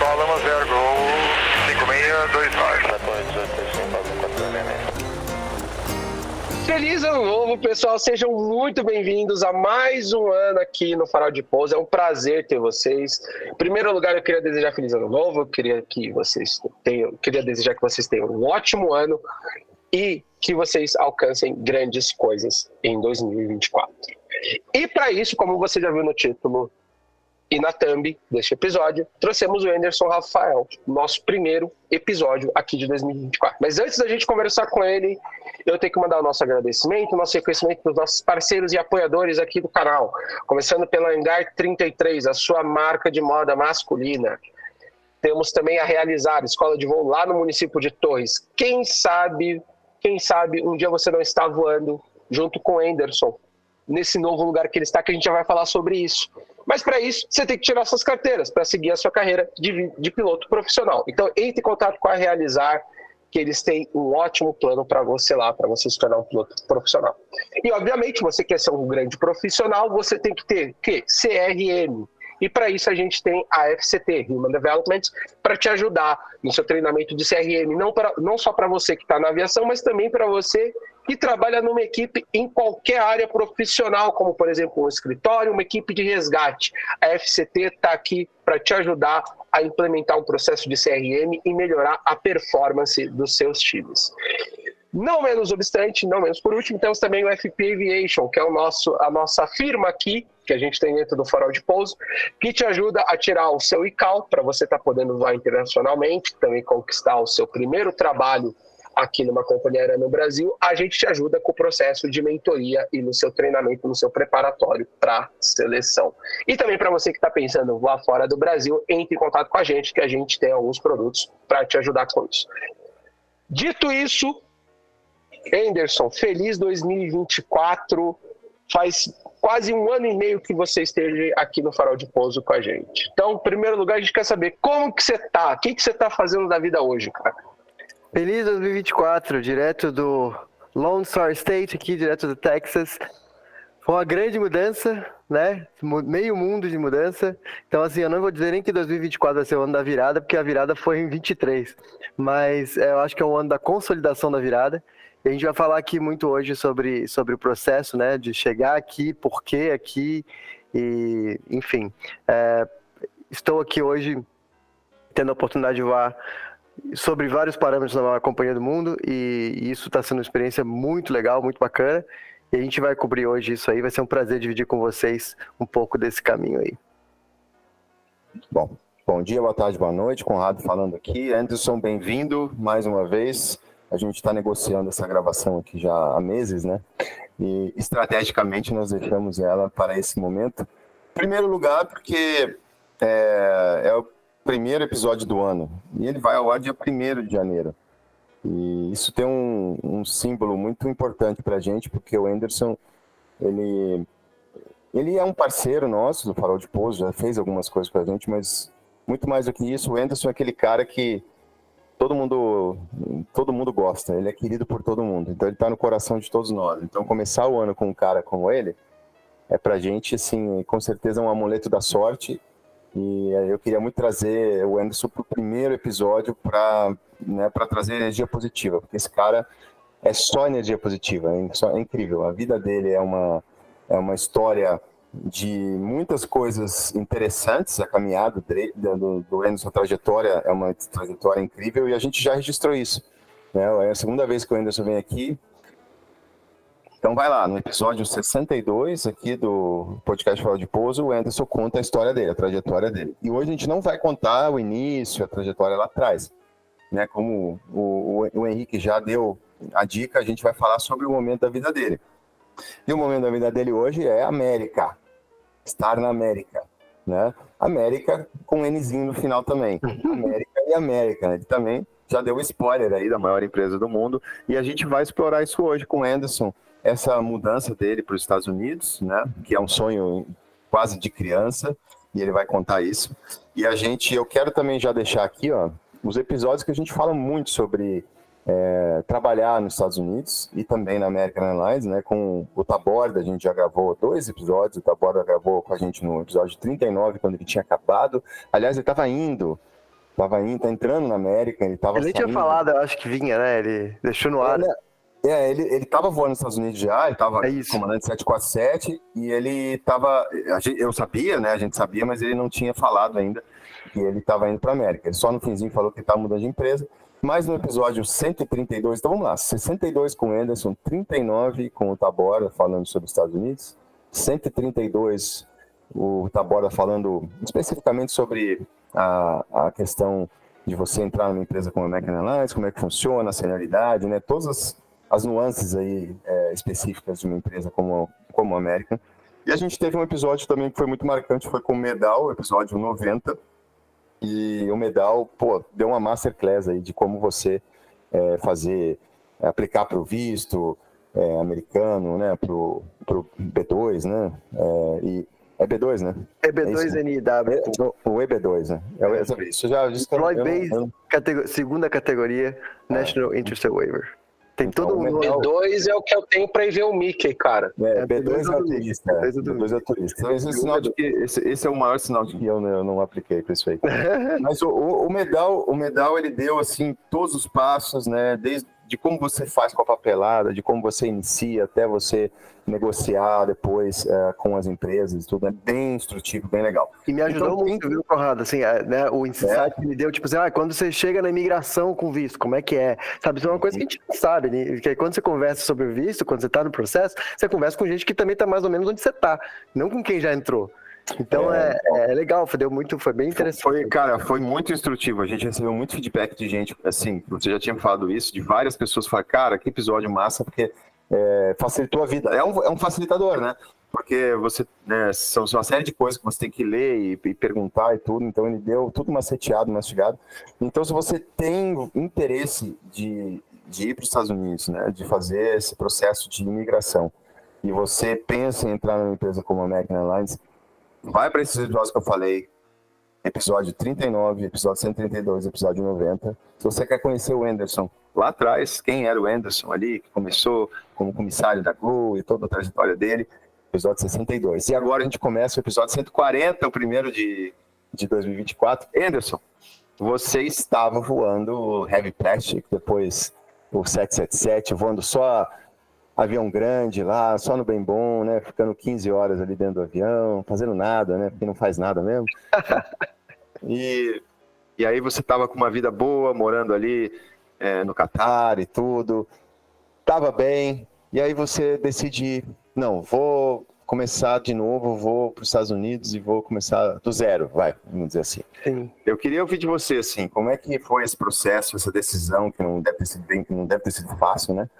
Escola Lama Zero, Gol 5629. Feliz ano novo, pessoal. Sejam muito bem-vindos a mais um ano aqui no Farol de Pouso. É um prazer ter vocês. Em primeiro lugar, eu queria desejar feliz ano novo. Eu queria que vocês tenham, queria desejar que vocês tenham um ótimo ano e que vocês alcancem grandes coisas em 2024. E para isso, como você já viu no título e na thumb deste episódio, trouxemos o Anderson Rafael, nosso primeiro episódio aqui de 2024. Mas antes da gente conversar com ele, eu tenho que mandar o nosso agradecimento, o nosso reconhecimento dos nossos parceiros e apoiadores aqui do canal. Começando pela Hangar 33, a sua marca de moda masculina. Temos também a Realizar, escola de voo lá no município de Torres. Quem sabe, quem sabe um dia você não está voando junto com o Anderson nesse novo lugar que ele está, que a gente já vai falar sobre isso. Mas para isso, você tem que tirar suas carteiras para seguir a sua carreira de, de piloto profissional. Então, entre em contato com a Realizar, que eles têm um ótimo plano para você lá, para você se tornar um piloto profissional. E, obviamente, você quer ser um grande profissional, você tem que ter que CRM. E para isso a gente tem a FCT, Human Development, para te ajudar no seu treinamento de CRM, não, pra, não só para você que está na aviação, mas também para você que trabalha numa equipe em qualquer área profissional, como por exemplo um escritório, uma equipe de resgate. A FCT está aqui para te ajudar a implementar um processo de CRM e melhorar a performance dos seus times. Não menos obstante, não menos por último, temos também o FP Aviation, que é o nosso, a nossa firma aqui, que a gente tem dentro do farol de pouso, que te ajuda a tirar o seu ICAO para você estar tá podendo voar internacionalmente, também conquistar o seu primeiro trabalho aqui numa companhia aérea no Brasil, a gente te ajuda com o processo de mentoria e no seu treinamento, no seu preparatório para seleção. E também para você que está pensando lá fora do Brasil, entre em contato com a gente, que a gente tem alguns produtos para te ajudar com isso. Dito isso, Anderson, feliz 2024. Faz quase um ano e meio que você esteja aqui no Farol de Pouso com a gente. Então, em primeiro lugar, a gente quer saber como que você tá, o que, que você está fazendo da vida hoje, cara? Feliz 2024, direto do Lone Star State, aqui direto do Texas. Foi uma grande mudança, né? Meio mundo de mudança. Então, assim, eu não vou dizer nem que 2024 vai ser o ano da virada, porque a virada foi em 23. Mas é, eu acho que é o ano da consolidação da virada. E a gente vai falar aqui muito hoje sobre, sobre o processo, né? De chegar aqui, por que aqui, e enfim. É, estou aqui hoje tendo a oportunidade de voar sobre vários parâmetros na maior companhia do mundo e isso está sendo uma experiência muito legal, muito bacana. E a gente vai cobrir hoje isso aí. Vai ser um prazer dividir com vocês um pouco desse caminho aí. Bom, bom dia, boa tarde, boa noite. Conrado falando aqui. Anderson, bem-vindo mais uma vez. A gente está negociando essa gravação aqui já há meses, né? E estrategicamente nós deixamos ela para esse momento. Em primeiro lugar, porque é, é o primeiro episódio do ano. E ele vai ao ar dia 1 de janeiro. E isso tem um, um símbolo muito importante para a gente, porque o Anderson, ele, ele é um parceiro nosso do Farol de Pouso, já fez algumas coisas para a gente, mas muito mais do que isso, o Anderson é aquele cara que todo mundo todo mundo gosta, ele é querido por todo mundo, então ele está no coração de todos nós. Então começar o ano com um cara como ele é para gente, assim, com certeza um amuleto da sorte e eu queria muito trazer o Anderson para o primeiro episódio para né, trazer energia positiva, porque esse cara é só energia positiva, é, só, é incrível. A vida dele é uma, é uma história de muitas coisas interessantes, a caminhada do, do Anderson, a trajetória é uma trajetória incrível e a gente já registrou isso. Né? É a segunda vez que o Anderson vem aqui, então vai lá, no episódio 62 aqui do podcast Fala de Pouso, o Anderson conta a história dele, a trajetória dele. E hoje a gente não vai contar o início, a trajetória lá atrás. Né? Como o, o, o Henrique já deu a dica, a gente vai falar sobre o momento da vida dele. E o momento da vida dele hoje é América. Estar na América. Né? América com Nzinho no final também. América e América. Né? Ele também já deu spoiler aí da maior empresa do mundo. E a gente vai explorar isso hoje com o Anderson essa mudança dele para os Estados Unidos, né, que é um sonho quase de criança, e ele vai contar isso. E a gente, eu quero também já deixar aqui, ó, os episódios que a gente fala muito sobre é, trabalhar nos Estados Unidos e também na American Airlines, né, com o Taborda, a gente já gravou dois episódios, o Taborda gravou com a gente no episódio 39, quando ele tinha acabado, aliás, ele estava indo Tava indo, tá entrando na América, ele tava Ele nem tinha falado, eu acho que vinha, né? Ele deixou no ar. Ele- É, ele, ele tava voando nos Estados Unidos já, ele tava É isso. comandante 747 e ele tava. a gente- eu sabia, né? A gente sabia, mas ele não tinha falado ainda que ele tava indo para América. Ele só no finzinho falou que ele tava mudando de empresa. Mas no episódio 132, então vamos lá, 62 com o Anderson, 39 com o Tabora falando sobre os Estados Unidos, 132 o Tabora falando especificamente sobre a, a questão de você entrar numa empresa como a American Airlines, como é que funciona, a senioridade, né? Todas as, as nuances aí é, específicas de uma empresa como, como a American. E a gente teve um episódio também que foi muito marcante, foi com o Medal, episódio 90. E o Medal, pô, deu uma masterclass aí de como você é, fazer, aplicar para o visto é, americano, né? Para o B2, né? É, e, é B2, né? É isso. B2NIW. O EB2, né? É, essa vez. Isso já disse que eu- Deploy eu não- Base, eu não- catego- segunda categoria, National Interest Waiver. Tem Então, todo o um Medal- B2 é o que eu tenho pra ir ver o Mickey, cara. É, É, B2 é B2 é turista. é. B2 é B2 é turista. Então, esse, é o sinal de que, esse, esse é o maior sinal de que eu não, eu não apliquei para isso aí. Mas o, o, o medal, o medal ele deu assim todos os passos, né? Desde de como você faz com a papelada, de como você inicia até você negociar depois é, com as empresas, tudo é bem instrutivo, bem legal. E me ajudou Então, muito, viu, Conrado? Assim, é, né, o insight que me deu, tipo assim, ah, quando você chega na imigração com visto, como é que é? Sabe, isso é uma coisa que a gente não sabe, né? Que quando você conversa sobre o visto, quando você tá no processo, você conversa com gente que também tá mais ou menos onde você tá, não com quem já entrou. Então é, é, legal, foi, deu muito, foi bem interessante. Foi, cara, foi muito instrutivo. A gente recebeu muito feedback de gente, assim, você já tinha falado isso, de várias pessoas falaram, cara, que episódio massa, porque é, facilitou a vida. É um, é um facilitador, né? Porque você, né, são são uma série de coisas que você tem que ler e, e perguntar e tudo, então ele deu tudo maceteado, mastigado. Então, se você tem interesse de, de ir para os Estados Unidos, né, de fazer esse processo de imigração, e você pensa em entrar numa empresa como a American Airlines, vai para esses episódios que eu falei, episódio 39, episódio 132, episódio 90. Se você quer conhecer o Anderson lá atrás, quem era o Anderson ali, que começou como comissário da Gol e toda a trajetória dele, episódio 62. E agora a gente começa o episódio 140, o primeiro de, de 2024. Anderson, você estava voando o Heavy Plastic, depois o 777, voando só avião grande lá, só no bem bom, né? Ficando 15 horas ali dentro do avião, fazendo nada, né? Porque não faz nada mesmo. e, e aí você tava com uma vida boa, morando ali é, no Catar e tudo, tava bem, e aí você decide, não, vou começar de novo, vou para os Estados Unidos e vou começar do zero, vai, vamos dizer assim. Sim. Eu queria ouvir de você, assim, como é que foi esse processo, essa decisão, que não deve ter sido bem, que não deve ter sido fácil, né?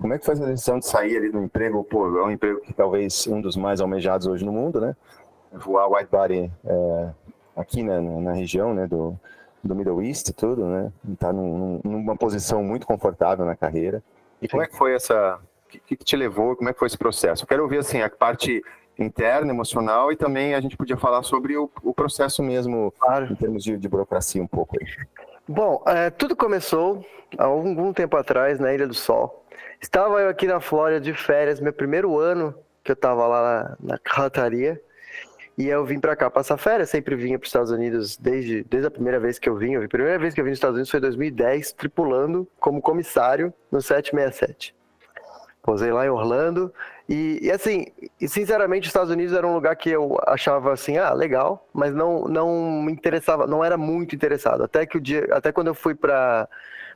Como é que foi essa decisão de sair ali do emprego, pô, é um emprego que talvez um dos mais almejados hoje no mundo, né? Voar white body é, aqui na, na região, né, do, do Middle East e tudo, né? Tá num, numa posição muito confortável na carreira. E como é que foi essa... O que, que te levou? Como é que foi esse processo? Eu quero ouvir, assim, a parte interna, emocional, e também a gente podia falar sobre o, o processo mesmo, Claro. em termos de, de burocracia um pouco aí. Bom, é, tudo começou há algum tempo atrás na Ilha do Sol. Estava eu aqui na Flórida de férias, meu primeiro ano que eu estava lá na, na carrotaria. E eu vim para cá passar férias, sempre vinha para os Estados Unidos desde, desde a primeira vez que eu vim. A primeira vez que eu vim nos Estados Unidos foi em 2010, tripulando como comissário no 767. Posei lá em Orlando. E, e, assim, e sinceramente, os Estados Unidos era um lugar que eu achava assim, ah, legal, mas não, não me interessava, não era muito interessado. Até que o dia, até quando eu fui para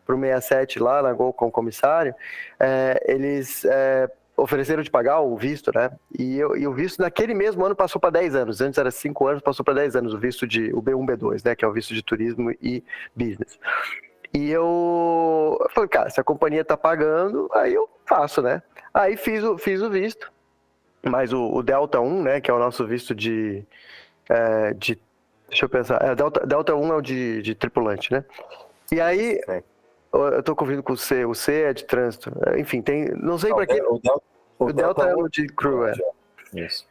o 67 lá na Gol como comissário, é, eles é, ofereceram de pagar o visto, né? E, eu, e o visto naquele mesmo ano passou para 10 anos. Antes era 5 anos, passou para 10 anos o visto de o B1, B2, né? Que é o visto de turismo e business. E eu, eu falei, cara, se a companhia tá pagando, aí eu faço, né? Aí fiz o, fiz o visto, mas o, o Delta 1, né, que é o nosso visto de. É, de deixa eu pensar. É, Delta, Delta 1 é o de, de tripulante, né? E aí, É. eu tô convindo com o C, o C é de trânsito. Enfim, tem. Não sei pra quem. O Delta, O Delta é o de crew, é.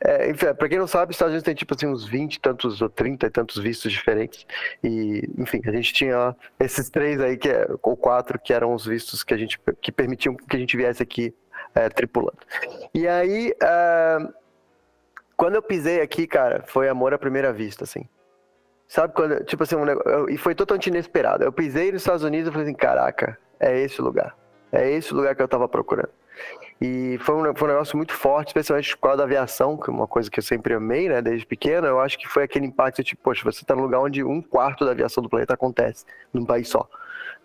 É, enfim, pra quem não sabe, os Estados Unidos tem tipo assim uns 20 e tantos ou 30 e tantos vistos diferentes. E, enfim, a gente tinha esses três aí, que é, ou quatro, que eram os vistos que a gente que permitiam que a gente viesse aqui é, tripulando. E aí, ah, quando eu pisei aqui, cara, foi amor à primeira vista, assim. Sabe quando, tipo assim, um negócio, e foi totalmente inesperado. Eu pisei nos Estados Unidos e falei assim, caraca, é esse o lugar. É esse o lugar que eu tava procurando. E foi um, foi um negócio muito forte, especialmente por causa da aviação, que é uma coisa que eu sempre amei, né, desde pequeno. Eu acho que foi aquele impacto, tipo, poxa, você tá no lugar onde um quarto da aviação do planeta acontece, num país só.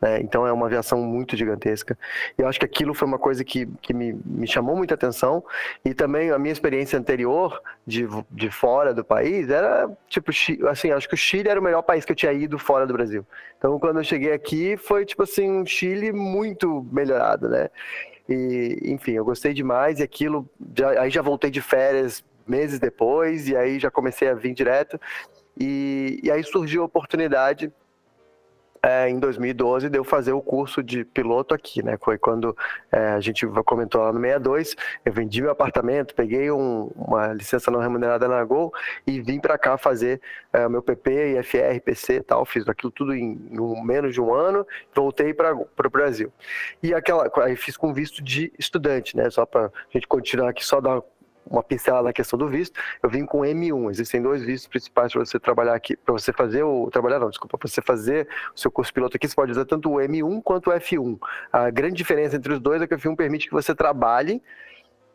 Né? Então é uma aviação muito gigantesca. E eu acho que aquilo foi uma coisa que, que me, me chamou muita atenção. E também a minha experiência anterior de, de fora do país era, tipo, assim, acho que o Chile era o melhor país que eu tinha ido fora do Brasil. Então quando eu cheguei aqui foi, tipo assim, um Chile muito melhorado, né? E, enfim, eu gostei demais e aquilo, já, aí já voltei de férias meses depois, e aí já comecei a vir direto. E, e aí surgiu a oportunidade é, em 2012 deu fazer o curso de piloto aqui, né? Foi quando é, a gente comentou lá no 62, eu vendi meu apartamento, peguei um, uma licença não remunerada na Gol e vim para cá fazer é, meu PP, IFR, PC e tal, fiz aquilo tudo em, em menos de um ano, voltei para o Brasil. E aquela, aí fiz com visto de estudante, né? Só para a gente continuar aqui, só dar uma pincelada na questão do visto, eu vim com M1. Existem dois vistos principais para você trabalhar aqui, para você fazer o. Trabalhar não, desculpa, para você fazer o seu curso piloto aqui, você pode usar tanto o M1 quanto o F1. A grande diferença entre os dois é que o F1 permite que você trabalhe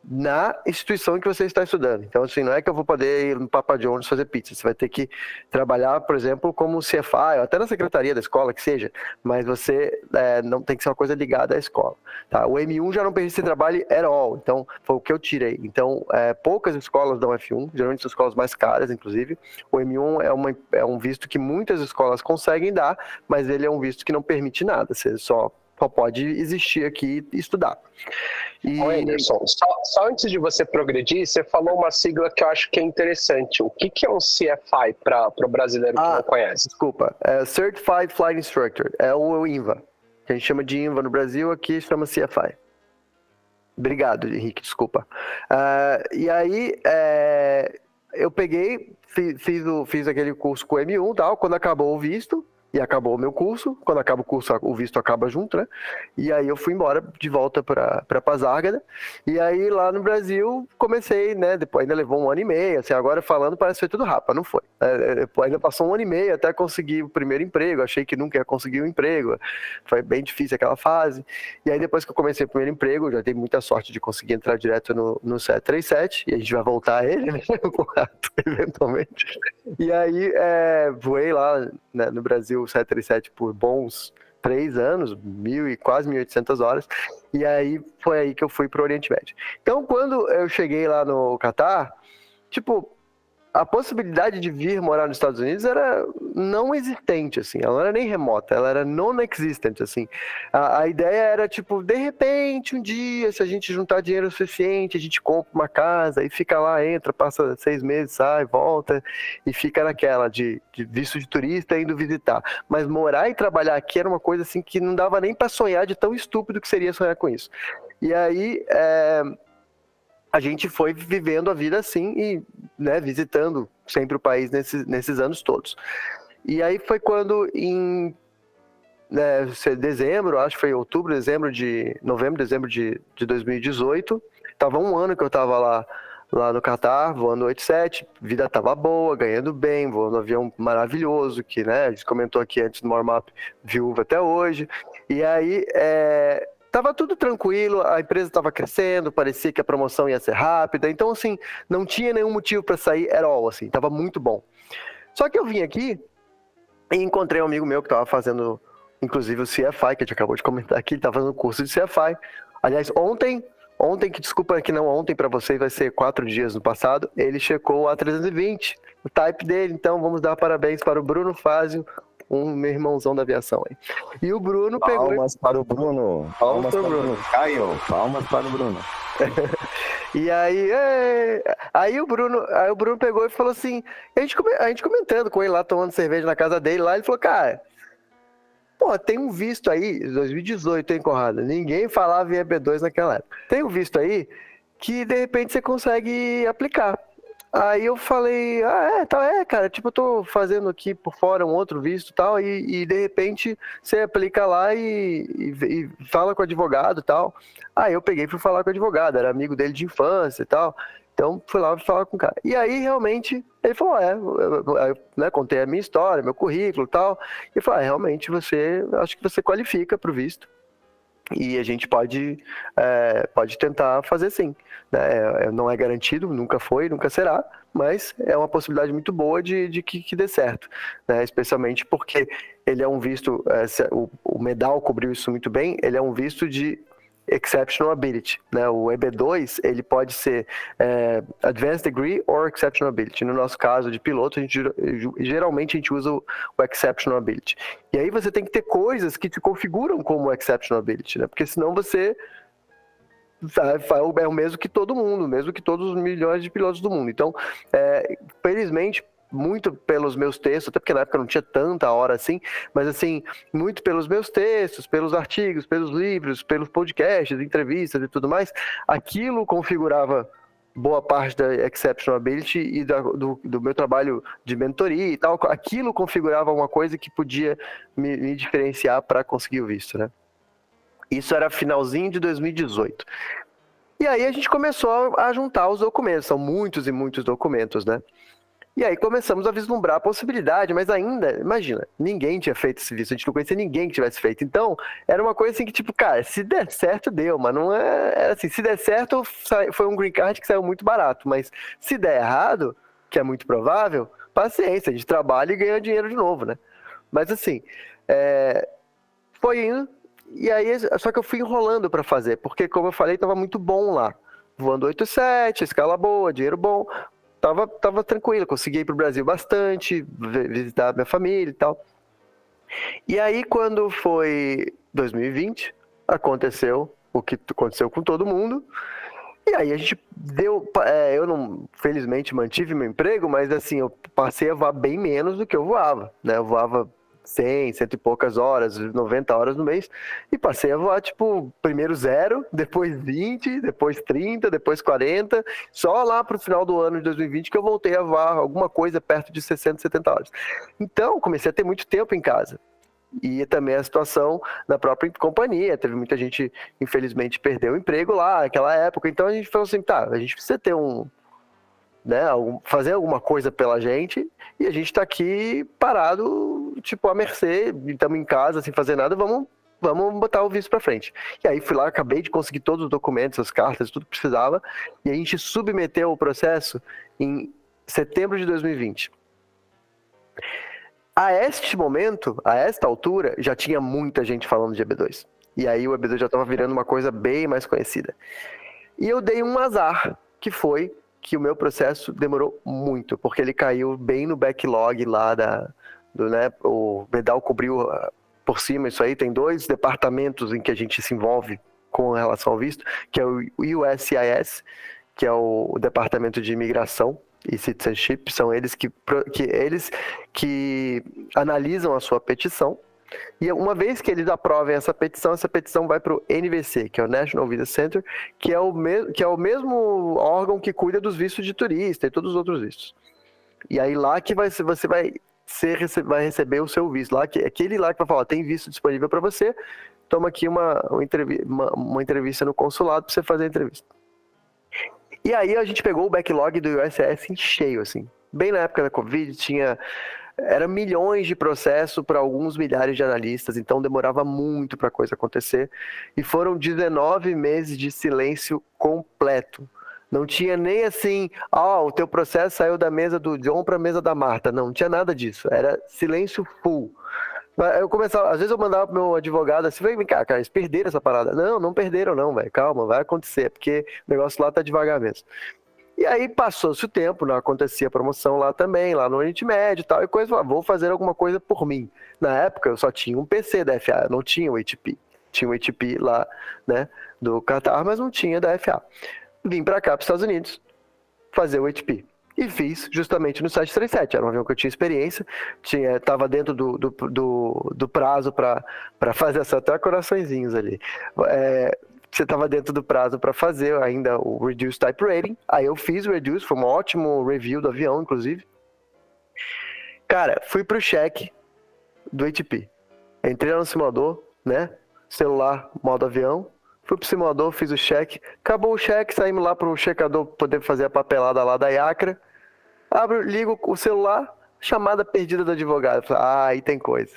na instituição em que você está estudando. Então, assim, não é que eu vou poder ir no Papa John's fazer pizza. Você vai ter que trabalhar, por exemplo, como CFA, ou até na secretaria da escola, que seja, mas você é, não tem que ser uma coisa ligada à escola. Tá? O M1 já não permite que você trabalhe at all, então foi o que eu tirei. Então, é, poucas escolas dão F1, geralmente são escolas mais caras, inclusive. O M1 é, uma, é um visto que muitas escolas conseguem dar, mas ele é um visto que não permite nada. Você só só pode existir aqui e estudar. E... Ô Anderson, só, só, antes de você progredir, você falou uma sigla que eu acho que é interessante. O que, que é um CFI para o brasileiro que ah, não conhece? Desculpa, é Certified Flight Instructor, é o INVA, que a gente chama de INVA no Brasil, aqui chama CFI. Obrigado, Henrique, desculpa. Uh, e aí, é, eu peguei, fiz, fiz, o, fiz aquele curso com o M1 tal, quando acabou o visto, e acabou o meu curso. Quando acaba o curso, o visto acaba junto, né? E aí eu fui embora de volta para Pazárgada. E aí lá no Brasil comecei, né? Depois ainda levou um ano e meio. Assim, agora falando parece que foi tudo rápido, não foi. É, é ainda passou um ano e meio até conseguir o primeiro emprego. Achei que nunca ia conseguir um emprego. Foi bem difícil aquela fase. E aí depois que eu comecei o primeiro emprego, já dei muita sorte de conseguir entrar direto no, no 737. E a gente vai voltar a ele, né? eventualmente. E aí é, voei lá né, no Brasil o 737 por bons três anos, mil e quase 1.800 horas, e aí foi aí que eu fui para o Oriente Médio. Então, quando eu cheguei lá no Catar, tipo, a possibilidade de vir morar nos Estados Unidos era não existente, assim, ela não era nem remota, ela era non-existent, assim. A, a, ideia era, tipo, de repente, um dia, se a gente juntar dinheiro suficiente, a gente compra uma casa e fica lá, entra, passa seis meses, sai, volta e fica naquela de, de visto de turista indo visitar. Mas morar e trabalhar aqui era uma coisa, assim, que não dava nem para sonhar de tão estúpido que seria sonhar com isso. E aí, é, a gente foi vivendo a vida assim e né, visitando sempre o país nesses, nesses anos todos. E aí foi quando em né, dezembro, acho que foi outubro, dezembro de novembro, dezembro de, de 2018, tava um ano que eu tava lá lá no Catar, voando 87, vida tava boa, ganhando bem, voando um avião maravilhoso, que né, a gente comentou aqui antes no warm-up, viúva até hoje. E aí, é, Tava tudo tranquilo, a empresa estava crescendo, parecia que a promoção ia ser rápida, então assim, não tinha nenhum motivo para sair at all, assim, tava muito bom. Só que eu vim aqui e encontrei um amigo meu que estava fazendo, inclusive o CFI, que a gente acabou de comentar aqui, ele tava fazendo curso de CFI. Aliás, ontem, ontem, que desculpa que não ontem para vocês, vai ser quatro dias no passado, ele checou o A320, o type dele, então vamos dar parabéns para o Bruno Fázio, um meu irmãozão da aviação aí. E o Bruno palmas pegou. Palmas para o Bruno. Palmas, palmas para o Bruno. Bruno. Caio, palmas para o Bruno. e aí, é... aí o Bruno, aí o Bruno pegou e falou assim, a gente, a gente comentando com ele lá, tomando cerveja na casa dele lá, ele falou, cara, Pô, tem um visto aí, 2018, hein, Corrada? Ninguém falava em EB2 naquela época. Tem um visto aí que de repente você consegue aplicar. Aí eu falei, ah, é, tá, é, cara, tipo, eu tô fazendo aqui por fora um outro visto tal, e, e de repente você aplica lá e, e, e fala com o advogado tal. Aí eu peguei e fui falar com o advogado, era amigo dele de infância e tal. Então, fui lá falar com o cara. E aí, realmente, ele falou, é, eu, né, contei a minha história, meu currículo e tal. E falou, ah, realmente, você, acho que você qualifica para o visto. E a gente pode, é, pode tentar fazer sim. Né? É, é, não é garantido, nunca foi, nunca será, mas é uma possibilidade muito boa de, de que, que dê certo. Né? Especialmente porque ele é um visto, é, o, o Medal cobriu isso muito bem, ele é um visto de Exceptional Ability. Né? O EB2 ele pode ser é, Advanced Degree or Exceptional Ability. No nosso caso de piloto, a gente, geralmente a gente usa o, o Exceptional Ability. E aí você tem que ter coisas que te configuram como Exceptional Ability, né? porque senão você é o mesmo que todo mundo, mesmo que todos os milhões de pilotos do mundo. Então, é, felizmente, muito pelos meus textos, até porque na época não tinha tanta hora assim, mas assim, muito pelos meus textos, pelos artigos, pelos livros, pelos podcasts, entrevistas e tudo mais, aquilo configurava boa parte da Exceptional Ability e da, do, do, meu trabalho de mentoria e tal, aquilo configurava uma coisa que podia me, me diferenciar para conseguir o visto, né? Isso era finalzinho de 2018. E aí a gente começou a juntar os documentos, são muitos e muitos documentos, né? E aí começamos a vislumbrar a possibilidade, mas ainda, imagina, ninguém tinha feito esse visto, a gente não conhecia ninguém que tivesse feito. Então, era uma coisa assim que, tipo, cara, se der certo, deu, mas não é. Era assim, se der certo, foi um green card que saiu muito barato, mas se der errado, que é muito provável, paciência, a gente trabalha e ganha dinheiro de novo, né? Mas assim, é... foi indo, e aí, só que eu fui enrolando para fazer, porque, como eu falei, estava muito bom lá voando 87, escala boa, dinheiro bom tava, tava tranquilo, consegui ir pro Brasil bastante, visitar minha família e tal. E aí, quando foi 2020, aconteceu o que aconteceu com todo mundo. E aí a gente deu. É, eu não, felizmente, mantive meu emprego, mas assim, eu passei a voar bem menos do que eu voava. Né? Eu voava 100, cento e poucas horas, 90 horas no mês, e passei a voar, tipo, primeiro zero, depois 20, depois 30, depois 40, só lá pro final do ano de 2020 que eu voltei a voar alguma coisa perto de 60, 70 horas. Então, comecei a ter muito tempo em casa. E também a situação da própria companhia. Teve muita gente, infelizmente, perdeu o emprego lá naquela época. Então a gente falou assim: tá, a gente precisa ter um, né, fazer alguma coisa pela gente e a gente está aqui parado, tipo, à mercê, estamos em casa sem fazer nada, vamos, vamos botar o visto para frente. E aí fui lá, acabei de conseguir todos os documentos, as cartas, tudo que precisava, e a gente submeteu o processo em setembro de 2020. A este momento, a esta altura, já tinha muita gente falando de EB2. E aí o EB2 já estava virando uma coisa bem mais conhecida. E eu dei um azar, que foi que o meu processo demorou muito, porque ele caiu bem no backlog lá da, do, né, o Medal cobriu uh, por cima isso aí, tem dois departamentos em que a gente se envolve com relação ao visto, que é o USCIS, que é o Departamento de Imigração e Citizenship, são eles que, que, eles que analisam a sua petição, e uma vez que eles aprovem essa petição, essa petição vai para o NVC, que é o National Visa Center, que é, o que é o mesmo órgão que cuida dos vistos de turista e todos os outros vistos. E aí lá que vai, você vai, ser, vai receber o seu visto. Lá que, aquele lá que vai falar, tem visto disponível para você, toma aqui uma, uma, entrevista, uma, uma entrevista no consulado para você fazer a entrevista. E aí a gente pegou o backlog do USS em cheio, assim. Bem na época da Covid, tinha era milhões de processo para alguns milhares de analistas, então demorava muito para a coisa acontecer. E foram 19 meses de silêncio completo. Não tinha nem assim, ó, oh, o teu processo saiu da mesa do John para a mesa da Marta. Não, não tinha nada disso. Era silêncio full. Eu começava, às vezes eu mandava pro meu advogado assim, vem cá, cara, eles perderam essa parada. Não, não perderam não, velho, calma, vai acontecer, porque o negócio lá tá devagar mesmo. E aí passou-se o tempo, não acontecia promoção lá também, lá no Oriente Médio e tal, e coisa, vou fazer alguma coisa por mim. Na época eu só tinha um PC da FA, não tinha o HP. Tinha o HP lá, né, do Qatar, mas não tinha da FA. Vim para cá, para os Estados Unidos, fazer o HP. E fiz justamente no 737. Era um avião que eu tinha experiência, tava dentro do, do, do, do prazo para fazer essa, até coraçõezinhos ali. É, você estava dentro do prazo para fazer ainda o Reduce Type Rating. Aí eu fiz o Reduce, foi um ótimo review do avião, inclusive. Cara, fui pro check do ATP. Entrei no simulador, né? Celular, modo avião. Fui pro simulador, fiz o cheque. Acabou o cheque, saímos lá pro checador poder fazer a papelada lá da Iacra. Abro, ligo o celular, chamada perdida do advogado. Ah, aí tem coisa.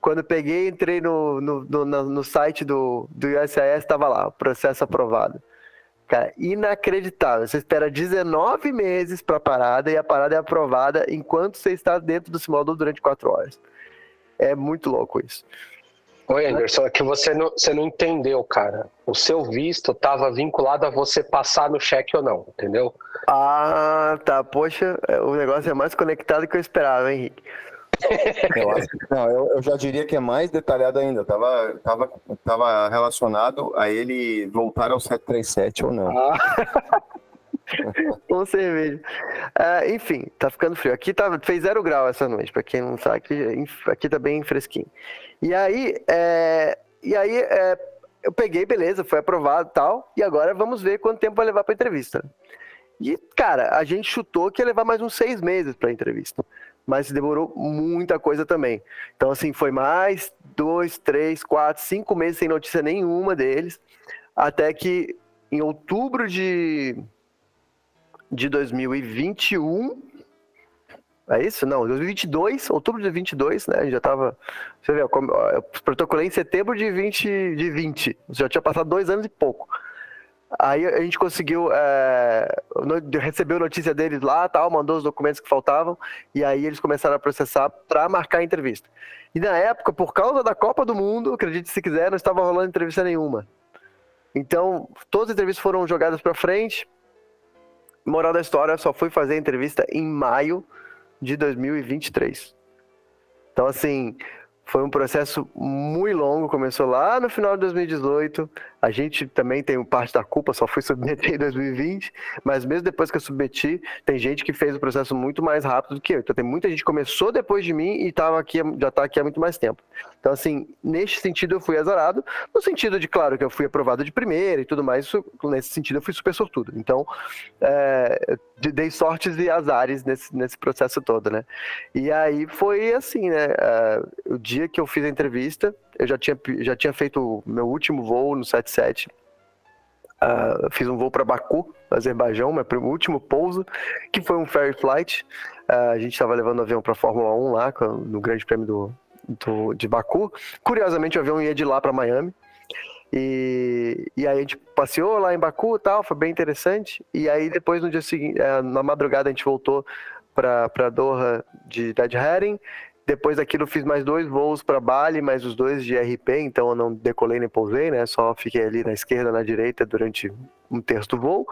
Quando peguei, entrei no, no, no, no site do, do USIS, estava lá, processo aprovado. Cara, inacreditável. Você espera 19 meses para a parada e a parada é aprovada enquanto você está dentro do simulador durante 4 horas. É muito louco isso. Oi, Anderson, é que você não, você não entendeu, cara. O seu visto estava vinculado a você passar no cheque ou não, entendeu? Ah, tá. Poxa, é, o negócio é mais conectado que eu esperava, hein, Henrique? Eu, acho, não, eu, eu, já diria que é mais detalhado ainda. Tava, tava, tava relacionado a ele voltar ao 737 ou não. Ah. Com cerveja. Uh, enfim, tá ficando frio. Aqui tá, fez zero grau essa noite, para quem não sabe, aqui, aqui tá bem fresquinho. E aí, é, e aí é, eu peguei, beleza, foi aprovado tal, e agora vamos ver quanto tempo vai levar para entrevista. E, cara, a gente chutou que ia levar mais uns seis meses para entrevista mas demorou muita coisa também. Então, assim, foi mais dois, três, quatro, cinco meses sem notícia nenhuma deles, até que em outubro de, de 2021. É isso? Não, 2022, outubro de 2022, né? Já tava. Você vê, eu protocolei em setembro de 20, de 20. Já tinha passado dois anos e pouco. Aí a gente conseguiu, é, recebeu notícia deles lá, tal, mandou os documentos que faltavam, e aí eles começaram a processar para marcar a entrevista. E na época, por causa da Copa do Mundo, acredite se quiser, não estava rolando entrevista nenhuma. Então, todas as entrevistas foram jogadas para frente. Moral da história, só fui fazer a entrevista em maio de 2023. Então, assim, foi um processo muito longo, começou lá no final de 2018. A gente também tem parte da culpa, só fui submeter em 2020, mas mesmo depois que eu submeti, tem gente que fez o processo muito mais rápido do que eu. Então tem muita gente que começou depois de mim e tava aqui, já está aqui há muito mais tempo. Então, assim, neste sentido eu fui azarado, no sentido de, claro, que eu fui aprovado de primeira e tudo mais, isso, nesse sentido eu fui super sortudo. Então, é, dei sortes e azares nesse, nesse processo todo, né? E aí foi assim, né? Uh, o dia que eu fiz a entrevista, eu já tinha, já tinha feito meu último voo no 77. Uh, fiz um voo para Baku, Azerbaijão, meu último pouso, que foi um ferry flight. Uh, a gente estava levando o avião para Fórmula 1 lá, no Grande Prêmio do, do, de Baku. Curiosamente, o avião ia de lá para Miami. E, e aí a gente passeou lá em Baku e tal, foi bem interessante. E aí depois no dia seguinte, eh, na madrugada a gente voltou para Doha de Dead Herring depois daquilo fiz mais dois voos para Bali, mais os dois de RP, então eu não decolei nem pousei, né? Só fiquei ali na esquerda, na direita durante um terço do voo.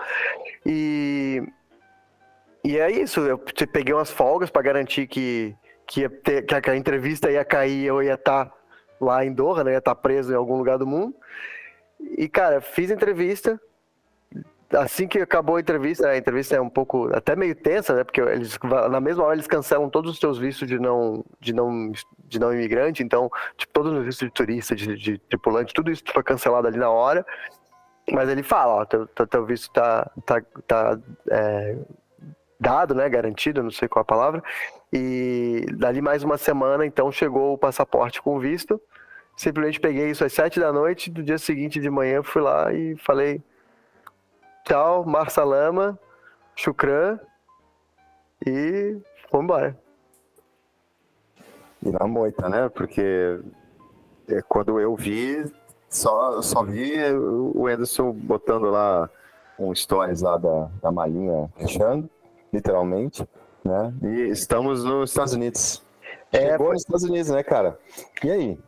E e é isso, eu peguei umas folgas para garantir que que, ter, que, a, entrevista ia cair, eu ia estar tá lá em Doha, né? Ia estar tá preso em algum lugar do mundo. E cara, fiz entrevista, assim que acabou a entrevista, a entrevista é um pouco até meio tensa, né? Porque eles na mesma hora eles cancelam todos os seus vistos de não de não de não imigrante, então tipo, todos os vistos de turista, de, de tripulante, tudo isso foi cancelado ali na hora. Mas ele fala, ó, teu, teu visto tá tá, tá é, dado, né? Garantido, não sei qual a palavra. E dali mais uma semana, então chegou o passaporte com visto. Simplesmente peguei isso às sete da noite, do dia seguinte de manhã fui lá e falei Tchau, Marça Lama, Shukran e vamos embora. E na moita, né? Porque é, quando eu vi, só, só vi o Anderson botando lá um stories lá da, da malinha fechando, literalmente, né? E estamos nos Estados Unidos. É, Chegou foi... nos Estados Unidos, né, cara? E aí?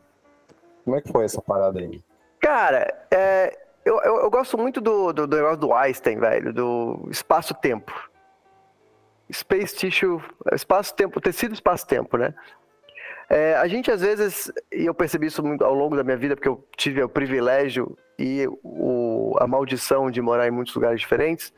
Como é que foi essa parada aí? Cara, é, eu, eu, eu, gosto muito do, do, do negócio do Einstein, velho, do espaço-tempo. Space tissue, espaço-tempo, tecido espaço-tempo, né? É, a gente às vezes, e eu percebi isso ao longo da minha vida, porque eu tive o privilégio e o, a maldição de morar em muitos lugares diferentes.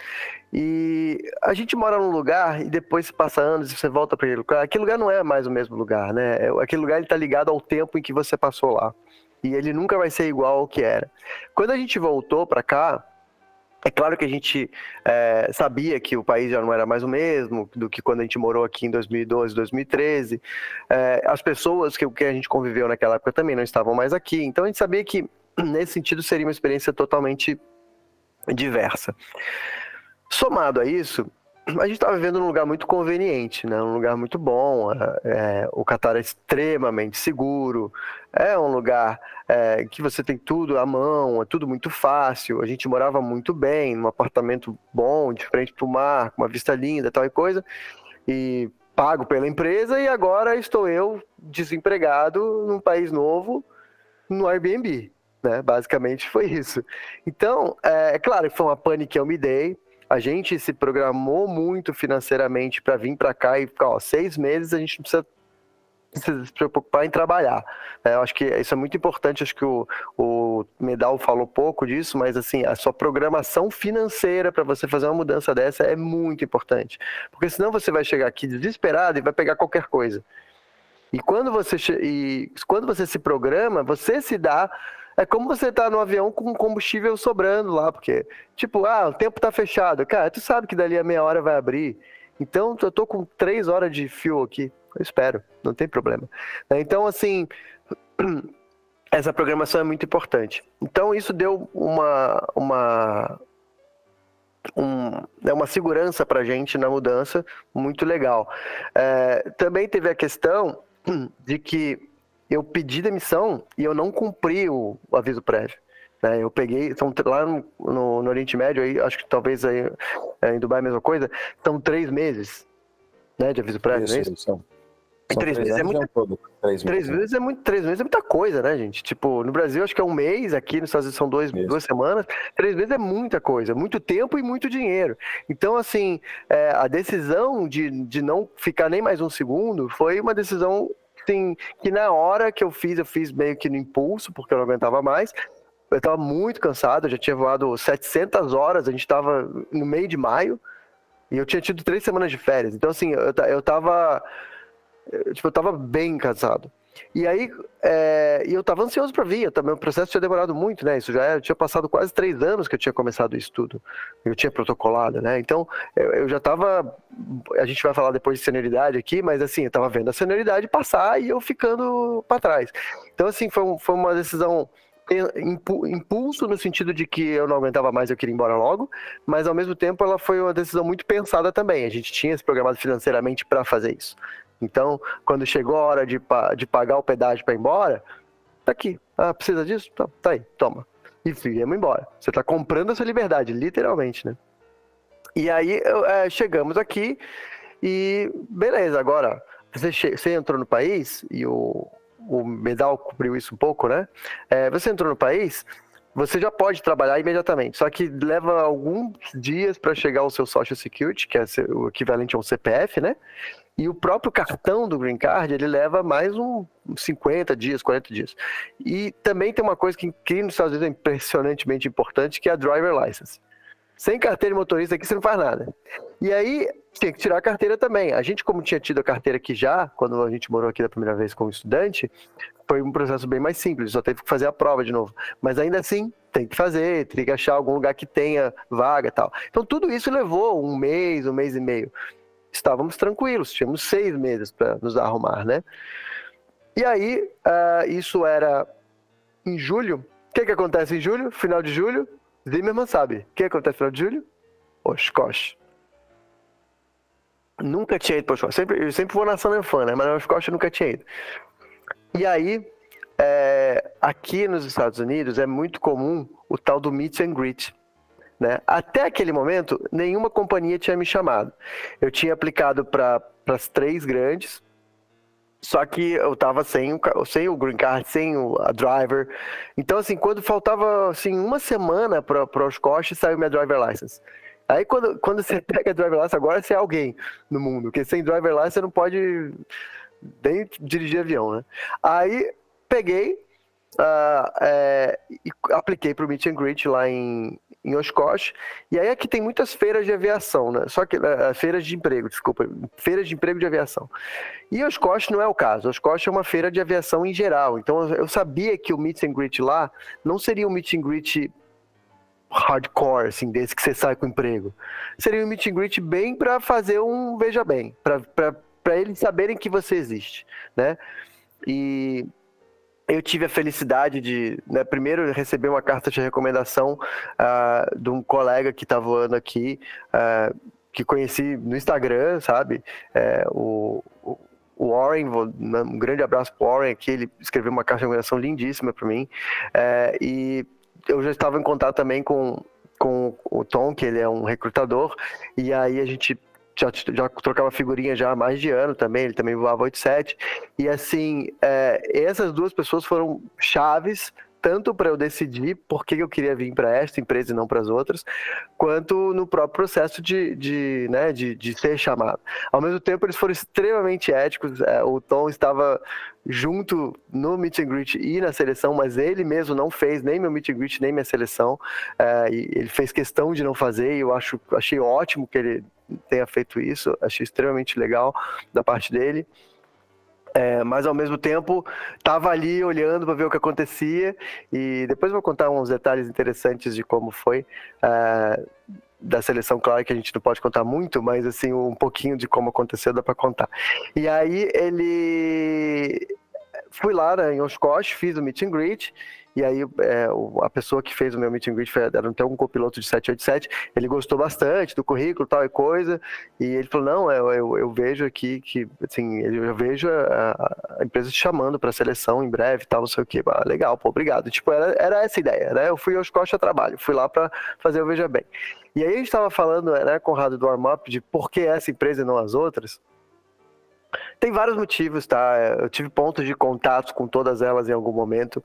E a gente mora num lugar e depois passa anos e você volta para aquele lugar. Aquele lugar não é mais o mesmo lugar, né? É, aquele lugar está ligado ao tempo em que você passou lá e ele nunca vai ser igual ao que era. Quando a gente voltou para cá, é claro que a gente é, sabia que o país já não era mais o mesmo do que quando a gente morou aqui em 2012, 2013. É, as pessoas que, que a gente conviveu naquela época também não estavam mais aqui. Então a gente sabia que nesse sentido seria uma experiência totalmente diversa. Somado a isso, a gente estava vivendo num lugar muito conveniente, né? Um lugar muito bom. É, é, o Catar é extremamente seguro. É um lugar é, que você tem tudo à mão, é tudo muito fácil. A gente morava muito bem, num apartamento bom, de frente para o mar, com uma vista linda, tal e coisa. E pago pela empresa e agora estou eu desempregado num país novo no Airbnb. Né? Basicamente foi isso. Então, é, é claro que foi uma pane que eu me dei, a gente se programou muito financeiramente para vir para cá e ficar, ó, seis meses a gente não precisa se preocupar em trabalhar. É, eu acho que isso é muito importante, acho que o, o Medal falou pouco disso, mas assim, a sua programação financeira para você fazer uma mudança dessa é muito importante. Porque senão você vai chegar aqui desesperado e vai pegar qualquer coisa. E quando você, e quando você se programa, você se dá é como você tá no avião com combustível sobrando lá, porque, tipo, ah, o tempo tá fechado. Cara, tu sabe que dali a meia hora vai abrir. Então, eu tô com três horas de fio aqui. Eu espero, não tem problema. Né, então, assim, essa programação é muito importante. Então, isso deu uma, uma, um, é uma segurança para gente na mudança muito legal. É, também teve a questão de que eu pedi demissão e eu não cumpri o, aviso prévio. Né? Eu peguei, são lá no, no, no, Oriente Médio, aí, acho que talvez aí, é, em Dubai a mesma coisa, são três meses né, de aviso prévio, isso, é São, são três, meses é muito, todo, três, três meses é muito, três meses é muita coisa, né, gente? Tipo, no Brasil acho que é um mês, aqui nos Estados Unidos são dois, duas semanas. Três meses é muita coisa, muito tempo e muito dinheiro. Então, assim, é, a decisão de, de não ficar nem mais um segundo foi uma decisão assim, que na hora que eu fiz, eu fiz meio que no impulso, porque eu não aguentava mais. Eu estava muito cansado, eu já tinha voado 700 horas, a gente estava no meio de maio, e eu tinha tido três semanas de férias. Então, assim, eu, eu tava. Tipo, eu tava bem cansado. E aí, é, eu estava ansioso para vir, também o processo tinha demorado muito, né? Isso já é, tinha passado quase três anos que eu tinha começado isso tudo, eu tinha protocolado, né? Então, eu, eu já estava, a gente vai falar depois de senioridade aqui, mas assim, eu estava vendo a senioridade passar e eu ficando para trás. Então, assim, foi, foi uma decisão impulso no sentido de que eu não aguentava mais, eu queria ir embora logo, mas ao mesmo tempo ela foi uma decisão muito pensada também. A gente tinha se programado financeiramente para fazer isso. Então, quando chegou a hora de, de pagar o pedágio para ir embora, tá aqui. Ah, precisa disso? Tá, tá aí, toma. E viemos embora. Você tá comprando a sua liberdade, literalmente, né? E aí é, chegamos aqui e beleza, agora você, você entrou no país e o, o Medal cobriu isso um pouco, né? É, você entrou no país, você já pode trabalhar imediatamente, só que leva alguns dias para chegar o seu Social Security, que é o equivalente a um CPF, né? E o próprio cartão do Green Card, ele leva mais uns 50 dias, 40 dias. E também tem uma coisa que, que nos Estados Unidos é impressionantemente importante, que é a driver license. Sem carteira de motorista aqui você não faz nada. E aí tem que tirar a carteira também. A gente, como tinha tido a carteira aqui já, quando a gente morou aqui da primeira vez como estudante, foi um processo bem mais simples, só teve que fazer a prova de novo. Mas ainda assim, tem que fazer, tem que achar algum lugar que tenha vaga tal. Então tudo isso levou um mês, um mês e meio estávamos tranquilos, tínhamos seis meses para nos arrumar, né? E aí, uh, isso era em julho. O que, que acontece em julho? Final de julho? Zimmerman sabe. O que acontece no final de julho? Oshkosh. Nunca tinha ido para Oshkosh. Sempre, eu sempre vou na San Fan, né? Mas na Oshkosh eu nunca tinha ido. E aí, é, aqui nos Estados Unidos é muito comum o tal do meet and greet. Né? Até aquele momento, nenhuma companhia tinha me chamado. Eu tinha aplicado para as três grandes, só que eu estava sem o, sem o green card, sem o, a driver. Então, assim, quando faltava assim, uma semana para os costes, saiu minha driver license. Aí, quando, quando você pega a driver license, agora você é alguém no mundo, porque sem driver license você não pode nem dirigir avião, né? Aí, peguei, uh, é, apliquei para o Meet and Greet lá em, em Oshkosh. E aí aqui tem muitas feiras de aviação, né? Só que uh, feiras de emprego, desculpa, feiras de emprego de aviação. E Oshkosh não é o caso. Oshkosh é uma feira de aviação em geral. Então eu sabia que o meet and greet lá não seria um meet and greet hardcore, assim, desse que você sai com emprego. Seria um meet and greet bem para fazer um veja bem, para eles saberem que você existe, né? E eu tive a felicidade de, né, primeiro, receber uma carta de recomendação uh, de um colega que está voando aqui, uh, que conheci no Instagram, sabe? É, o, o Warren, um grande abraço para o Warren aqui, ele escreveu uma carta de recomendação lindíssima para mim. É, e eu já estava em contato também com, com o Tom, que ele é um recrutador, e aí a gente já, já trocava figurinha já há mais de ano também, ele também voava 87. E assim, é, essas duas pessoas foram chaves tanto para eu decidir por que eu queria vir para esta empresa e não para as outras, quanto no próprio processo de, de, né, de, de, ser chamado. Ao mesmo tempo, eles foram extremamente éticos. É, o Tom estava junto no meet and greet e na seleção, mas ele mesmo não fez nem meu meet and greet nem minha seleção. É, ele fez questão de não fazer e eu acho, achei ótimo que ele tenha feito isso. Achei extremamente legal da parte dele. É, mas ao mesmo tempo estava ali olhando para ver o que acontecia. E depois vou contar uns detalhes interessantes de como foi é, da seleção, claro que a gente não pode contar muito, mas assim um pouquinho de como aconteceu dá para contar. E aí ele fui lá né, em Oshkosh, fiz o meet and greet e aí é, a pessoa que fez o meu meet and greet era até um copiloto de 787, ele gostou bastante do currículo tal e coisa, e ele falou, não, eu, eu, eu vejo aqui que, assim, eu vejo a, a empresa te chamando para seleção em breve tal, não sei o que, ah, legal, pô, obrigado. Tipo, era, era essa a ideia, né? Eu fui aos Costa Trabalho, fui lá para fazer o Veja Bem. E aí a gente estava falando, né, Conrado, do warm-up, de por que essa empresa e não as outras, tem vários motivos, tá? Eu tive pontos de contato com todas elas em algum momento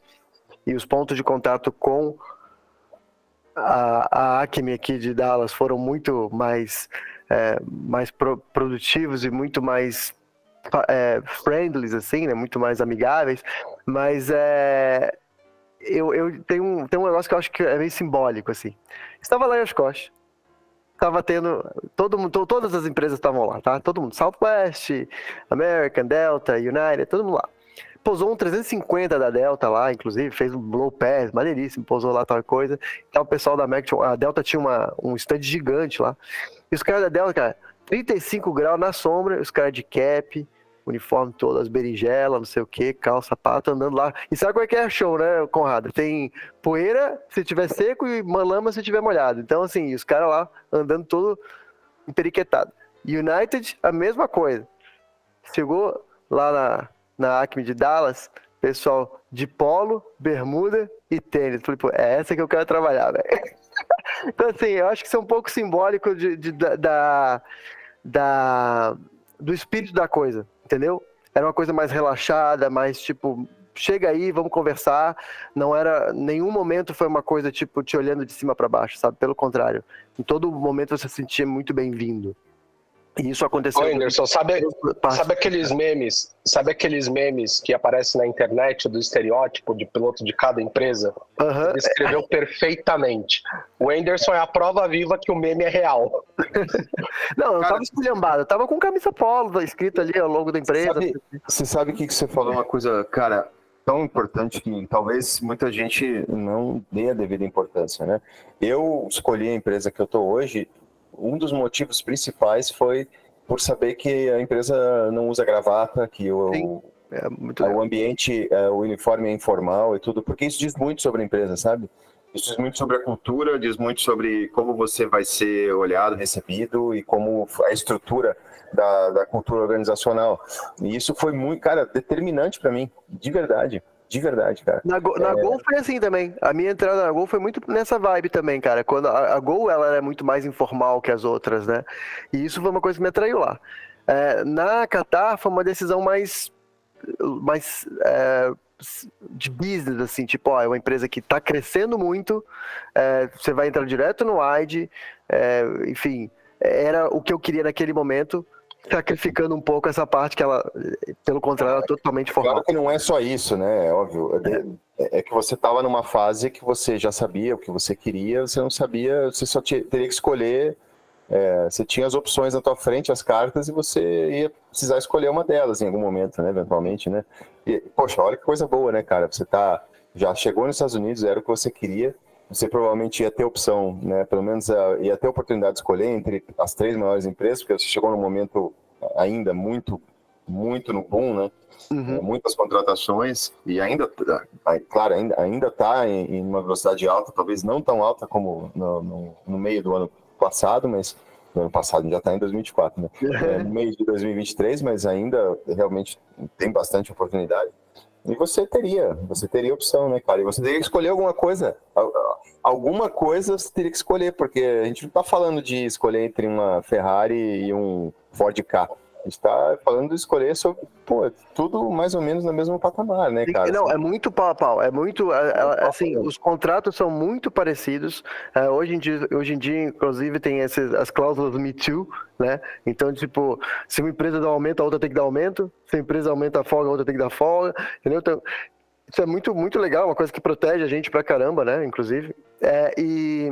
e os pontos de contato com a, a Acme aqui de Dallas foram muito mais, é, mais pro, produtivos e muito mais é, friendly, assim, né? Muito mais amigáveis. Mas é, eu, eu tenho, um, tenho um negócio que eu acho que é meio simbólico, assim. Estava lá em Oshkosh, estava tendo todo mundo, todas as empresas estavam lá, tá? Todo mundo, Southwest, American, Delta, United, todo mundo lá. Pousou um 350 da Delta lá, inclusive, fez um blow pass, maneiríssimo, pousou lá tal coisa. Então o pessoal da Mac, a Delta tinha uma, um stand gigante lá. E os caras da Delta, cara, 35 graus na sombra, os caras de cap, uniforme todo, as berinjelas, não sei o que, calça, sapato, andando lá. E sabe qual é que é show, né, Conrado? Tem poeira se tiver seco e lama se tiver molhado. Então, assim, os caras lá andando todo emperiquetado. United, a mesma coisa. Chegou lá na, na Acme de Dallas, pessoal de polo, bermuda e tênis. Falei, pô, é essa que eu quero trabalhar, velho. então, assim, eu acho que isso é um pouco simbólico de, de, da, da, do espírito da coisa, entendeu? Era uma coisa mais relaxada, mais tipo, chega aí, vamos conversar. Não era, nenhum momento foi uma coisa tipo te olhando de cima para baixo, sabe? Pelo contrário, em todo momento você se sentia muito bem-vindo. E isso aconteceu. Ô, Anderson, sabe, sabe aqueles memes? Sabe aqueles memes que aparecem na internet do estereótipo de piloto de cada empresa? Uhum. Ele escreveu perfeitamente. O Anderson é a prova viva que o meme é real. Não, eu Cara, tava esculhambado, eu tava com camisa polo escrito ali ao longo da empresa. Sabe, você sabe o que, que você falou? Uma coisa, cara, tão importante que talvez muita gente não dê a devida importância, né? Eu escolhi a empresa que eu tô hoje um dos motivos principais foi por saber que a empresa não usa gravata, que o, é o ambiente, é, o uniforme é informal e tudo, porque isso diz muito sobre a empresa, sabe? Isso diz muito sobre a cultura, diz muito sobre como você vai ser olhado, recebido e como a estrutura da, da cultura organizacional. E isso foi muito, cara, determinante para mim, de verdade. De verdade, cara. Na, Go, na é... Gol foi assim também. A minha entrada na Gol foi muito nessa vibe também, cara. Quando a, a Gol ela era muito mais informal que as outras, né? E isso foi uma coisa que me atraiu lá. É, na Qatar foi uma decisão mais, mais é, de business, assim, tipo, ó, é uma empresa que está crescendo muito, é, você vai entrar direto no wide, é, enfim, era o que eu queria naquele momento sacrificando um pouco essa parte que ela, pelo contrário, ela é totalmente formal. Claro que não é só isso, né? É óbvio. É, é que você estava numa fase que você já sabia o que você queria, você não sabia, você só tinha, teria que escolher. É, você tinha as opções na tua frente, as cartas, e você ia precisar escolher uma delas em algum momento, né? Eventualmente, né? E, poxa, olha que coisa boa, né, cara? Você tá, já chegou nos Estados Unidos, era o que você queria, você provavelmente ia ter opção, né? Pelo menos uh, ia ter oportunidade de escolher entre as três maiores empresas, porque você chegou num momento ainda muito muito no boom, né? Uhum. É, muitas contratações e ainda, claro, ainda ainda está em, em, uma velocidade alta, talvez não tão alta como no, no, no meio do ano passado, mas no ano passado já está em 2024, né? É, no meio de 2023, mas ainda realmente tem bastante oportunidade. E você teria, você teria opção, né, cara? E você teria que escolher alguma coisa. Alguma coisa você teria que escolher, porque a gente não está falando de escolher entre uma Ferrari e um Ford K a gente tá falando de escolher sobre, pô, tudo mais ou menos no mesmo patamar, né, cara? Não, é muito pau a pau, é muito, é, é, assim, os contratos são muito parecidos, é, hoje, em dia, hoje em dia, inclusive, tem esses, as cláusulas Me Too, né, então, tipo, se uma empresa dá aumento, a outra tem que dar aumento, se a empresa aumenta a folga, a outra tem que dar folga, entendeu? Então, isso é muito, muito legal, uma coisa que protege a gente pra caramba, né, inclusive, é, e...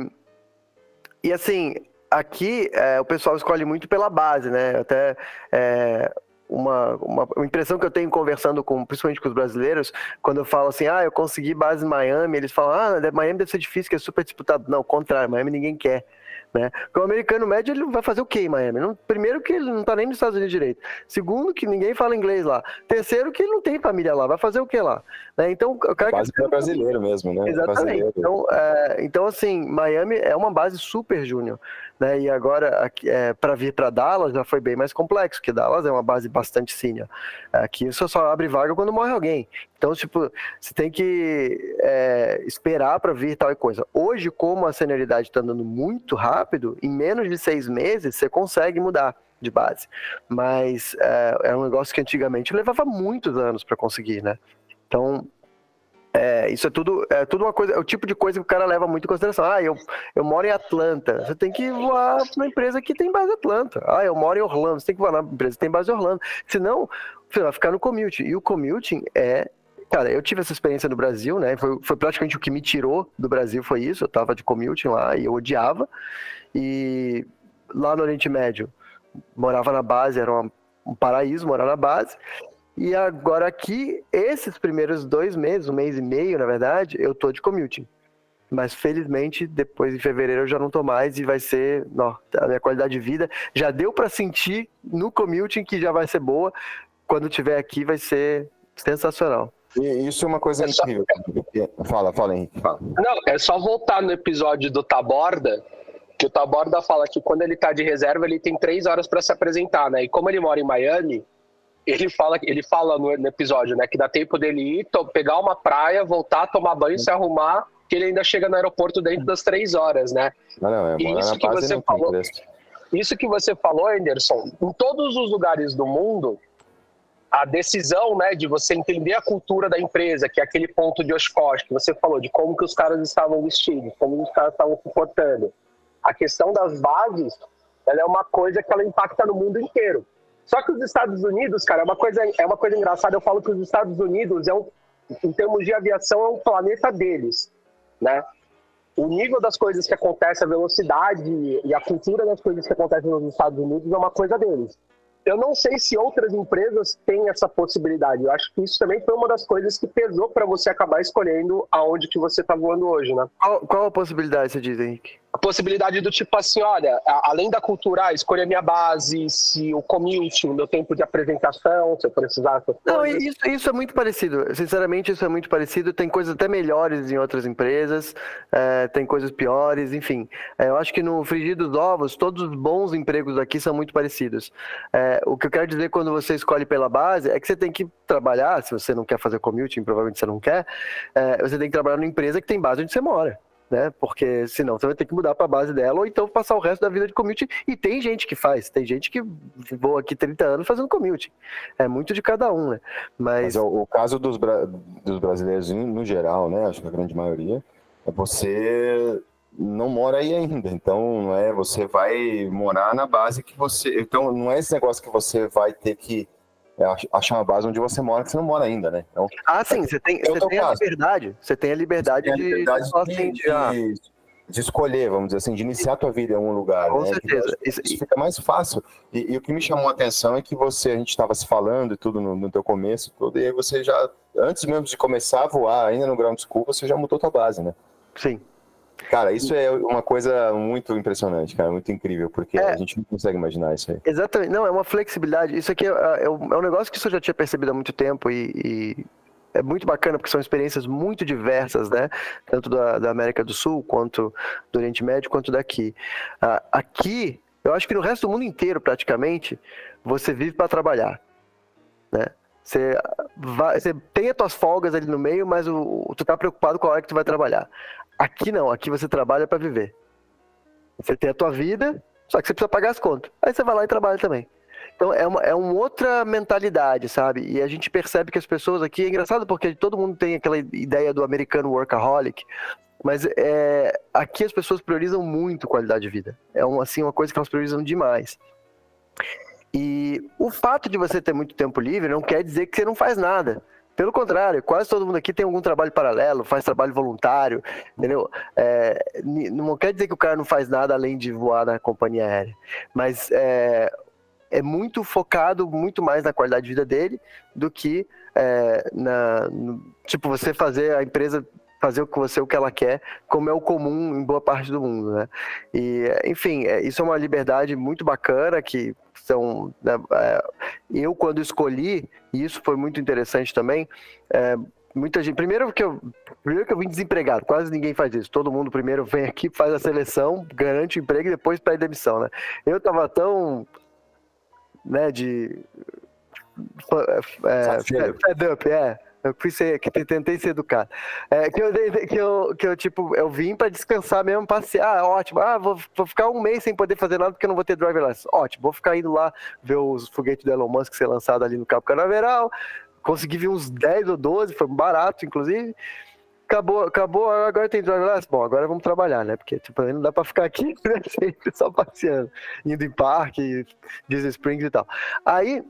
E assim, aqui é, o pessoal escolhe muito pela base, né? Até é, uma, uma, impressão que eu tenho conversando com, principalmente com os brasileiros, quando eu falo assim, ah, eu consegui base em Miami, eles falam, ah, Miami deve ser difícil, que é super disputado. Não, contrário, Miami ninguém quer. Né? Porque o americano médio ele vai fazer o quê em Miami? Não, primeiro que ele não está nem nos Estados Unidos direito. Segundo que ninguém fala inglês lá. Terceiro que ele não tem família lá. Vai fazer o quê lá? Né? Então, o cara base que... é brasileiro mesmo, né? Exatamente. Brasileiro. Então, é, então, assim, Miami é uma base super júnior. Né? E agora, é, para vir para Dallas já foi bem mais complexo, porque Dallas é uma base bastante senior. Aqui você só abre vaga quando morre alguém. Então, tipo, você tem que é, esperar para vir tal coisa. Hoje, como a senioridade está andando muito rápido, em menos de seis meses você consegue mudar de base. Mas é, é um negócio que antigamente levava muitos anos para conseguir, né? Então, é, isso é tudo, é tudo uma coisa, é o tipo de coisa que o cara leva muito em consideração. Ah, eu, eu moro em Atlanta. Você tem que voar para uma empresa que tem base em Atlanta. Ah, eu moro em Orlando. Você tem que voar na empresa que tem base em Orlando. Senão, você vai ficar no commute. E o commuting é. Cara, eu tive essa experiência no Brasil, né? Foi, foi praticamente o que me tirou do Brasil, foi isso. Eu tava de commuting lá e eu odiava. E lá no Oriente Médio, morava na base, era uma, um paraíso morar na base. E agora aqui, esses primeiros dois meses, um mês e meio, na verdade, eu tô de commuting. Mas felizmente, depois em fevereiro eu já não tô mais e vai ser, ó, a minha qualidade de vida já deu para sentir no commuting que já vai ser boa. Quando tiver aqui vai ser sensacional. E isso é uma coisa é incrível. Só... Fala, fala, Henrique. Fala. Não, é só voltar no episódio do Taborda, que o Taborda fala que quando ele tá de reserva, ele tem três horas para se apresentar, né? E como ele mora em Miami, ele fala, ele fala no, no, episódio, né, que dá tempo dele ir, to, pegar uma praia, voltar, tomar banho, se arrumar, que ele ainda chega no aeroporto dentro das três horas, né? Não, não, é, e isso que você falou, isso que você falou, Anderson, em todos os lugares do mundo, a decisão, né, de você entender a cultura da empresa, que é aquele ponto de Oshkosh, que você falou, de como que os caras estavam vestidos, como os caras estavam se portando. A questão das bases, ela é uma coisa que ela impacta no mundo inteiro. Só que os Estados Unidos, cara, é uma coisa, é uma coisa engraçada. Eu falo que os Estados Unidos, é um, em termos de aviação, é um planeta deles, né? O nível das coisas que acontecem, a velocidade e a cultura das coisas que acontecem nos Estados Unidos é uma coisa deles eu não sei se outras empresas têm essa possibilidade. Eu acho que isso também foi uma das coisas que pesou para você acabar escolhendo aonde que você está voando hoje, né? Qual, qual, a possibilidade, você diz, Henrique? A possibilidade do tipo assim, olha, além da cultura, ah, escolher a minha base, se o commute, o meu tempo de apresentação, se eu precisar. Não, isso, isso é muito parecido. Sinceramente, isso é muito parecido. Tem coisas até melhores em outras empresas, é, tem coisas piores, enfim. É, eu acho que no frigir dos ovos, todos os bons empregos aqui são muito parecidos. É, é, o que eu quero dizer quando você escolhe pela base é que você tem que trabalhar, se você não quer fazer commuting, provavelmente você não quer, é, você tem que trabalhar numa empresa que tem base onde você mora. Né? Porque senão você vai ter que mudar para a base dela ou então passar o resto da vida de commute. E tem gente que faz, tem gente que voa aqui 30 anos fazendo commute. É muito de cada um, né? Mas, Mas o, o, caso dos, bra... dos brasileiros no geral, né? Acho que a grande maioria, é você não mora aí ainda. Então, não é, você vai morar na base que você. Então, não é esse negócio que você vai ter que é, achar uma base onde você mora que você não mora ainda, né? Então, ah, sim, você tem, você tem a liberdade. Você tem a liberdade, tem a liberdade de, de, de, ah. de, escolher, vamos dizer assim, de iniciar a tua vida em algum lugar. Com né? certeza. Isso, isso, fica mais fácil. E, e, o que me chamou a atenção é que você, a gente estava se falando e tudo no, no teu começo, tudo, e aí você já, antes mesmo de começar a voar, ainda no ground school, você já mudou tua base, né? Sim. Cara, isso é uma coisa muito impressionante, cara, muito incrível, porque é, a gente não consegue imaginar isso aí. Exatamente, não, é uma flexibilidade. Isso aqui é, é, é um negócio que eu já tinha percebido há muito tempo e, e é muito bacana porque são experiências muito diversas, né? Tanto da, da América do Sul, quanto do Oriente Médio, quanto daqui. Uh, aqui, eu acho que no resto do mundo inteiro, praticamente, você vive para trabalhar, né? Você, vai, você tem as tuas folgas ali no meio, mas o, tu tá preocupado com a hora que tu vai trabalhar. Aqui não, aqui você trabalha para viver. Você tem a tua vida, só que você precisa pagar as contas. Aí você vai lá e trabalha também. Então é uma, é uma outra mentalidade, sabe? E a gente percebe que as pessoas aqui, é engraçado porque todo mundo tem aquela ideia do americano workaholic, mas é, aqui as pessoas priorizam muito qualidade de vida. É uma, assim, uma coisa que elas priorizam demais. E o fato de você ter muito tempo livre não quer dizer que você não faz nada. Pelo contrário, quase todo mundo aqui tem algum trabalho paralelo, faz trabalho voluntário, entendeu? É, não quer dizer que o cara não faz nada além de voar na companhia aérea, mas é, é muito focado muito mais na qualidade de vida dele do que é, na, no, tipo você fazer a empresa fazer com você o que ela quer, como é o comum em boa parte do mundo, né? E enfim, é, isso é uma liberdade muito bacana que são né, é, eu quando escolhi e isso foi muito interessante também. É, muita gente. Primeiro que eu, primeiro que eu vim desempregado, quase ninguém faz isso. Todo mundo primeiro vem aqui, faz a seleção, garante o emprego e depois pede demissão, né? Eu tava tão né, de é, fed up, é. Eu fui ser, que tentei ser educado. É, que, eu, que, eu, que eu, tipo, eu vim para descansar mesmo, passear, ah, ótimo. Ah, vou, vou ficar um mês sem poder fazer nada porque eu não vou ter driver license. Ótimo, vou ficar indo lá ver os foguetes do Elon Musk ser lançado ali no Cabo Canaveral. Consegui ver uns 10 ou 12, foi barato, inclusive acabou, acabou, agora tem driver license. Bom, agora vamos trabalhar, né? Porque tipo, não dá para ficar aqui né? só passeando, indo em parque, Disney Springs e tal. Aí,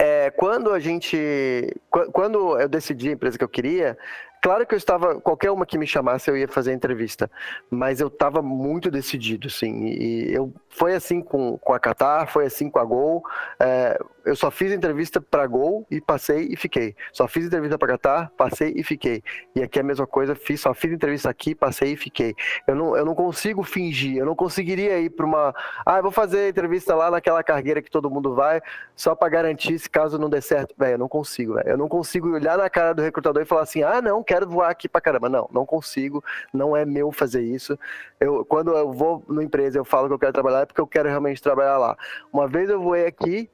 é, quando a gente, quando eu decidi a empresa que eu queria, Claro que eu estava, qualquer uma que me chamasse eu ia fazer a entrevista, mas eu estava muito decidido, sim. E eu foi assim com, com a Qatar, foi assim com a Gol. É, eu só fiz entrevista para Gol e passei e fiquei. Só fiz entrevista para Qatar, passei e fiquei. E aqui é a mesma coisa, fiz, só fiz entrevista aqui, passei e fiquei. Eu não, eu não consigo fingir, eu não conseguiria ir para uma, ah, eu vou fazer entrevista lá naquela cargueira que todo mundo vai, só para garantir se caso não der certo. Velho, eu não consigo, véio. eu não consigo olhar na cara do recrutador e falar assim, ah, não, quero voar aqui para caramba. Não, não consigo, não é meu fazer isso. Eu, quando eu vou numa empresa, eu falo que eu quero trabalhar é porque eu quero realmente trabalhar lá. Uma vez eu voei aqui,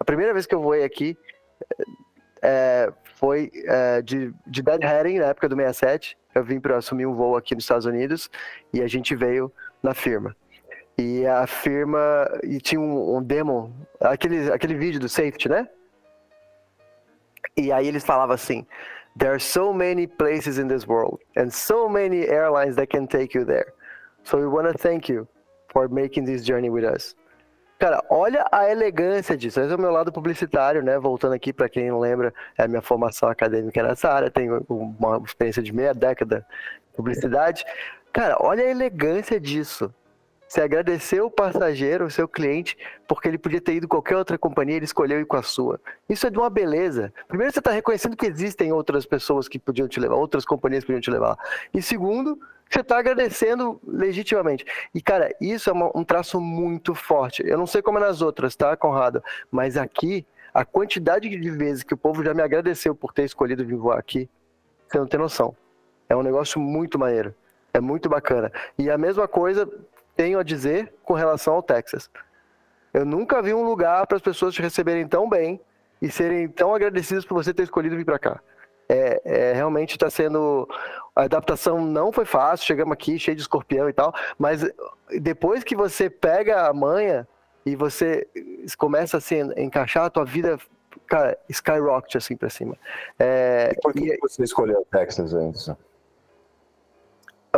a primeira vez que eu voei aqui é, foi é, de, de Deadheading, na época do 67. Eu vim para assumir um voo aqui nos Estados Unidos e a gente veio na firma. E a firma. E tinha um, um demo, aquele, aquele vídeo do safety, né? E aí eles falavam assim: There are so many places in this world and so many airlines that can take you there. So we want to thank you for making this journey with us. Cara, olha a elegância disso. Esse é o meu lado publicitário, né? Voltando aqui, para quem não lembra, é a minha formação acadêmica nessa área, tenho uma experiência de meia década de publicidade. Cara, olha a elegância disso. Você agradeceu o passageiro, o seu cliente, porque ele podia ter ido qualquer outra companhia, ele escolheu ir com a sua. Isso é de uma beleza. Primeiro, você está reconhecendo que existem outras pessoas que podiam te levar, outras companhias que podiam te levar. E segundo, você está agradecendo legitimamente. E, cara, isso é um traço muito forte. Eu não sei como é nas outras, tá, Conrado? Mas aqui, a quantidade de vezes que o povo já me agradeceu por ter escolhido vir voar aqui, você não tem noção. É um negócio muito maneiro. É muito bacana. E a mesma coisa tenho a dizer com relação ao Texas. Eu nunca vi um lugar para as pessoas te receberem tão bem e serem tão agradecidas por você ter escolhido vir para cá. É, é, realmente está sendo. A adaptação não foi fácil, chegamos aqui cheio de escorpião e tal, mas depois que você pega a manha e você começa assim, a encaixar a tua vida, cara, skyrocket assim para cima. É, e por que e... você escolheu o Texas antes?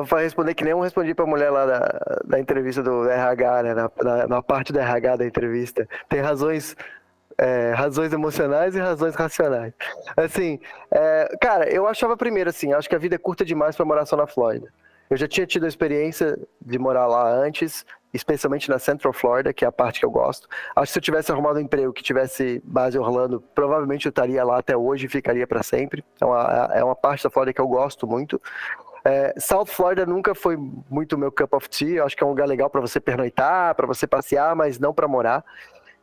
Vou responder que nem eu respondi pra mulher lá da, da entrevista do RH, né? Na, na, na parte do RH da entrevista. Tem razões é, razões emocionais e razões racionais. Assim, é, cara, eu achava primeiro assim, acho que a vida é curta demais para morar só na Flórida. Eu já tinha tido a experiência de morar lá antes, especialmente na Central Florida, que é a parte que eu gosto. Acho que se eu tivesse arrumado um emprego que tivesse base em Orlando, provavelmente eu estaria lá até hoje e ficaria para sempre. Uma, é uma parte da Flórida que eu gosto muito. É, South Florida nunca foi muito meu cup of tea. Acho que é um lugar legal para você pernoitar, para você passear, mas não para morar.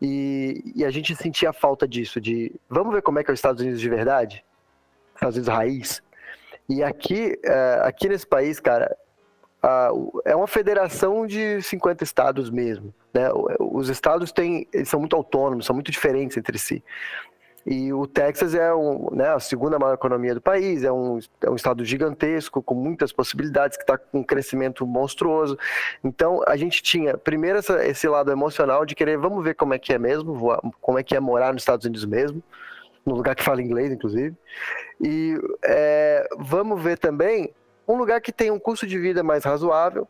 E, e, a gente sentia falta disso, de vamos ver como é que é os Estados Unidos de verdade, Estados Unidos raiz. E aqui, é, aqui nesse país, cara, é uma federação de 50 estados mesmo. Né? Os estados têm, são muito autônomos, são muito diferentes entre si. E o Texas é um, né, a segunda maior economia do país, é um, é um estado gigantesco, com muitas possibilidades, que está com um crescimento monstruoso. Então, a gente tinha, primeiro, essa, esse lado emocional de querer, vamos ver como é que é mesmo, voar, como é que é morar nos Estados Unidos mesmo, no lugar que fala inglês, inclusive. E é, vamos ver também um lugar que tem um custo de vida mais razoável,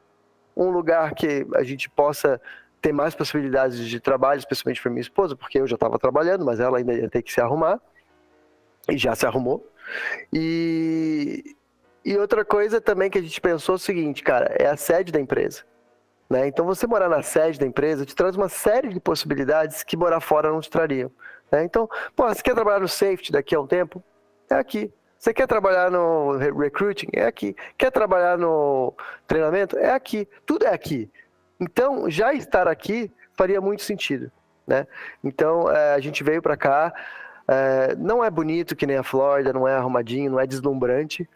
um lugar que a gente possa ter mais possibilidades de trabalho, especialmente para minha esposa, porque eu já estava trabalhando, mas ela ainda ia ter que se arrumar, e já se arrumou. E, e outra coisa também que a gente pensou é o seguinte, cara, é a sede da empresa. Né? Então, você morar na sede da empresa te traz uma série de possibilidades que morar fora não te trariam. Né? Então, pô, você quer trabalhar no safety daqui a um tempo? É aqui. Você quer trabalhar no recruiting? É aqui. Quer trabalhar no treinamento? É aqui. Tudo é aqui. Então, já estar aqui faria muito sentido, né? Então, é, a gente veio para cá, é, não é bonito que nem a Flórida, não é arrumadinho, não é deslumbrante,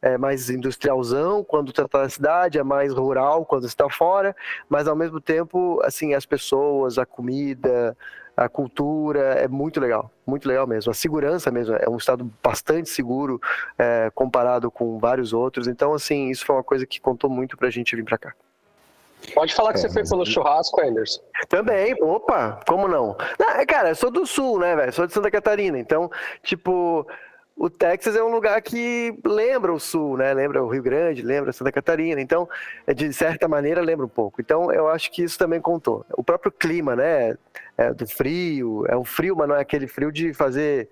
é mais industrialzão quando está na cidade, é mais rural quando está fora, mas ao mesmo tempo, assim, as pessoas, a comida, a cultura é muito legal, muito legal mesmo. A segurança mesmo é um estado bastante seguro é, comparado com vários outros. Então, assim, isso foi uma coisa que contou muito para a gente vir para cá. Pode falar que é, você foi pelo churrasco, Anderson. Também, opa, como não? não cara, eu sou do sul, né, velho? Sou de Santa Catarina. Então, tipo, o Texas é um lugar que lembra o sul, né? Lembra o Rio Grande, lembra Santa Catarina. Então, é, de certa maneira, lembra um pouco. Então, eu acho que isso também contou. O próprio clima, né? É do frio, é um frio, mas não é aquele frio de fazer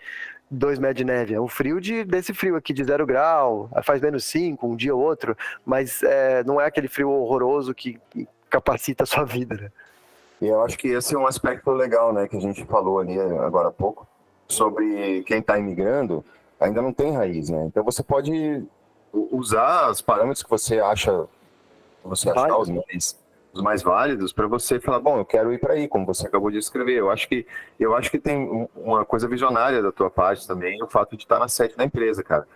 dois metros de neve. É um frio de, desse frio aqui de zero grau, faz menos cinco, um dia ou outro, mas é, não é aquele frio horroroso que capacita a sua vida, né? E eu acho que esse é um aspecto legal, né, que a gente falou ali agora há pouco, sobre quem está imigrando, ainda não tem raiz, né? Então você pode usar os parâmetros que você acha, você achar os mais os mais válidos para você falar, bom, eu quero ir para aí, como você acabou de escrever. Eu acho que eu acho que tem uma coisa visionária da tua parte também, o fato de estar na sede da empresa, cara.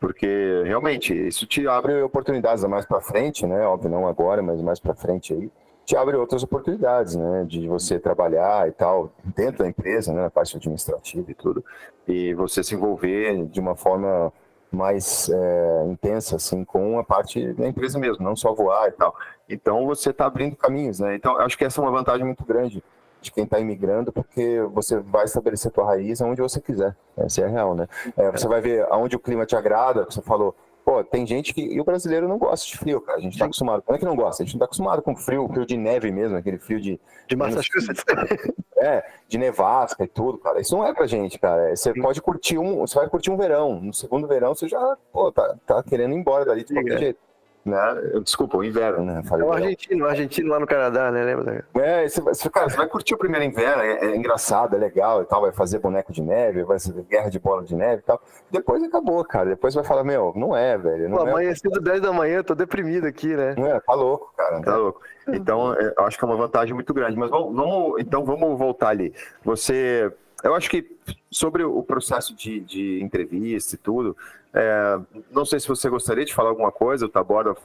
Porque realmente isso te abre oportunidades mais para frente, né? Óbvio, não agora, mas mais para frente aí, te abre outras oportunidades, né? De você trabalhar e tal dentro da empresa, né? Na parte administrativa e tudo, e você se envolver de uma forma mais é, intensa, assim, com a parte da empresa mesmo, não só voar e tal. Então, você está abrindo caminhos, né? Então, acho que essa é uma vantagem muito grande de quem está imigrando, porque você vai estabelecer tua raiz onde você quiser. Essa é a real, né? É, você vai ver aonde o clima te agrada, você falou, Pô, tem gente que. E o brasileiro não gosta de frio, cara. A gente tá acostumado. Não é que não gosta, a gente não tá acostumado com frio, frio de neve mesmo, aquele frio de. De Massachusetts. É, de nevasca e tudo, cara. Isso não é pra gente, cara. Você Sim. pode curtir um. Você vai curtir um verão. No segundo verão, você já, pô, tá, tá querendo ir embora dali de qualquer jeito. Né? Desculpa, o inverno, né? Falei é o argentino, o argentino lá no Canadá, né? Lembra? É, você, cara, você vai curtir o primeiro inverno, é, é, engraçado, é legal e tal, vai fazer boneco de neve, vai fazer guerra de bola de neve e tal. Depois acabou, cara. Depois vai falar, meu, não é, velho. Não Pô, é... amanhã cedo 10 da manhã, eu tô deprimido aqui, né? É, tá louco, cara, tá louco. Então, eu acho que é uma vantagem muito grande. Mas vamos, vamos então vamos voltar ali. Você eu acho que sobre o processo de, de entrevista e tudo, é, não sei se você gostaria de falar alguma coisa, o Tabora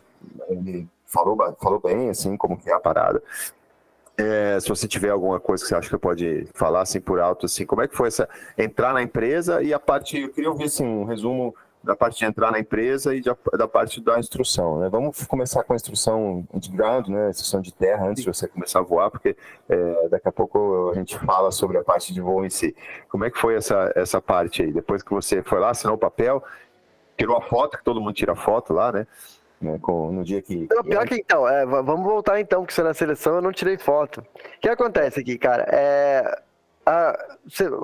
ele falou, falou bem, assim, como que é a parada. É, se você tiver alguma coisa que você acha que pode falar assim por alto, assim, como é que foi essa entrar na empresa e a parte, eu queria ouvir assim, um resumo da parte de entrar na empresa e de, da parte da instrução, né? Vamos começar com a instrução de ground, né? Instrução de terra antes de você começar a voar, porque é, daqui a pouco a gente fala sobre a parte de voo em si. Como é que foi essa, essa parte aí? Depois que você foi lá, assinou o papel, tirou a foto, que todo mundo tira foto lá, né? né com, no dia que. Não, pior que então, é, vamos voltar então, porque você na seleção eu não tirei foto. O que acontece aqui, cara? É, a,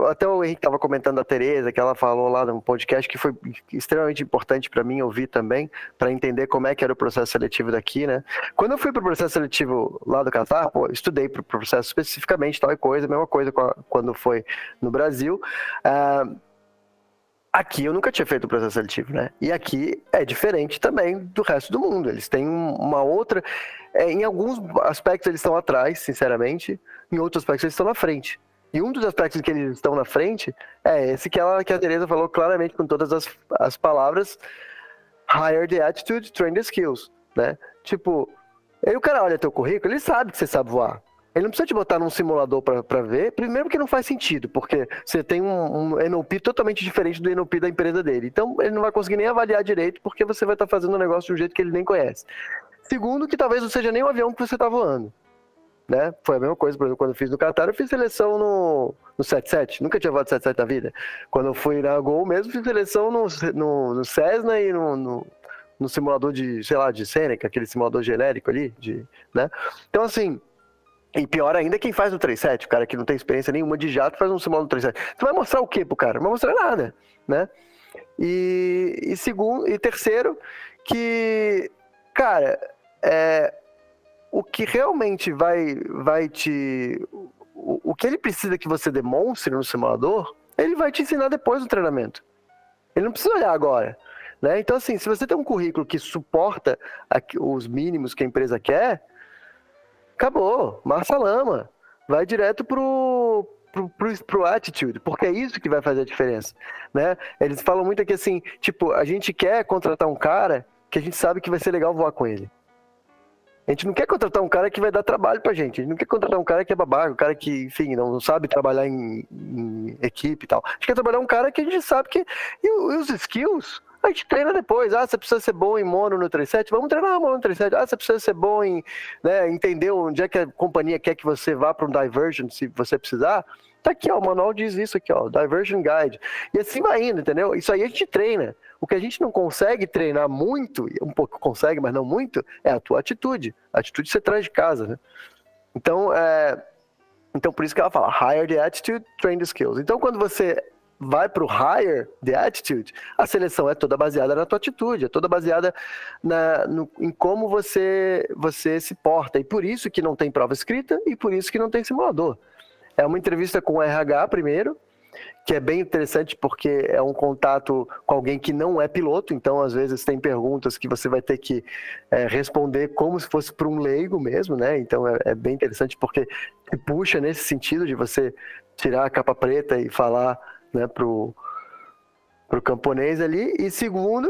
até o Henrique estava comentando da Tereza, que ela falou lá no podcast, que foi extremamente importante para mim ouvir também, para entender como é que era o processo seletivo daqui, né? Quando eu fui para o processo seletivo lá do Catar, pô, estudei para o processo especificamente, tal coisa, mesma coisa quando foi no Brasil. Uh, Aqui eu nunca tinha feito o processo seletivo, né? E aqui é diferente também do resto do mundo. Eles têm uma outra. É, em alguns aspectos eles estão atrás, sinceramente. Em outros aspectos eles estão na frente. E um dos aspectos que eles estão na frente é esse que, ela, que a Teresa falou claramente com todas as, as palavras: hire the attitude, train the skills, né? Tipo, aí o cara olha teu currículo, ele sabe que você sabe voar. Ele não precisa te botar num simulador para ver, primeiro porque não faz sentido, porque você tem um, um NLP totalmente diferente do NLP da empresa dele. Então ele não vai conseguir nem avaliar direito, porque você vai estar fazendo o um negócio de um jeito que ele nem conhece. Segundo, que talvez não seja nem o avião que você está voando. Né? Foi a mesma coisa, por exemplo, quando eu fiz no Qatar, eu fiz seleção no, no 77, nunca tinha voado 77 na vida. Quando eu fui na Gol mesmo, fiz seleção no, no, no Cessna e no, no, no simulador de, sei lá, de Seneca, aquele simulador genérico ali, de, né? Então, assim, e pior ainda quem faz o 37, o cara que não tem experiência nenhuma de jato faz um simulador 37. Tu vai mostrar o que pro cara? Não vai mostrar nada, né? E, e segundo, e terceiro, que, cara, é, o que realmente vai, vai te. O, o que ele precisa que você demonstre no simulador, ele vai te ensinar depois do treinamento. Ele não precisa olhar agora. Né? Então, assim, se você tem um currículo que suporta os mínimos que a empresa quer, acabou, massa lama. Vai direto pro, pro, pro, pro attitude, porque é isso que vai fazer a diferença, né? Eles falam muito aqui assim, tipo, a gente quer contratar um cara que a gente sabe que vai ser legal voar com ele. A gente não quer contratar um cara que vai dar trabalho pra gente. A gente não quer contratar um cara que é babaca, um cara que, enfim, não sabe trabalhar em, em equipe e tal. A gente quer trabalhar um cara que a gente sabe que. E, e os skills, a gente treina depois. Ah, você precisa ser bom em mono no 37? Vamos treinar mono no 37. Ah, você precisa ser bom em né, entender onde é que a companhia quer que você vá para um diversion, se você precisar. Tá aqui, ó, o manual diz isso aqui, ó, Diversion Guide. E assim vai indo, entendeu? Isso aí a gente treina. O que a gente não consegue treinar muito, um pouco consegue, mas não muito, é a tua atitude. A atitude você traz de casa, né? Então, é... então por isso que ela fala, hire the attitude, train the skills. Então, quando você vai para o higher the attitude, a seleção é toda baseada na tua atitude, é toda baseada na, no, em como você, você se porta. E por isso que não tem prova escrita e por isso que não tem simulador. É uma entrevista com o RH primeiro, que é bem interessante porque é um contato com alguém que não é piloto, então às vezes tem perguntas que você vai ter que é, responder como se fosse para um leigo mesmo, né? Então é, é, bem interessante porque te puxa nesse sentido de você tirar a capa preta e falar né, pro, pro camponês ali. E segundo,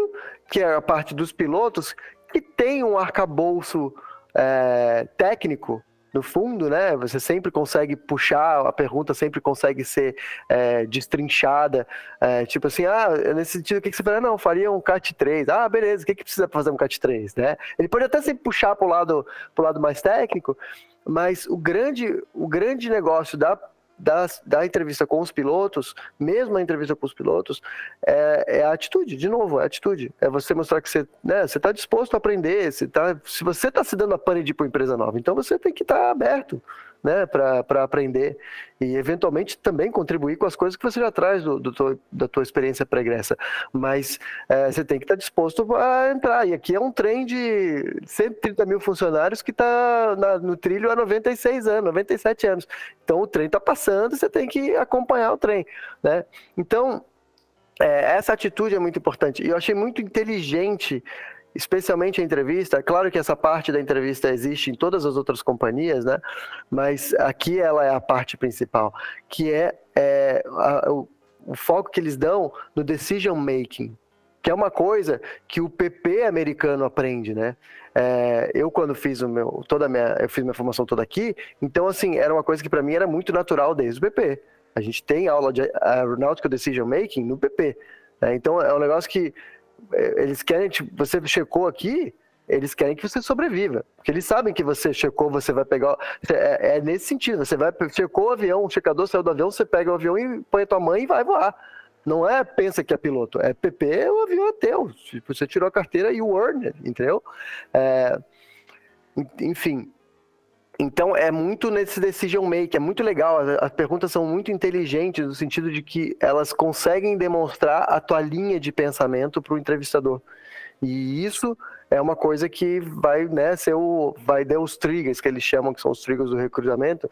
que é a parte dos pilotos, que tem um arcabouço é, técnico no fundo, né? Você sempre consegue puxar, a pergunta sempre consegue ser é, destrinchada. É, tipo assim, ah, nesse sentido, o que, você faria? Não, faria um CAT 3. Ah, beleza, o que, que precisa para fazer um CAT 3, né? Ele pode até sempre puxar para o lado, lado mais técnico, mas o grande, o grande negócio da da, entrevista com os pilotos, mesmo a entrevista com os pilotos, é, é a atitude, de novo, é a atitude. É você mostrar que você né, está disposto a aprender, você tá, se você está se dando a pane de ir para uma empresa nova, então você tem que estar tá aberto né, para aprender e eventualmente também contribuir com as coisas que você já traz do, do da tua experiência pregressa. Mas é, você tem que estar disposto a entrar. E aqui é um trem de 130 mil funcionários que está no trilho há 96 anos, 97 anos. Então o trem está passando, você tem que acompanhar o trem. Né? Então, é, essa atitude é muito importante. E eu achei muito inteligente especialmente a entrevista. Claro que essa parte da entrevista existe em todas as outras companhias, né? Mas aqui ela é a parte principal, que é, é a, o, o, foco que eles dão no decision making, que é uma coisa que o PP americano aprende, né? É, eu quando fiz o meu, toda minha, eu fiz minha formação toda aqui, então assim era uma coisa que para mim era muito natural desde o PP. A gente tem aula de aeronautical decision making no PP. Né? Então é um negócio que é, eles querem, tipo, você checou aqui, eles querem que você sobreviva. Porque eles sabem que você checou, você vai pegar. É, é, nesse sentido, você vai, checou o avião, o checador saiu do avião, você pega o avião e põe a tua mãe e vai voar. Não é pensa que é piloto, é PP, o avião é teu. Tipo, você tirou a carteira e o earned, entendeu? É, enfim, então é muito nesse decision make, é muito legal. As, perguntas são muito inteligentes no sentido de que elas conseguem demonstrar a tua linha de pensamento para o entrevistador. E isso é uma coisa que vai, né, ser o, vai dar os triggers que eles chamam, que são os triggers do recrutamento,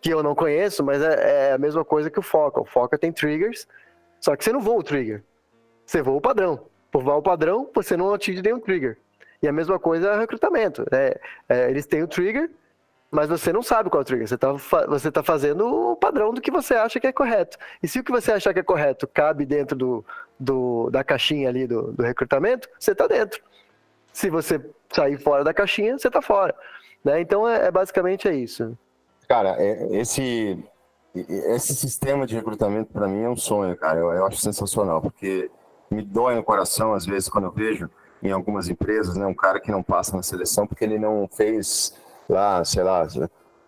que eu não conheço, mas é, é a mesma coisa que o Foca. O Foca tem triggers, só que você não voa o trigger. você voa o padrão. Por voar o padrão, você não atinge nenhum trigger. E a mesma coisa é recrutamento. Né? É, eles têm o trigger, mas você não sabe qual é o trigger. Você está você tá fazendo o padrão do que você acha que é correto. E se o que você achar que é correto cabe dentro do, do da caixinha ali do, do recrutamento, você está dentro. Se você sair fora da caixinha, você está fora. Né? Então, é, é, basicamente é isso. Cara, é, esse, esse sistema de recrutamento para mim é um sonho, cara. Eu, eu acho sensacional, porque me dói no coração às vezes quando eu vejo em algumas empresas, né, um cara que não passa na seleção porque ele não fez lá, sei lá,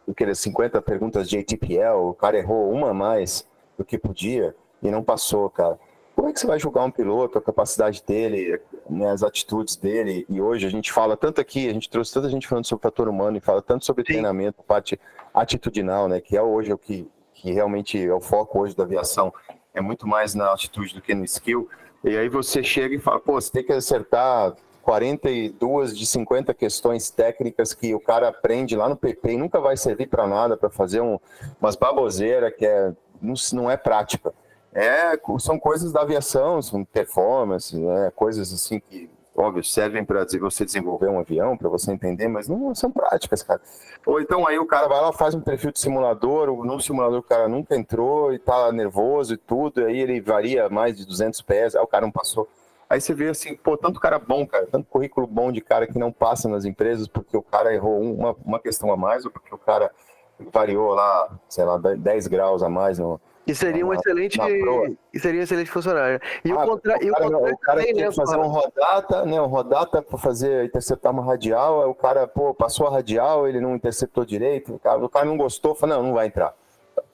aqueles 50 perguntas de ATPL, o cara errou uma a mais do que podia e não passou, cara. Como é que você vai julgar um piloto, a capacidade dele, né, as atitudes dele? E hoje a gente fala tanto aqui, a gente trouxe tanta gente falando sobre o fator humano e fala tanto sobre Sim. treinamento, parte atitudinal, né, que é hoje o que, que realmente é o foco hoje da aviação, é muito mais na atitude do que no skill. E aí você chega e fala, pô, você tem que acertar 42 de 50 questões técnicas que o cara aprende lá no PP e nunca vai servir para nada, para fazer um, umas baboseiras que é, não, não é prática. É, são coisas da aviação, são performance, né, coisas assim que, óbvio, servem para você desenvolver um avião, para você entender, mas não são práticas, cara. Ou então aí o cara vai lá, faz um perfil de simulador, no simulador o cara nunca entrou e tá nervoso e tudo, e aí ele varia mais de 200 pés, aí o cara não passou. Aí você vê assim, pô, tanto cara bom, cara, tanto currículo bom de cara que não passa nas empresas porque o cara errou uma, uma questão a mais ou porque o cara variou lá, sei lá, 10 graus a mais no. E seria um excelente, e seria um excelente funcionário. E ah, o, contra, o, cara, o, o cara também, né, fazer um rodata, né, um rodata para fazer interceptar uma radial, aí o cara, pô, passou a radial, ele não interceptou direito, o cara, o cara não gostou, falou, não, não vai entrar.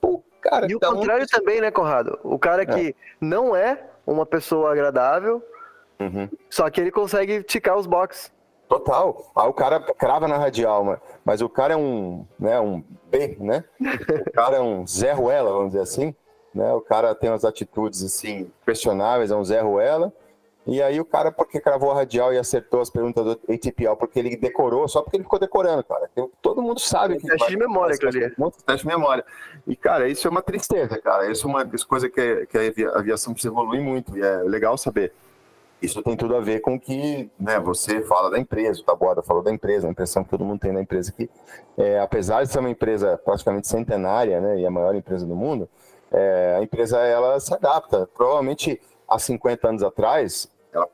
Pô, cara, e o tá contrário um... também, né, Conrado? O cara que é. não é uma pessoa agradável, Uhum. Só que ele consegue ticar os boxes. Total. Aí o cara crava na radial, mas o cara é um, né, um B, né? O cara é um Zé Ruela, vamos dizer assim. Né? O cara tem umas atitudes assim questionáveis, é um Zé Ruela. E aí o cara, porque cravou a radial e acertou as perguntas do ATPL, porque ele decorou, só porque ele ficou decorando, cara. Todo mundo sabe que. Teste de memória, cara. Teste de memória. E, cara, isso é uma tristeza, cara. Isso é uma coisa que, que a aviação precisa evoluir muito, e é legal saber. Isso tem tudo a ver com que né, você fala da empresa, o Taboada falou da empresa, a impressão que todo mundo tem da empresa que, é, apesar de ser uma empresa praticamente centenária né, e a maior empresa do mundo, é, a empresa ela se adapta. Provavelmente há 50 anos atrás, ela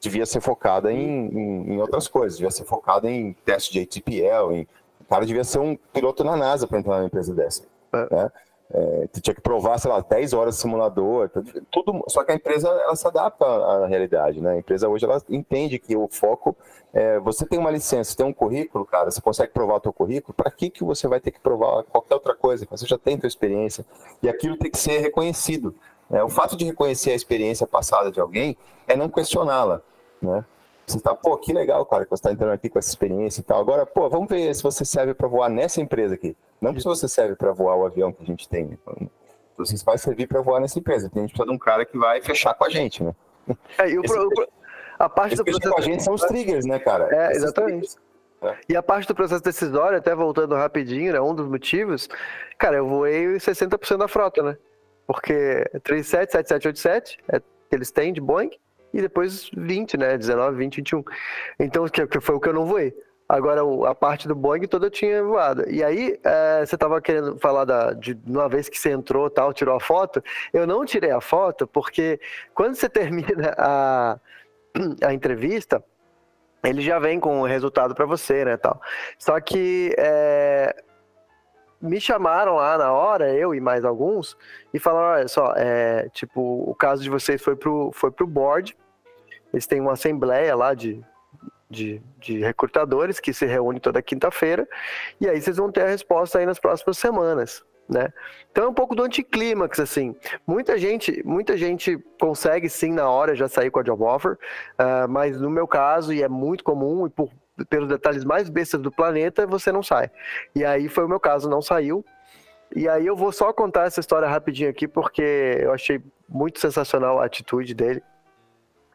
devia ser focada em, em, em outras coisas, devia ser focada em teste de ATPL, em, o cara devia ser um piloto na NASA para entrar numa empresa dessa. É. Né? É, tu tinha que provar, sei lá, 10 horas de simulador, tudo, só que a empresa ela se adapta à realidade, né? A empresa hoje ela entende que o foco é, você tem uma licença, tem um currículo, cara, você consegue provar o teu currículo, para que que você vai ter que provar qualquer outra coisa? Você já tem tua experiência e aquilo tem que ser reconhecido. Né? O fato de reconhecer a experiência passada de alguém é não questioná-la, né? Você tá, pô, que legal, cara, que você está entrando aqui com essa experiência e tal. Agora, pô, vamos ver se você serve para voar nessa empresa aqui. Não se você serve para voar o avião que a gente tem. Né? Você vai servir para voar nessa empresa. Tem a gente precisa de um cara que vai fechar com a gente, né? É, e o, pro, a parte do processo com a gente são os triggers, né, cara? É, exatamente. É. E a parte do processo decisório, até voltando rapidinho, né, um dos motivos, cara, eu voei 60% da frota, né? Porque 37, 7787 é que eles têm de Boeing, e depois 20, né? 19, 20, 21. Então, que foi o que eu não voei. Agora, a parte do Boeing toda eu tinha voado. E aí, é, você estava querendo falar da, de uma vez que você entrou tal, tirou a foto. Eu não tirei a foto porque quando você termina a, a entrevista, ele já vem com o resultado para você, né, tal. Só que é, me chamaram lá na hora, eu e mais alguns, e falaram, olha só, é, tipo, o caso de vocês foi pro, foi pro board, eles têm uma assembleia lá de de, de recrutadores que se reúne toda quinta-feira, e aí vocês vão ter a resposta aí nas próximas semanas. Né? Então é um pouco do anticlímax, assim. Muita gente, muita gente consegue sim na hora já sair com a job offer, uh, mas no meu caso, e é muito comum, e por, pelos detalhes mais bestas do planeta, você não sai. E aí foi o meu caso, não saiu. E aí eu vou só contar essa história rapidinho aqui, porque eu achei muito sensacional a atitude dele.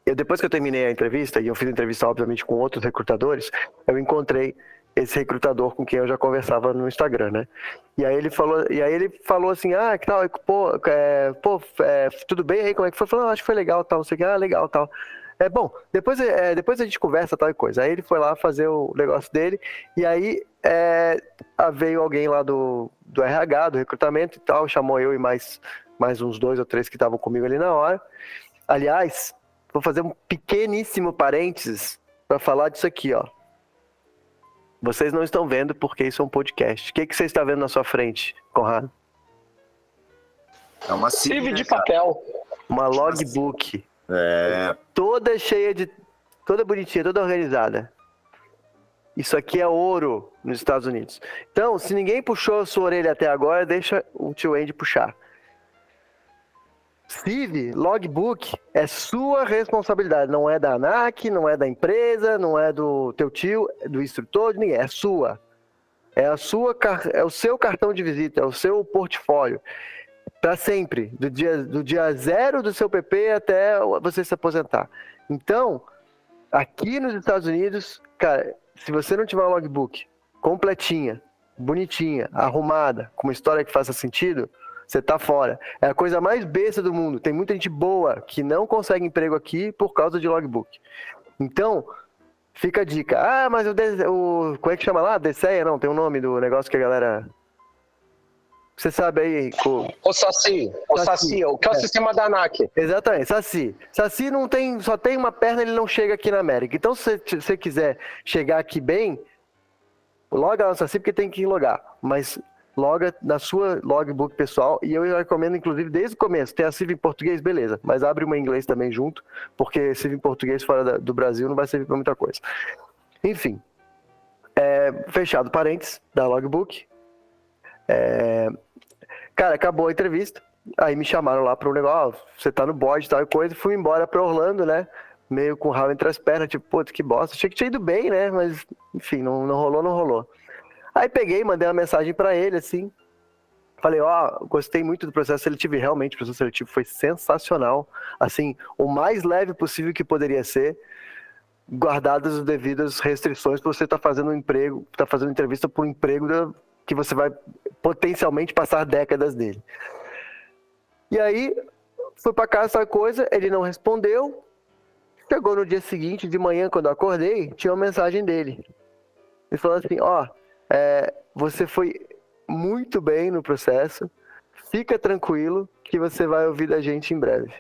Eu, depois que eu terminei a entrevista, e eu fiz entrevista, obviamente, com outros recrutadores, eu encontrei esse recrutador com quem eu já conversava no Instagram, né? E aí ele falou, e aí ele falou assim, ah, que tal, pô, é, pô é, tudo bem aí, como é que foi? Falou, acho que foi legal, tal, não sei o que, ah, legal, tal. É bom, depois, é, depois a gente conversa tal e coisa. Aí ele foi lá fazer o negócio dele, e aí é, veio alguém lá do, do RH, do recrutamento e tal, chamou eu e mais, mais uns dois ou três que estavam comigo ali na hora. Aliás, vou fazer um pequeníssimo parênteses para falar disso aqui, ó. Vocês não estão vendo porque isso é um podcast. O que, que você está vendo na sua frente, Conrado? É uma CIV de papel. Uma logbook. É. Toda cheia de. Toda bonitinha, toda organizada. Isso aqui é ouro nos Estados Unidos. Então, se ninguém puxou a sua orelha até agora, deixa o tio Andy puxar. CIV, logbook, é sua responsabilidade, não é da ANAC, não é da empresa, não é do teu tio, do instrutor, de ninguém, é sua. É a sua é o seu cartão de visita, é o seu portfólio. Para sempre, do dia, do dia zero do seu PP até você se aposentar. Então, aqui nos Estados Unidos, cara, se você não tiver uma logbook completinha, bonitinha, arrumada, com uma história que faça sentido, você tá fora. É a coisa mais besta do mundo. Tem muita gente boa que não consegue emprego aqui por causa de logbook. Então, fica a dica. Ah, mas o, o como é que chama lá? DCEA, não, tem um nome do negócio que a galera você sabe aí. Com... O Saci. O Saci, o que é o sistema da ANAC. Exatamente, Saci. Saci não tem, só tem uma perna, ele não chega aqui na América. Então, se você quiser chegar aqui bem, loga no Saci porque tem que logar. Mas loga na sua logbook pessoal. E eu recomendo, inclusive, desde o começo. Tem a CIV em português, beleza. Mas abre uma em inglês também junto, porque CIV em português fora do Brasil não vai servir para muita coisa. Enfim. É, fechado parênteses da logbook. É, cara, acabou a entrevista. Aí me chamaram lá para um negócio, oh, você tá no board e tal coisa. Fui embora para Orlando, né? Meio com o rabo entre as pernas, tipo, puta, que bosta. Achei que tinha ido bem, né? Mas, enfim, não, não rolou, não rolou. Aí peguei, mandei uma mensagem para ele, assim. Falei, ó, oh, gostei muito do processo seletivo e realmente o processo seletivo foi sensacional. Assim, o mais leve possível que poderia ser, guardadas as devidas restrições para você tá fazendo um emprego, tá fazendo entrevista por um emprego da, que você vai potencialmente passar décadas dele. E aí, fui para casa essa coisa, ele não respondeu. Chegou no dia seguinte, de manhã, quando eu acordei, tinha uma mensagem dele. Ele falou assim: Ó, oh, é, você foi muito bem no processo. Fica tranquilo que você vai ouvir da gente em breve.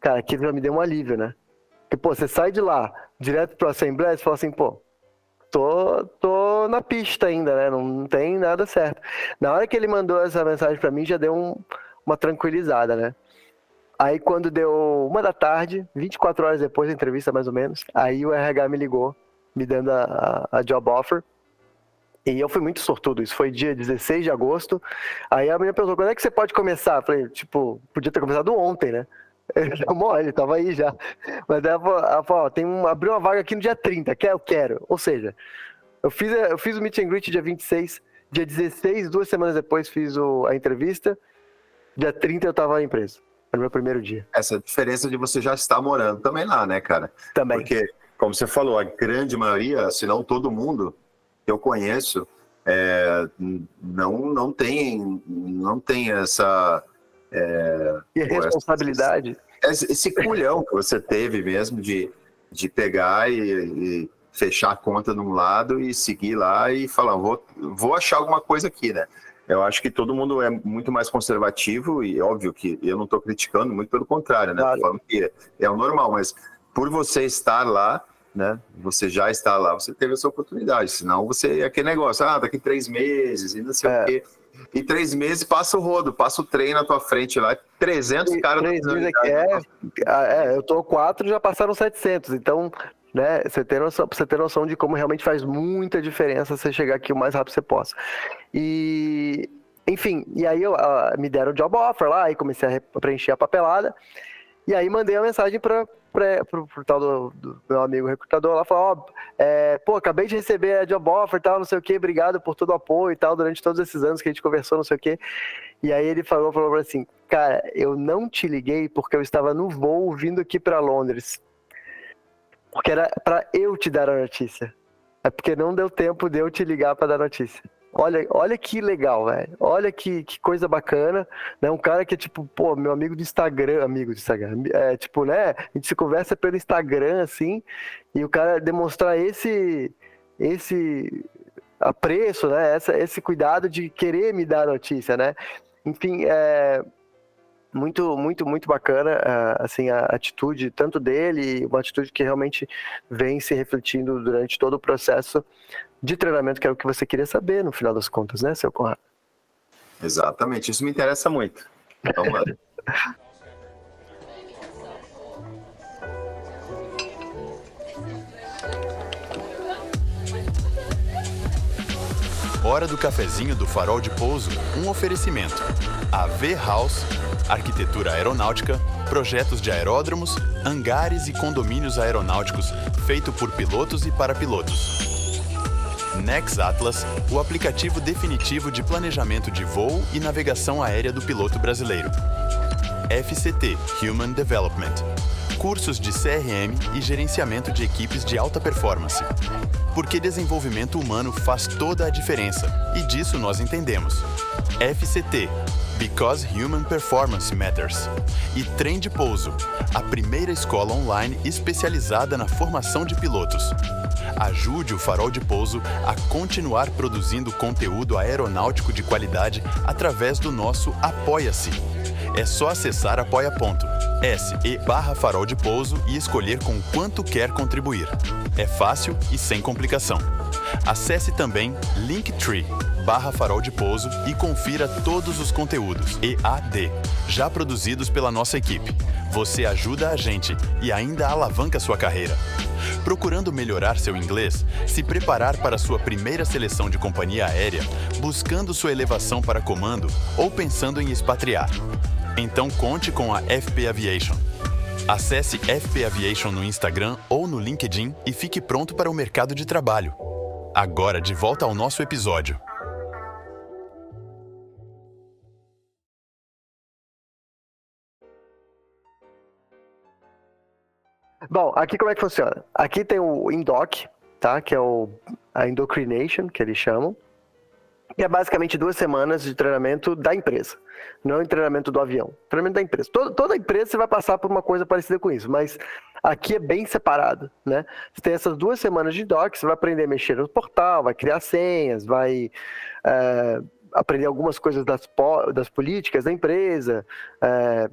Cara, aquilo já me deu um alívio, né? Porque, pô, você sai de lá direto pra Assembleia e fala assim, pô, tô, tô na pista ainda, né? Não, tem nada certo. Na hora que ele mandou essa mensagem para mim, já deu um, uma tranquilizada, né? Aí quando deu uma da tarde, 24 horas depois da entrevista mais ou menos, aí o RH me ligou, me dando a, a, a job offer. E eu fui muito sortudo, isso foi dia 16 de agosto. Aí a menina perguntou, quando é que você pode começar? Eu falei, tipo, podia ter começado ontem, né? Ele mole, tava aí já. Mas ela falou, ela falou tem um, abriu uma vaga aqui no dia 30, quer? Eu quero. Ou seja, eu fiz, eu fiz o meet and greet dia 26, dia 16, duas semanas depois fiz o, a entrevista, dia 30 eu tava na empresa, no meu primeiro dia. Essa diferença de você já estar morando também lá, né, cara? Também. Porque, como você falou, a grande maioria, se não todo mundo que eu conheço, é, não, não tem, não tem essa é, e responsabilidade. Esse, esse culhão que você teve mesmo de, de pegar e, e, fechar a conta num lado e seguir lá e falar, vou, vou achar alguma coisa aqui, né? Eu acho que todo mundo é muito mais conservativo e óbvio que eu não estou criticando, muito pelo contrário, né? Claro. falando que é o normal, mas por você estar lá, né? Você já está lá, você teve essa oportunidade. Senão você é aquele negócio, ah, daqui três meses e não sei é. o quê. E três meses passa o rodo, passa o trem na tua frente lá, 300 e, caras... Três meses aqui é, é, eu tô quatro, já passaram 700, então, né, você tem noção, você ter noção de como realmente faz muita diferença você chegar aqui o mais rápido que você possa. E, enfim, e aí eu, uh, me deram o job offer lá, e comecei a preencher a papelada, e aí mandei uma mensagem para pro tal do, do, meu amigo recrutador lá, falou, ó, oh, é, pô, acabei de receber a job offer e tal, não sei o que, obrigado por todo o apoio e tal, durante todos esses anos que a gente conversou, não sei o que. E aí ele falou, falou assim, cara, eu não te liguei porque eu estava no voo vindo aqui para Londres. Porque era para eu te dar a notícia. É porque não deu tempo de eu te ligar para dar notícia. Olha, olha que legal, velho. Olha que, que coisa bacana. Né? Um cara que é tipo, pô, meu amigo do Instagram, amigo do Instagram. É tipo, né? A gente se conversa pelo Instagram, assim, e o cara demonstrar esse, esse apreço, né? Essa, esse cuidado de querer me dar notícia, né? Enfim, é, muito, muito, muito bacana, uh, assim, a atitude tanto dele, uma atitude que realmente vem se refletindo durante todo o processo de treinamento, que é o que você queria saber, no final das contas, né, seu Conrado? Exatamente, isso me interessa muito. Então, Hora do cafezinho do Farol de Pouso, um oferecimento. AV House, arquitetura aeronáutica, projetos de aeródromos, hangares e condomínios aeronáuticos, feito por pilotos e para pilotos. Nex Atlas, o aplicativo definitivo de planejamento de voo e navegação aérea do piloto brasileiro. FCT Human Development cursos de CRM e gerenciamento de equipes de alta performance. Porque desenvolvimento humano faz toda a diferença, e disso nós entendemos. FCT Because Human Performance Matters. E Trem de Pouso, a primeira escola online especializada na formação de pilotos. Ajude o Farol de Pouso a continuar produzindo conteúdo aeronáutico de qualidade através do nosso Apoia-se. É só acessar apoia.se barra farol de pouso e escolher com quanto quer contribuir. É fácil e sem complicação. Acesse também Linktree barra farol de pouso e confira todos os conteúdos EAD já produzidos pela nossa equipe. Você ajuda a gente e ainda alavanca sua carreira. Procurando melhorar seu inglês, se preparar para sua primeira seleção de companhia aérea, buscando sua elevação para comando ou pensando em expatriar. Então conte com a FP Aviation. Acesse FP Aviation no Instagram ou no LinkedIn e fique pronto para o mercado de trabalho. Agora de volta ao nosso episódio. Bom, aqui como é que funciona? Aqui tem o Indoc, tá? Que é o, a Indocrination, que eles chamam. Que é basicamente duas semanas de treinamento da empresa. Não é treinamento do avião. Treinamento da empresa. Toda, toda empresa você vai passar por uma coisa parecida com isso, mas aqui é bem separado, né? Você tem essas duas semanas de doc, você vai aprender a mexer no portal, vai criar senhas, vai é, aprender algumas coisas das, das políticas da empresa, é,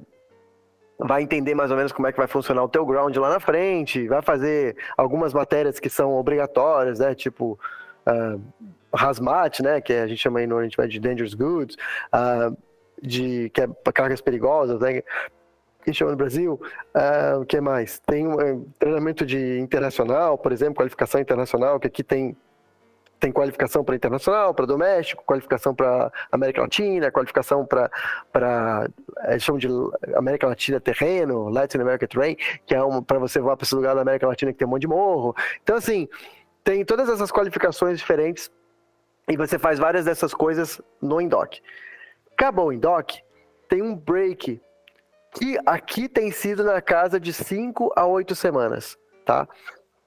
vai entender mais ou menos como é que vai funcionar o teu ground lá na frente, vai fazer algumas matérias que são obrigatórias, né? Tipo uh, hazmat, né? Que a gente chama aí no Oriente Médio de dangerous goods, uh, de que é cargas perigosas, né? Que chama no Brasil. Uh, o que mais? Tem um treinamento de internacional, por exemplo, qualificação internacional, que aqui tem tem qualificação para internacional, para doméstico, qualificação para América Latina, qualificação para, eles chamam de América Latina terreno, Latin America Terrain, que é para você voar para esse lugar da América Latina que tem um monte de morro. Então, assim, tem todas essas qualificações diferentes e você faz várias dessas coisas no Indoc. Acabou o Indoc, tem um break que aqui tem sido na casa de 5 a 8 semanas, tá?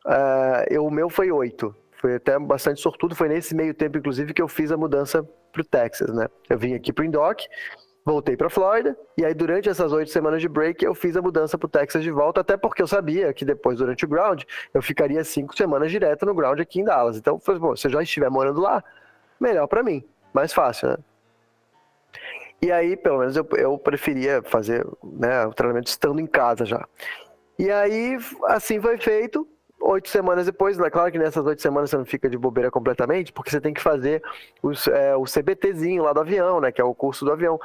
Uh, o meu foi 8. Foi até bastante sortudo. Foi nesse meio tempo, inclusive, que eu fiz a mudança para o Texas, né? Eu vim aqui para o Indoc, voltei para Flórida, e aí durante essas oito semanas de break eu fiz a mudança para o Texas de volta, até porque eu sabia que depois, durante o ground, eu ficaria cinco semanas direto no ground aqui em Dallas. Então, falei, bom, se eu já estiver morando lá, melhor para mim, mais fácil, né? E aí, pelo menos, eu, eu preferia fazer né, o treinamento estando em casa já. E aí, assim foi feito oito semanas depois, é claro que nessas oito semanas você não fica de bobeira completamente, porque você tem que fazer os, é, o CBTzinho lá do avião, né? Que é o curso do avião.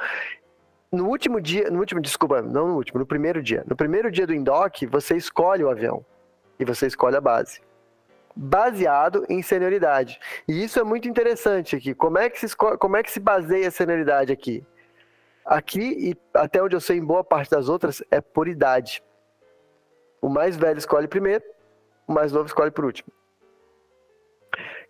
No último dia, no último, desculpa, não no último, no primeiro dia. No primeiro dia do INDOC, você escolhe o avião e você escolhe a base. Baseado em senioridade. E isso é muito interessante aqui. Como é que se, como é que se baseia a senioridade aqui? Aqui, e até onde eu sei em boa parte das outras, é por idade. O mais velho escolhe primeiro, o mais novo escolhe por último.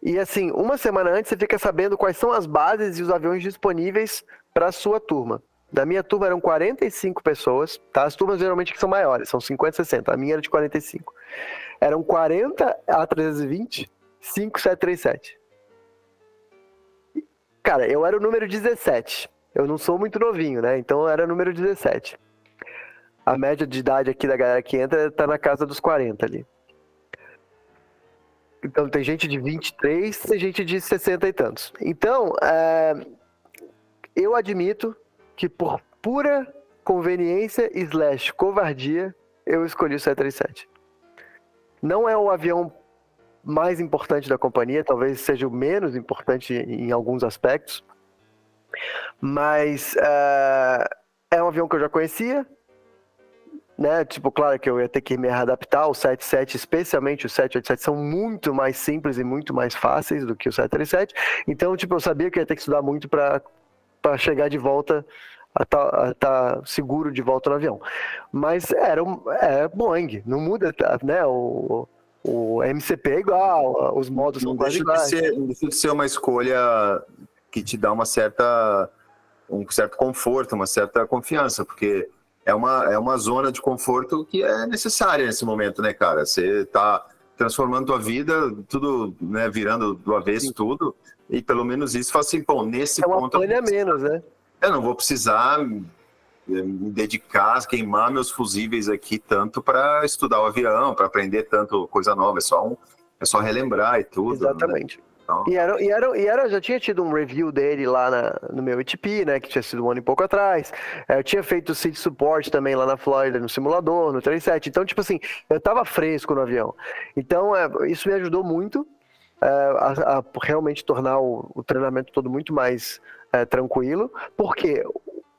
E assim, uma semana antes você fica sabendo quais são as bases e os aviões disponíveis para a sua turma. Da minha turma eram 45 pessoas, tá? As turmas geralmente que são maiores, são 50, 60. A minha era de 45. Eram 40 A320, 5 737. Cara, eu era o número 17. Eu não sou muito novinho, né? Então eu era o número 17. A média de idade aqui da galera que entra tá na casa dos 40 ali. Então tem gente de 23, tem gente de 60 e tantos. Então, é, eu admito que por pura conveniência slash covardia, eu escolhi o 737. Não é o avião mais importante da companhia, talvez seja o menos importante em alguns aspectos, mas uh, é um avião que eu já conhecia, né? Tipo, claro que eu ia ter que me adaptar. O 77, especialmente o 787, são muito mais simples e muito mais fáceis do que o 737. Então, tipo, eu sabia que ia ter que estudar muito para chegar de volta a estar tá, tá seguro de volta no avião. Mas era um, é Boeing, não muda, tá, né? O, o MCP é igual, os modos não são quase iguais. Ser, não deixa de ser uma escolha que te dá uma certa um certo conforto, uma certa confiança, porque é uma, é uma zona de conforto que é necessária nesse momento, né, cara? Você está transformando tua vida, tudo, né, virando do avesso Sim. tudo, e pelo menos isso faz assim, pô, nesse é ponto... É menos, né? Eu não vou precisar eh, me dedicar, queimar meus fusíveis aqui tanto para estudar o avião, para aprender tanto coisa nova, é só um, é só relembrar e tudo. Né? Exatamente. Né? Então... E, era, e, era, e era, já tinha tido um review dele lá na, no meu ETP, né? Que tinha sido um ano e pouco atrás. É, eu tinha feito o Seed Support também lá na Flórida, no simulador, no 37. Então, tipo assim, eu tava fresco no avião. Então, é, isso me ajudou muito a, a, realmente tornar o, o, treinamento todo muito mais é, tranquilo, porque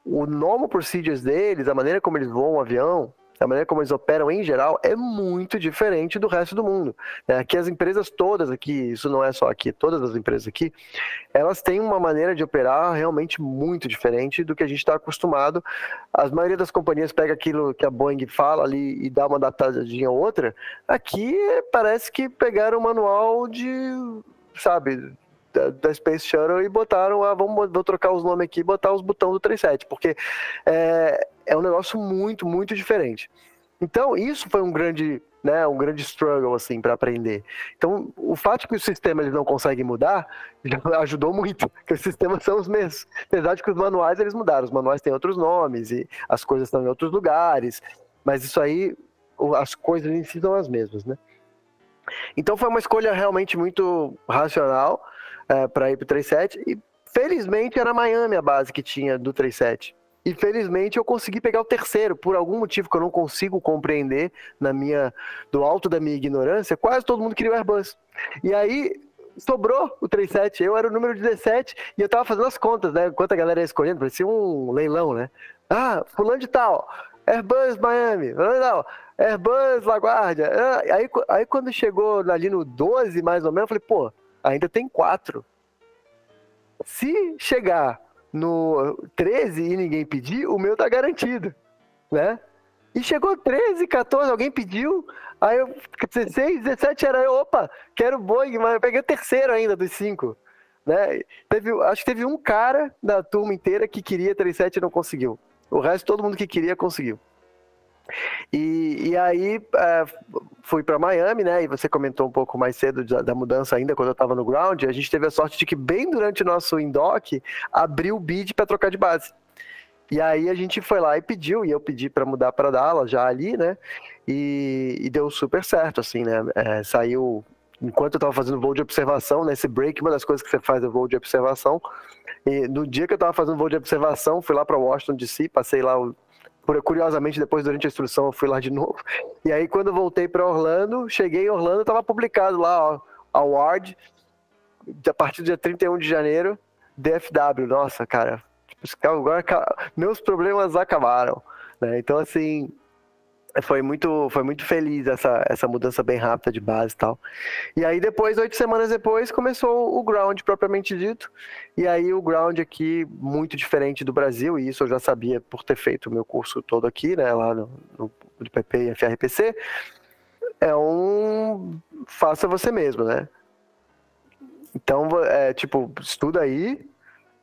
o normal procedures deles, a maneira como eles voam o avião, a maneira como eles operam em geral é muito diferente do resto do mundo. Né? Aqui as empresas todas aqui, isso não é só aqui, todas as empresas aqui, elas têm uma maneira de operar realmente muito diferente do que a gente está acostumado. A maioria das companhias pega aquilo que a Boeing fala ali e dá uma adaptadinha ou outra. Aqui parece que pegaram o manual de, sabe, da, Space Shuttle e botaram, ah, vamos vou trocar os nomes aqui e botar os botões do 37, porque é, é um negócio muito, muito diferente. Então, isso foi um grande, né, um grande struggle, assim, para aprender. Então, o fato que o sistema eles não conseguem mudar, ajudou muito, porque os sistemas são os mesmos. Apesar de que os manuais, eles mudaram. Os manuais têm outros nomes e as coisas estão em outros lugares, mas isso aí, as coisas em si são as mesmas, né? Então, foi uma escolha realmente muito racional, é, para ir para o 37. E felizmente era Miami a base que tinha do 37. E felizmente eu consegui pegar o terceiro, por algum motivo que eu não consigo compreender na minha do alto da minha ignorância, quase todo mundo queria o Airbus. E aí sobrou o 37, eu era o número 17 e eu tava fazendo as contas, né? Enquanto a galera ia escolhendo, parecia um leilão, né? Ah, fulano de tal, Airbus Miami, fulano Airbus LaGuardia. Ah, aí, aí quando chegou ali no 12, mais ou menos, eu falei, pô, ainda tem quatro. Se chegar no 13 e ninguém pedir, o meu tá garantido, né? E chegou 13, 14, alguém pediu, aí eu, 16, 17 era eu, opa, quero Boeing, mas eu peguei o terceiro ainda dos cinco, né? Teve, acho que teve um cara da turma inteira que queria 37 e não conseguiu. O resto, todo mundo que queria, conseguiu. E, e aí é, fui para Miami, né? E você comentou um pouco mais cedo da, da mudança ainda quando eu estava no ground. A gente teve a sorte de que bem durante o nosso indoc abriu o bid para trocar de base. E aí a gente foi lá e pediu, e eu pedi para mudar para Dallas já ali, né? E, e, deu super certo, assim, né? É, saiu enquanto eu estava fazendo voo de observação, nesse break, uma das coisas que você faz é voo de observação. E no dia que eu estava fazendo voo de observação, fui lá para Washington DC, passei lá o curiosamente, depois, durante a instrução, eu fui lá de novo. E aí, quando eu voltei para Orlando, cheguei em Orlando, estava publicado lá, ó, award, a partir do dia 31 de janeiro, DFW. Nossa, cara, tipo, agora meus problemas acabaram. Né? Então, assim, foi muito, foi muito feliz essa, essa mudança bem rápida de base e tal. E aí depois, oito semanas depois, começou o ground propriamente dito. E aí o ground aqui, muito diferente do Brasil, e isso eu já sabia por ter feito o meu curso todo aqui, né, lá no, no PP e FRPC, é um faça você mesmo, né? Então, é, tipo, estuda aí,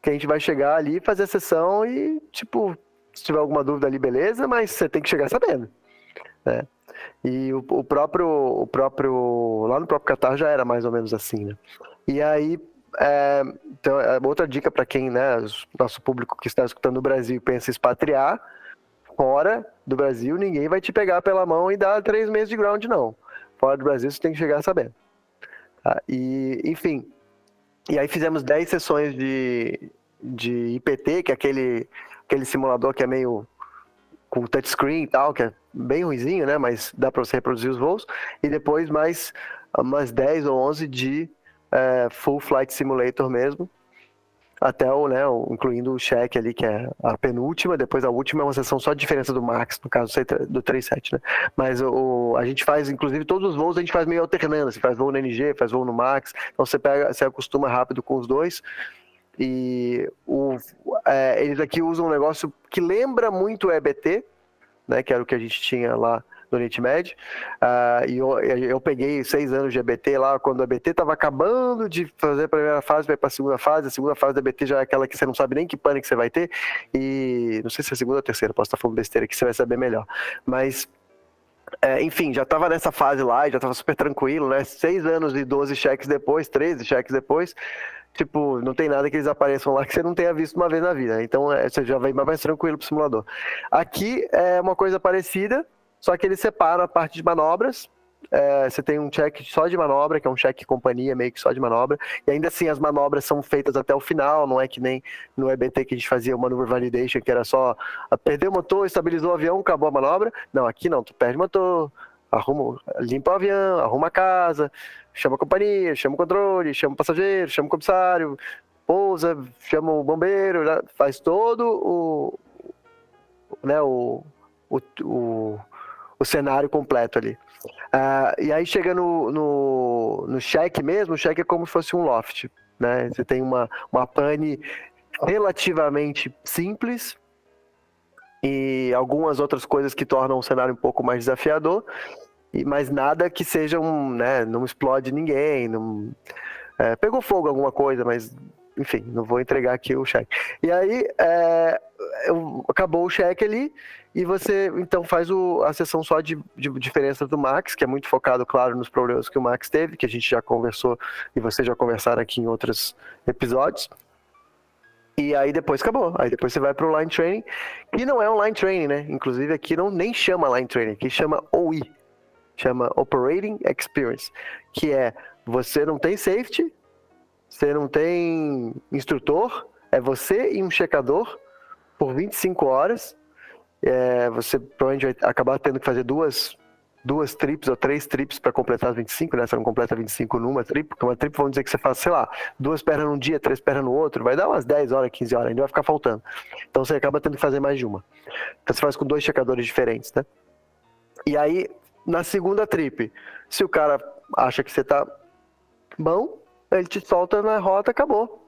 que a gente vai chegar ali, fazer a sessão e, tipo, se tiver alguma dúvida ali, beleza, mas você tem que chegar sabendo. Né? E o, o, próprio, o próprio. Lá no próprio Qatar já era mais ou menos assim, né? E aí. É, então, é outra dica para quem, né, nosso público que está escutando no Brasil pensa em expatriar, fora do Brasil, ninguém vai te pegar pela mão e dar três meses de ground, não. Fora do Brasil, você tem que chegar sabendo. Tá? E, enfim. E aí fizemos 10 sessões de, de IPT, que é aquele, aquele simulador que é meio com touchscreen e tal, que é bem ruizinho, né? Mas dá para você reproduzir os voos. E depois mais umas 10 ou 11 de é, Full Flight Simulator mesmo. Até o, né, incluindo o check ali, que é a penúltima, depois a última é uma sessão só de diferença do Max, no caso do 37, né? Mas o, a gente faz, inclusive, todos os voos a gente faz meio alternando, você faz voo no NG, faz voo no Max, então você pega, você acostuma rápido com os dois. E o, é, eles aqui usam um negócio que lembra muito o EBT, né, que era o que a gente tinha lá no Oriente Médio. Uh, e eu, eu peguei seis anos de EBT lá, quando o EBT estava acabando de fazer a primeira fase, vai para a segunda fase. A segunda fase do EBT já é aquela que você não sabe nem que pânico você vai ter. E não sei se é a segunda ou a terceira, posso estar falando besteira aqui, você vai saber melhor. Mas é, enfim, já estava nessa fase lá, já estava super tranquilo, né? Seis anos e 12 cheques depois, 13 cheques depois, tipo, não tem nada que eles apareçam lá que você não tenha visto uma vez na vida. Então é, você já vai mais tranquilo pro simulador. Aqui é uma coisa parecida, só que ele separa a parte de manobras. É, você tem um check só de manobra, que é um check companhia, meio que só de manobra. E ainda assim as manobras são feitas até o final, não é que nem no EBT que a gente fazia o maneuver validation, que era só ah, perder o motor, estabilizou o avião, acabou a manobra. Não, aqui não, tu perde o motor, arruma, limpa o avião, arruma a casa, chama a companhia, chama o controle, chama o passageiro, chama o comissário, pousa, chama o bombeiro, faz todo o, né, o, o, o, o cenário completo ali. Uh, e aí chega no, no, no cheque mesmo, o cheque é como se fosse um loft. Né? Você tem uma, uma pane relativamente simples, e algumas outras coisas que tornam o cenário um pouco mais desafiador mas nada que seja um, né, não explode ninguém, não, é, pegou fogo alguma coisa, mas enfim, não vou entregar aqui o cheque. E aí é, acabou o cheque ali e você então faz o, a sessão só de, de diferença do Max, que é muito focado, claro, nos problemas que o Max teve, que a gente já conversou e vocês já conversaram aqui em outros episódios. E aí depois acabou. Aí depois você vai para o line training, que não é um line training, né? Inclusive aqui não nem chama line training, aqui chama OI, chama Operating Experience, que é você não tem safety, você não tem instrutor, é você e um checador por 25 horas. É, você provavelmente vai acabar tendo que fazer duas, duas trips ou três trips para completar as 25, né? Você não completa 25 numa trip, porque uma trip vamos dizer que você faz, sei lá, duas pernas num dia, três pernas no outro, vai dar umas 10 horas, 15 horas, ainda vai ficar faltando. Então você acaba tendo que fazer mais de uma. Então você faz com dois checadores diferentes, né? E aí na segunda trip, se o cara acha que você tá bom, ele te solta na rota, acabou.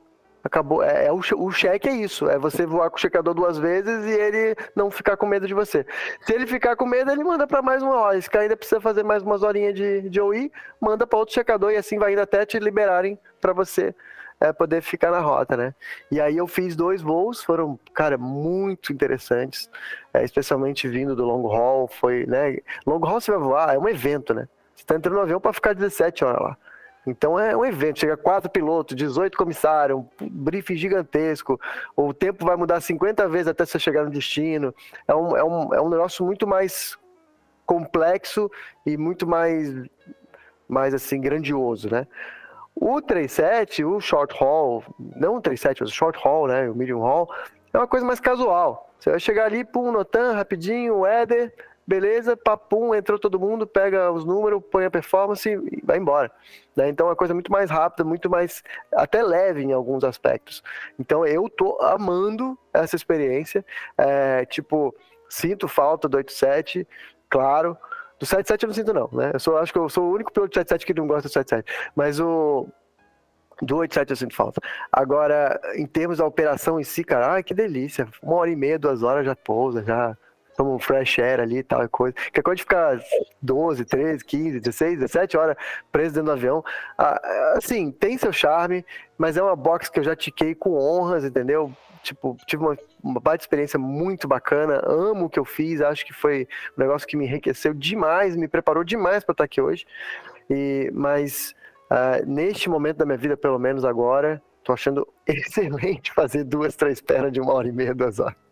Acabou. É, é o, o cheque é isso. É você voar com o checador duas vezes e ele não ficar com medo de você. Se ele ficar com medo, ele manda para mais uma hora. Se ainda precisa fazer mais umas horinhas de, de OI, manda para outro checador e assim vai indo até te liberarem para você é, poder ficar na rota, né? E aí eu fiz dois voos, foram, cara, muito interessantes, é, especialmente vindo do long haul, foi, né? Long haul você vai voar, é um evento, né? Você tá entrando no avião para ficar 17 horas lá. Então é um evento, chega quatro pilotos, 18 comissários, um briefing gigantesco, o tempo vai mudar 50 vezes até você chegar no destino. É um, é um, é um negócio muito mais complexo e muito mais, mais assim, grandioso, né? O 37, o short haul, não o 37, mas o short haul, né, o medium haul, é uma coisa mais casual. Você vai chegar ali, pum, Notan, rapidinho, o Éder, beleza, papum, entrou todo mundo, pega os números, põe a performance e vai embora. Né? Então é uma coisa muito mais rápida, muito mais até leve em alguns aspectos. Então eu tô amando essa experiência. É, tipo, sinto falta do 87, claro. Do 77 eu não sinto, não, né? Eu sou, acho que eu sou o único piloto de 77 que não gosta do 77. Mas o. Do 87 eu sinto falta. Agora, em termos da operação em si, cara, ai, que delícia. Uma hora e meia, duas horas já pousa, já toma um fresh air ali e tal, coisa. Que é coisa de ficar 12, 13, 15, 16, 17 horas preso dentro do avião. Ah, assim, tem seu charme, mas é uma box que eu já tiquei com honras, entendeu? tipo, tive uma, uma baita experiência muito bacana, amo o que eu fiz, acho que foi um negócio que me enriqueceu demais, me preparou demais para estar aqui hoje. E, mas uh, neste momento da minha vida, pelo menos agora, tô achando excelente fazer duas, três pernas de uma hora e meia, duas horas.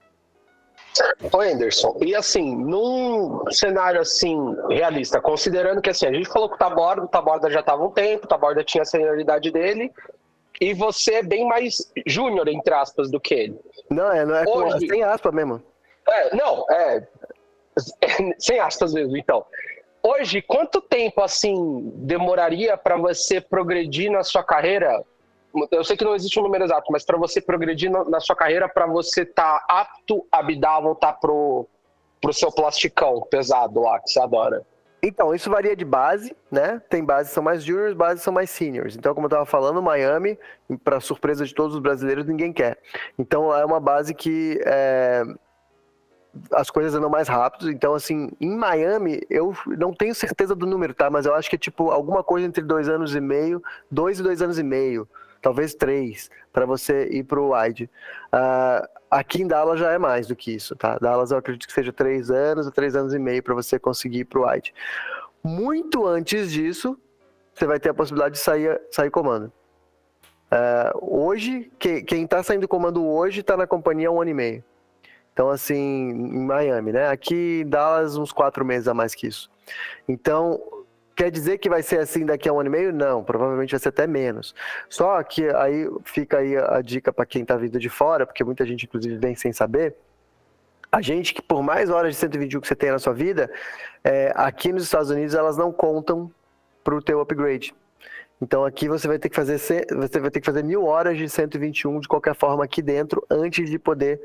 Ô Anderson, e assim, num cenário assim, realista, considerando que assim, a gente falou que o Taborda, o Taborda já estava um tempo, o Taborda tinha a senioridade dele, e você é bem mais júnior, entre aspas, do que ele. Não, é, não é Hoje, com, sem aspas mesmo. É, não, é. Sem aspas mesmo, então. Hoje, quanto tempo assim demoraria para você progredir na sua carreira eu sei que não existe um número exato, mas para você progredir na sua carreira, para você estar tá apto a bidar, voltar pro, pro seu plasticão pesado lá, que você adora? Então, isso varia de base, né? Tem bases que são mais juniors, bases são mais seniors. Então, como eu estava falando, Miami, para surpresa de todos os brasileiros, ninguém quer. Então, é uma base que é, as coisas andam mais rápido. Então, assim, em Miami, eu não tenho certeza do número, tá? Mas eu acho que é tipo alguma coisa entre dois anos e meio, dois e dois anos e meio talvez três, para você ir para o wide. Uh, aqui em Dallas já é mais do que isso, tá? Dallas eu acredito que seja três anos ou três anos e meio para você conseguir ir para o wide. Muito antes disso, você vai ter a possibilidade de sair, sair comando. Uh, hoje, que, quem está saindo comando hoje está na companhia há um ano e meio. Então, assim, em Miami, né? Aqui em Dallas, uns quatro meses a mais que isso. Então, Quer dizer que vai ser assim daqui a um ano e meio? Não, provavelmente vai ser até menos. Só que aí fica aí a dica para quem está vindo de fora, porque muita gente, inclusive, vem sem saber. A gente que por mais horas de 121 que você tem na sua vida, é, aqui nos Estados Unidos elas não contam para o teu upgrade. Então aqui você vai ter que fazer você vai ter que fazer mil horas de 121 de qualquer forma aqui dentro antes de poder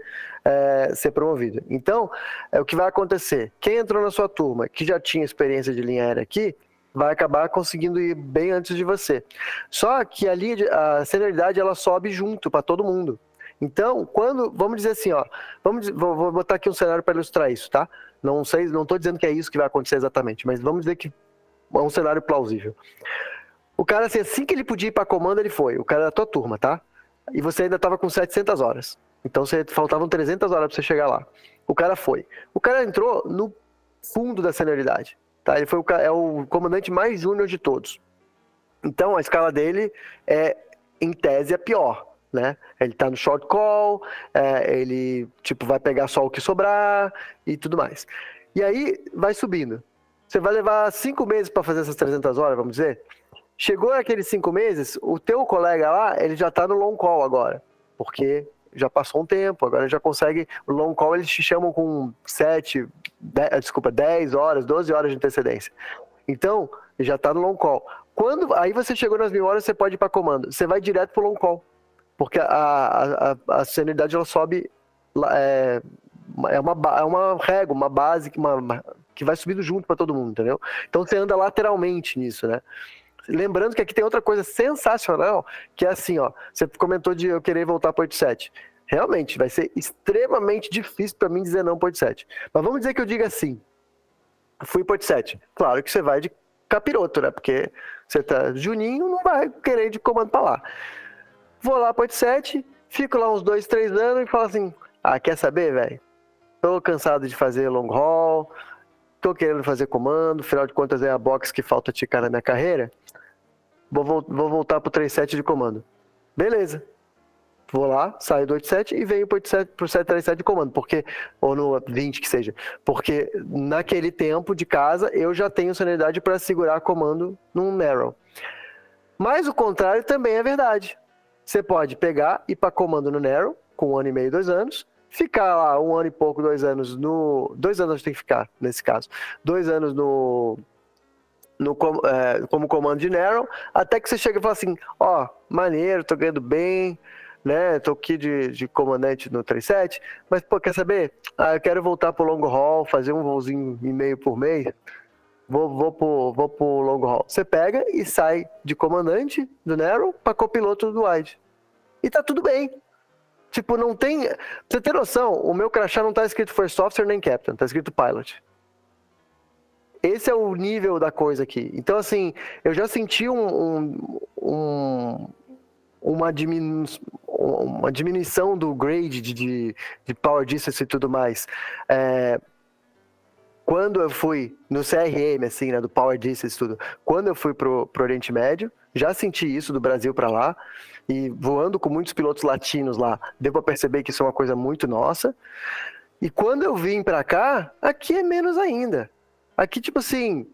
é, ser promovido. Então é o que vai acontecer. Quem entrou na sua turma que já tinha experiência de linha aérea aqui vai acabar conseguindo ir bem antes de você. Só que ali a senioridade ela sobe junto para todo mundo. Então, quando, vamos dizer assim, ó, vamos, vou, vou botar aqui um cenário para ilustrar isso, tá? Não sei, não estou dizendo que é isso que vai acontecer exatamente, mas vamos dizer que é um cenário plausível. O cara, assim, assim que ele podia ir para comando, ele foi. O cara da tua turma, tá? E você ainda estava com 700 horas. Então, você, faltavam 300 horas para você chegar lá. O cara foi. O cara entrou no fundo da senioridade. Tá? Ele foi o, é o comandante mais júnior de todos. Então a escala dele é, em tese, a pior. Né? Ele tá no short call, é, ele tipo vai pegar só o que sobrar e tudo mais. E aí vai subindo. Você vai levar cinco meses para fazer essas 300 horas, vamos dizer. Chegou aqueles cinco meses, o teu colega lá, ele já tá no long call agora, porque já passou um tempo, agora já consegue. O long call eles te chamam com 7, desculpa, 10 horas, 12 horas de antecedência. Então, já está no long call. Quando aí você chegou nas mil horas, você pode ir para comando. Você vai direto para o long call. Porque a, a, a, senioridade ela sobe. É, é, uma, é uma régua, uma base uma que vai subindo junto para todo mundo, entendeu? Então você anda lateralmente nisso, né? Lembrando que aqui tem outra coisa sensacional, que é assim, ó. Você comentou de eu querer voltar para 87. Realmente, vai ser extremamente difícil para mim dizer não para 87. Mas vamos dizer que eu diga assim. Fui para 87. Claro que você vai de capiroto, né? Porque você tá Juninho, não vai querer de comando para lá. Vou lá para 87, fico lá uns dois, três anos e falo assim: ah, quer saber, velho? Tô cansado de fazer long haul, tô querendo fazer comando, afinal de contas é a box que falta ticar na minha carreira. Vou, vou voltar pro 37 de comando. Beleza. Vou lá, saio do 87 e venho pro, 87, pro 737 de comando, porque, ou no 20 que seja, porque naquele tempo de casa eu já tenho sonoridade para segurar comando num narrow. Mas o contrário também é verdade. Você pode pegar e para comando no narrow, com um ano e meio, dois anos, ficar lá um ano e pouco, dois anos no. Dois anos tem que ficar, nesse caso. Dois anos no no, é, como comando de Narrow, até que você chega e fala assim, ó, oh, maneiro, tô ganhando bem, né, tô aqui de, de comandante no 37, mas, pô, quer saber? Ah, eu quero voltar pro long haul, fazer um voozinho e meio por mês, vou, vou, pro, vou pro long haul. Você pega e sai de comandante do Narrow para copiloto do Wide. E tá tudo bem. Tipo, não tem... Pra você ter noção, o meu crachá não tá escrito First Officer nem Captain, tá escrito Pilot. Esse é o nível da coisa aqui. Então, assim, eu já senti um, um, um uma diminuição, uma diminuição do grade de, de, de power distance e tudo mais. É, quando eu fui no CRM, assim, né, do Power Distance tudo, quando eu fui pro, pro Oriente Médio, já senti isso do Brasil para lá, e voando com muitos pilotos latinos lá, deu para perceber que isso é uma coisa muito nossa. E quando eu vim para cá, aqui é menos ainda. Aqui, tipo assim,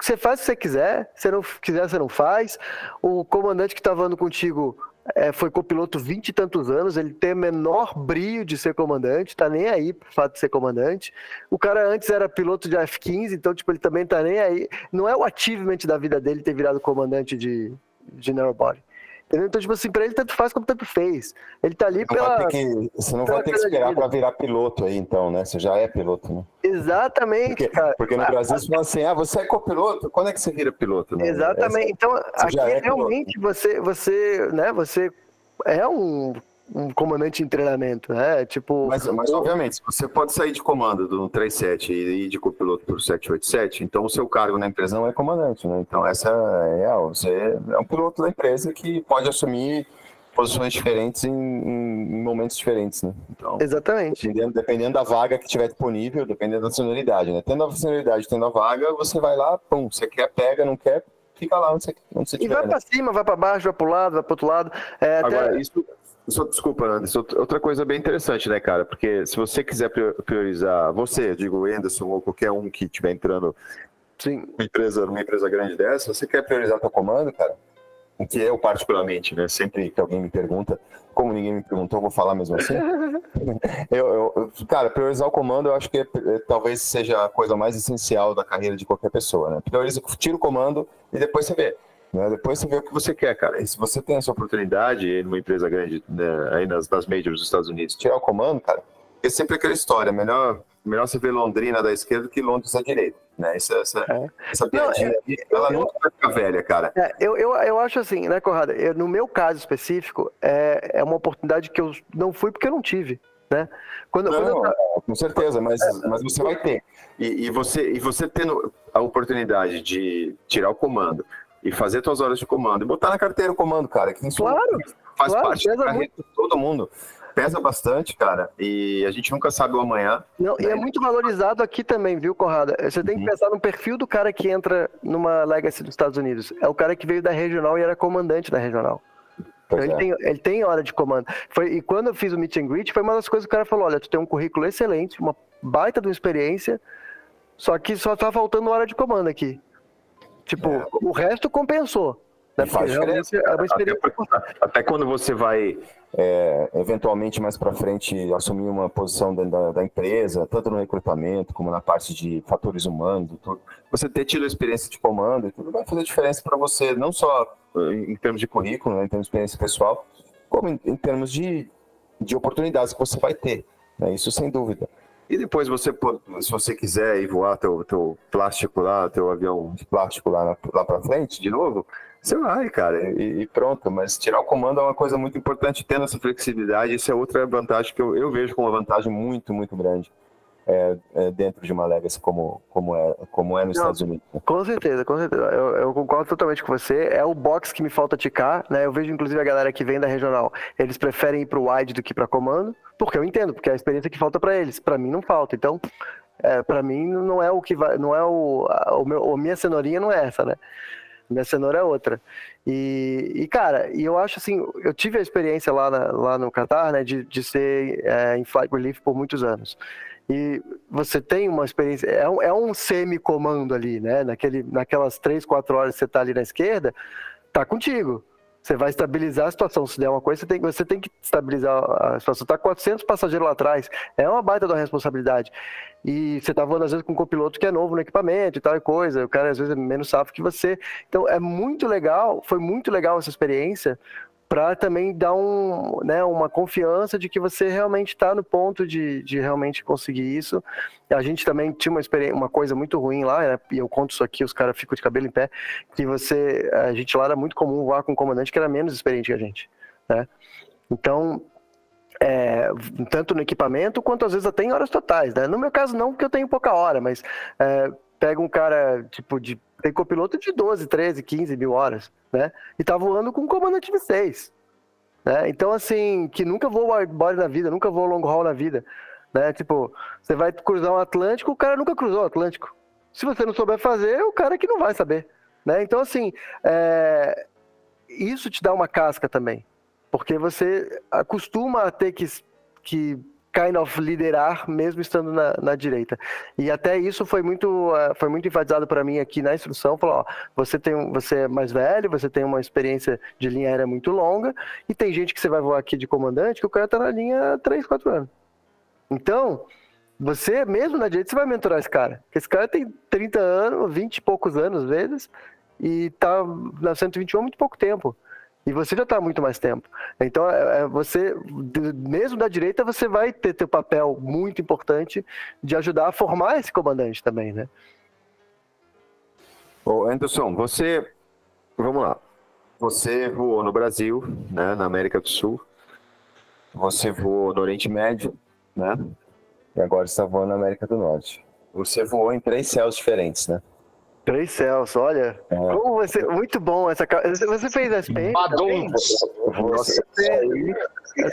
você faz o que você quiser, se não quiser, você não faz. O comandante que tá voando contigo é, foi copiloto 20 e tantos anos, ele tem o menor brilho de ser comandante, tá nem aí pro fato de ser comandante. O cara antes era piloto de F-15, então, tipo, ele também tá nem aí. Não é o achievement da vida dele ter virado comandante de, de narrowbody. Entendeu? Então, tipo assim, pra ele tanto faz como tanto fez. Ele tá ali não pela. Que, você não vai ter que esperar para virar piloto aí, então, né? Você já é piloto, né? Exatamente, porque, cara. Porque no ah, Brasil você fala assim, ah, você é copiloto, quando é que você vira piloto? Né? Exatamente. Então, aqui é realmente você, você, né, você é um um comandante em treinamento, né? Tipo. Mas, mas obviamente, você pode sair de comando do 37 e ir de copiloto para o 787, então o seu cargo na empresa não é comandante, né? Então essa é real. Você é um piloto da empresa que pode assumir posições diferentes em, em momentos diferentes, né? Então, Exatamente. Dependendo, dependendo, da vaga que tiver disponível, dependendo da senioridade, né? Tendo a senioridade, tendo a vaga, você vai lá, pum, você quer, pega, não quer, fica lá onde você, onde você E vai né? para cima, vai para baixo, vai para o lado, vai para outro lado. É, Agora, até... isso, isso, desculpa, Anderson, outra coisa bem interessante, né, cara? Porque se você quiser priorizar, você, digo, Anderson, ou qualquer um que estiver entrando Sim. Numa, empresa, numa empresa grande dessa, você quer priorizar teu comando, cara? O que eu, particularmente, né? Sempre que alguém me pergunta, como ninguém me perguntou, vou falar mesmo assim. eu, eu, cara, priorizar o comando, eu acho que é, é, talvez seja a coisa mais essencial da carreira de qualquer pessoa, né? Prioriza, tira o comando e depois você vê. Né? Depois você vê o que você quer, cara. E se você tem essa oportunidade numa empresa grande, né, aí nas, nas majors dos Estados Unidos, tirar o comando, cara, é sempre aquela história. Melhor, melhor você ver Londrina da esquerda que Londres da direita. Né? Essa, essa, é. essa piadinha, não, ela eu, nunca vai ficar velha, cara. É, eu, eu, eu acho assim, né, Corrada? Eu, no meu caso específico, é, é uma oportunidade que eu não fui porque eu não tive. Né? Quando, não, quando eu... com certeza, mas, mas você vai ter. E, e, você, e você tendo a oportunidade de tirar o comando, e fazer suas horas de comando e botar na carteira o comando, cara. Que claro, faz claro, parte da carreira de todo mundo. Pesa bastante, cara, e a gente nunca sabe o amanhã. Não, né? E é muito valorizado aqui também, viu, Corrada? Você tem que uhum. pensar no perfil do cara que entra numa Legacy dos Estados Unidos. É o cara que veio da regional e era comandante da regional. Então, ele, é. tem, ele tem hora de comando. Foi, e quando eu fiz o meet and greet, foi uma das coisas que o cara falou: olha, tu tem um currículo excelente, uma baita de uma experiência, só que só tá faltando hora de comando aqui. Tipo, é. o resto compensou. Né? Faz diferença. É uma experiência até, até quando você vai, é, eventualmente mais para frente, assumir uma posição dentro da, da, empresa, tanto no recrutamento como na parte de fatores humanos, tudo, você ter tido a experiência de comando, tudo vai fazer diferença para você, não só em termos de currículo, né, em termos de experiência pessoal, como em, em termos de, de oportunidades que você vai ter. Né, isso sem dúvida. E depois você, se você quiser ir voar teu, teu plástico lá, teu avião de plástico lá, lá para frente, de novo, você vai, cara, e, e, pronto. Mas tirar o comando é uma coisa muito importante, tendo essa flexibilidade, isso é outra vantagem que eu, eu vejo como uma vantagem muito, muito grande é, é, dentro de uma legacy como, como, é, como é nos Não, Estados Unidos. Com certeza, com certeza. Eu, eu, concordo totalmente com você. É o box que me falta ticar, né? Eu vejo inclusive a galera que vem da regional, eles preferem ir para o wide do que para comando, porque eu entendo, porque é a experiência que falta para eles. Para mim não falta. Então, é, para mim não é o que vai, não é o, a, o meu, a minha cenourinha não é essa, né? Minha cenoura é outra. E, e, cara, e eu acho assim, eu tive a experiência lá, na, lá no Qatar, né, de, de ser é, em flight relief por muitos anos e você tem uma experiência, é um, é um semi-comando ali, né? Naquele, naquelas três, quatro horas que você está ali na esquerda, tá contigo. Você vai estabilizar a situação. Se der uma coisa, você tem, você tem que estabilizar a situação. Tá 400 passageiros lá atrás. É uma baita da responsabilidade. E você tá voando, às vezes, com um copiloto que é novo no equipamento e tal coisa. O cara, às vezes, é menos safo que você. Então, é muito legal. Foi muito legal essa experiência, para também dar um, né, uma confiança de que você realmente está no ponto de, de realmente conseguir isso. A gente também tinha uma uma coisa muito ruim lá, né, e eu conto isso aqui, os caras ficam de cabelo em pé, que você, a gente lá era muito comum voar com um comandante que era menos experiente que a gente, né? Então, é, tanto no equipamento quanto às vezes até em horas totais, né? No meu caso não, porque eu tenho pouca hora, mas é, pega um cara tipo de tem copiloto de 12, 13, 15 mil horas, né? E tá voando com um comandante de 6. Né? Então, assim, que nunca voou body na vida, nunca voou long haul na vida. Né? Tipo, você vai cruzar um Atlântico, o cara nunca cruzou o Atlântico. Se você não souber fazer, é o cara que não vai saber. Né? Então, assim, é... isso te dá uma casca também. Porque você acostuma a ter que, que kind of liderar mesmo estando na, na, direita. E até isso foi muito, uh, foi muito enfatizado para mim aqui na instrução, falou, ó, você tem você é mais velho, você tem uma experiência de linha aérea muito longa e tem gente que você vai voar aqui de comandante que o cara tá na linha há 3, 4 anos. Então, você mesmo na direita você vai mentorar esse cara. Porque esse cara tem 30 anos, 20 e poucos anos às vezes e tá na 121 há muito pouco tempo. E você já está há muito mais tempo. Então, é, é, você, mesmo da direita, você vai ter teu papel muito importante de ajudar a formar esse comandante também, né? Ô, Anderson, você, vamos lá. Você voou no Brasil, né, na América do Sul. Você voou no Oriente Médio, né? E agora está voando na América do Norte. Você voou em três céus diferentes, né? Três céus, olha. É. Como você. Muito bom essa. Você fez a SPM? Badum. Nossa,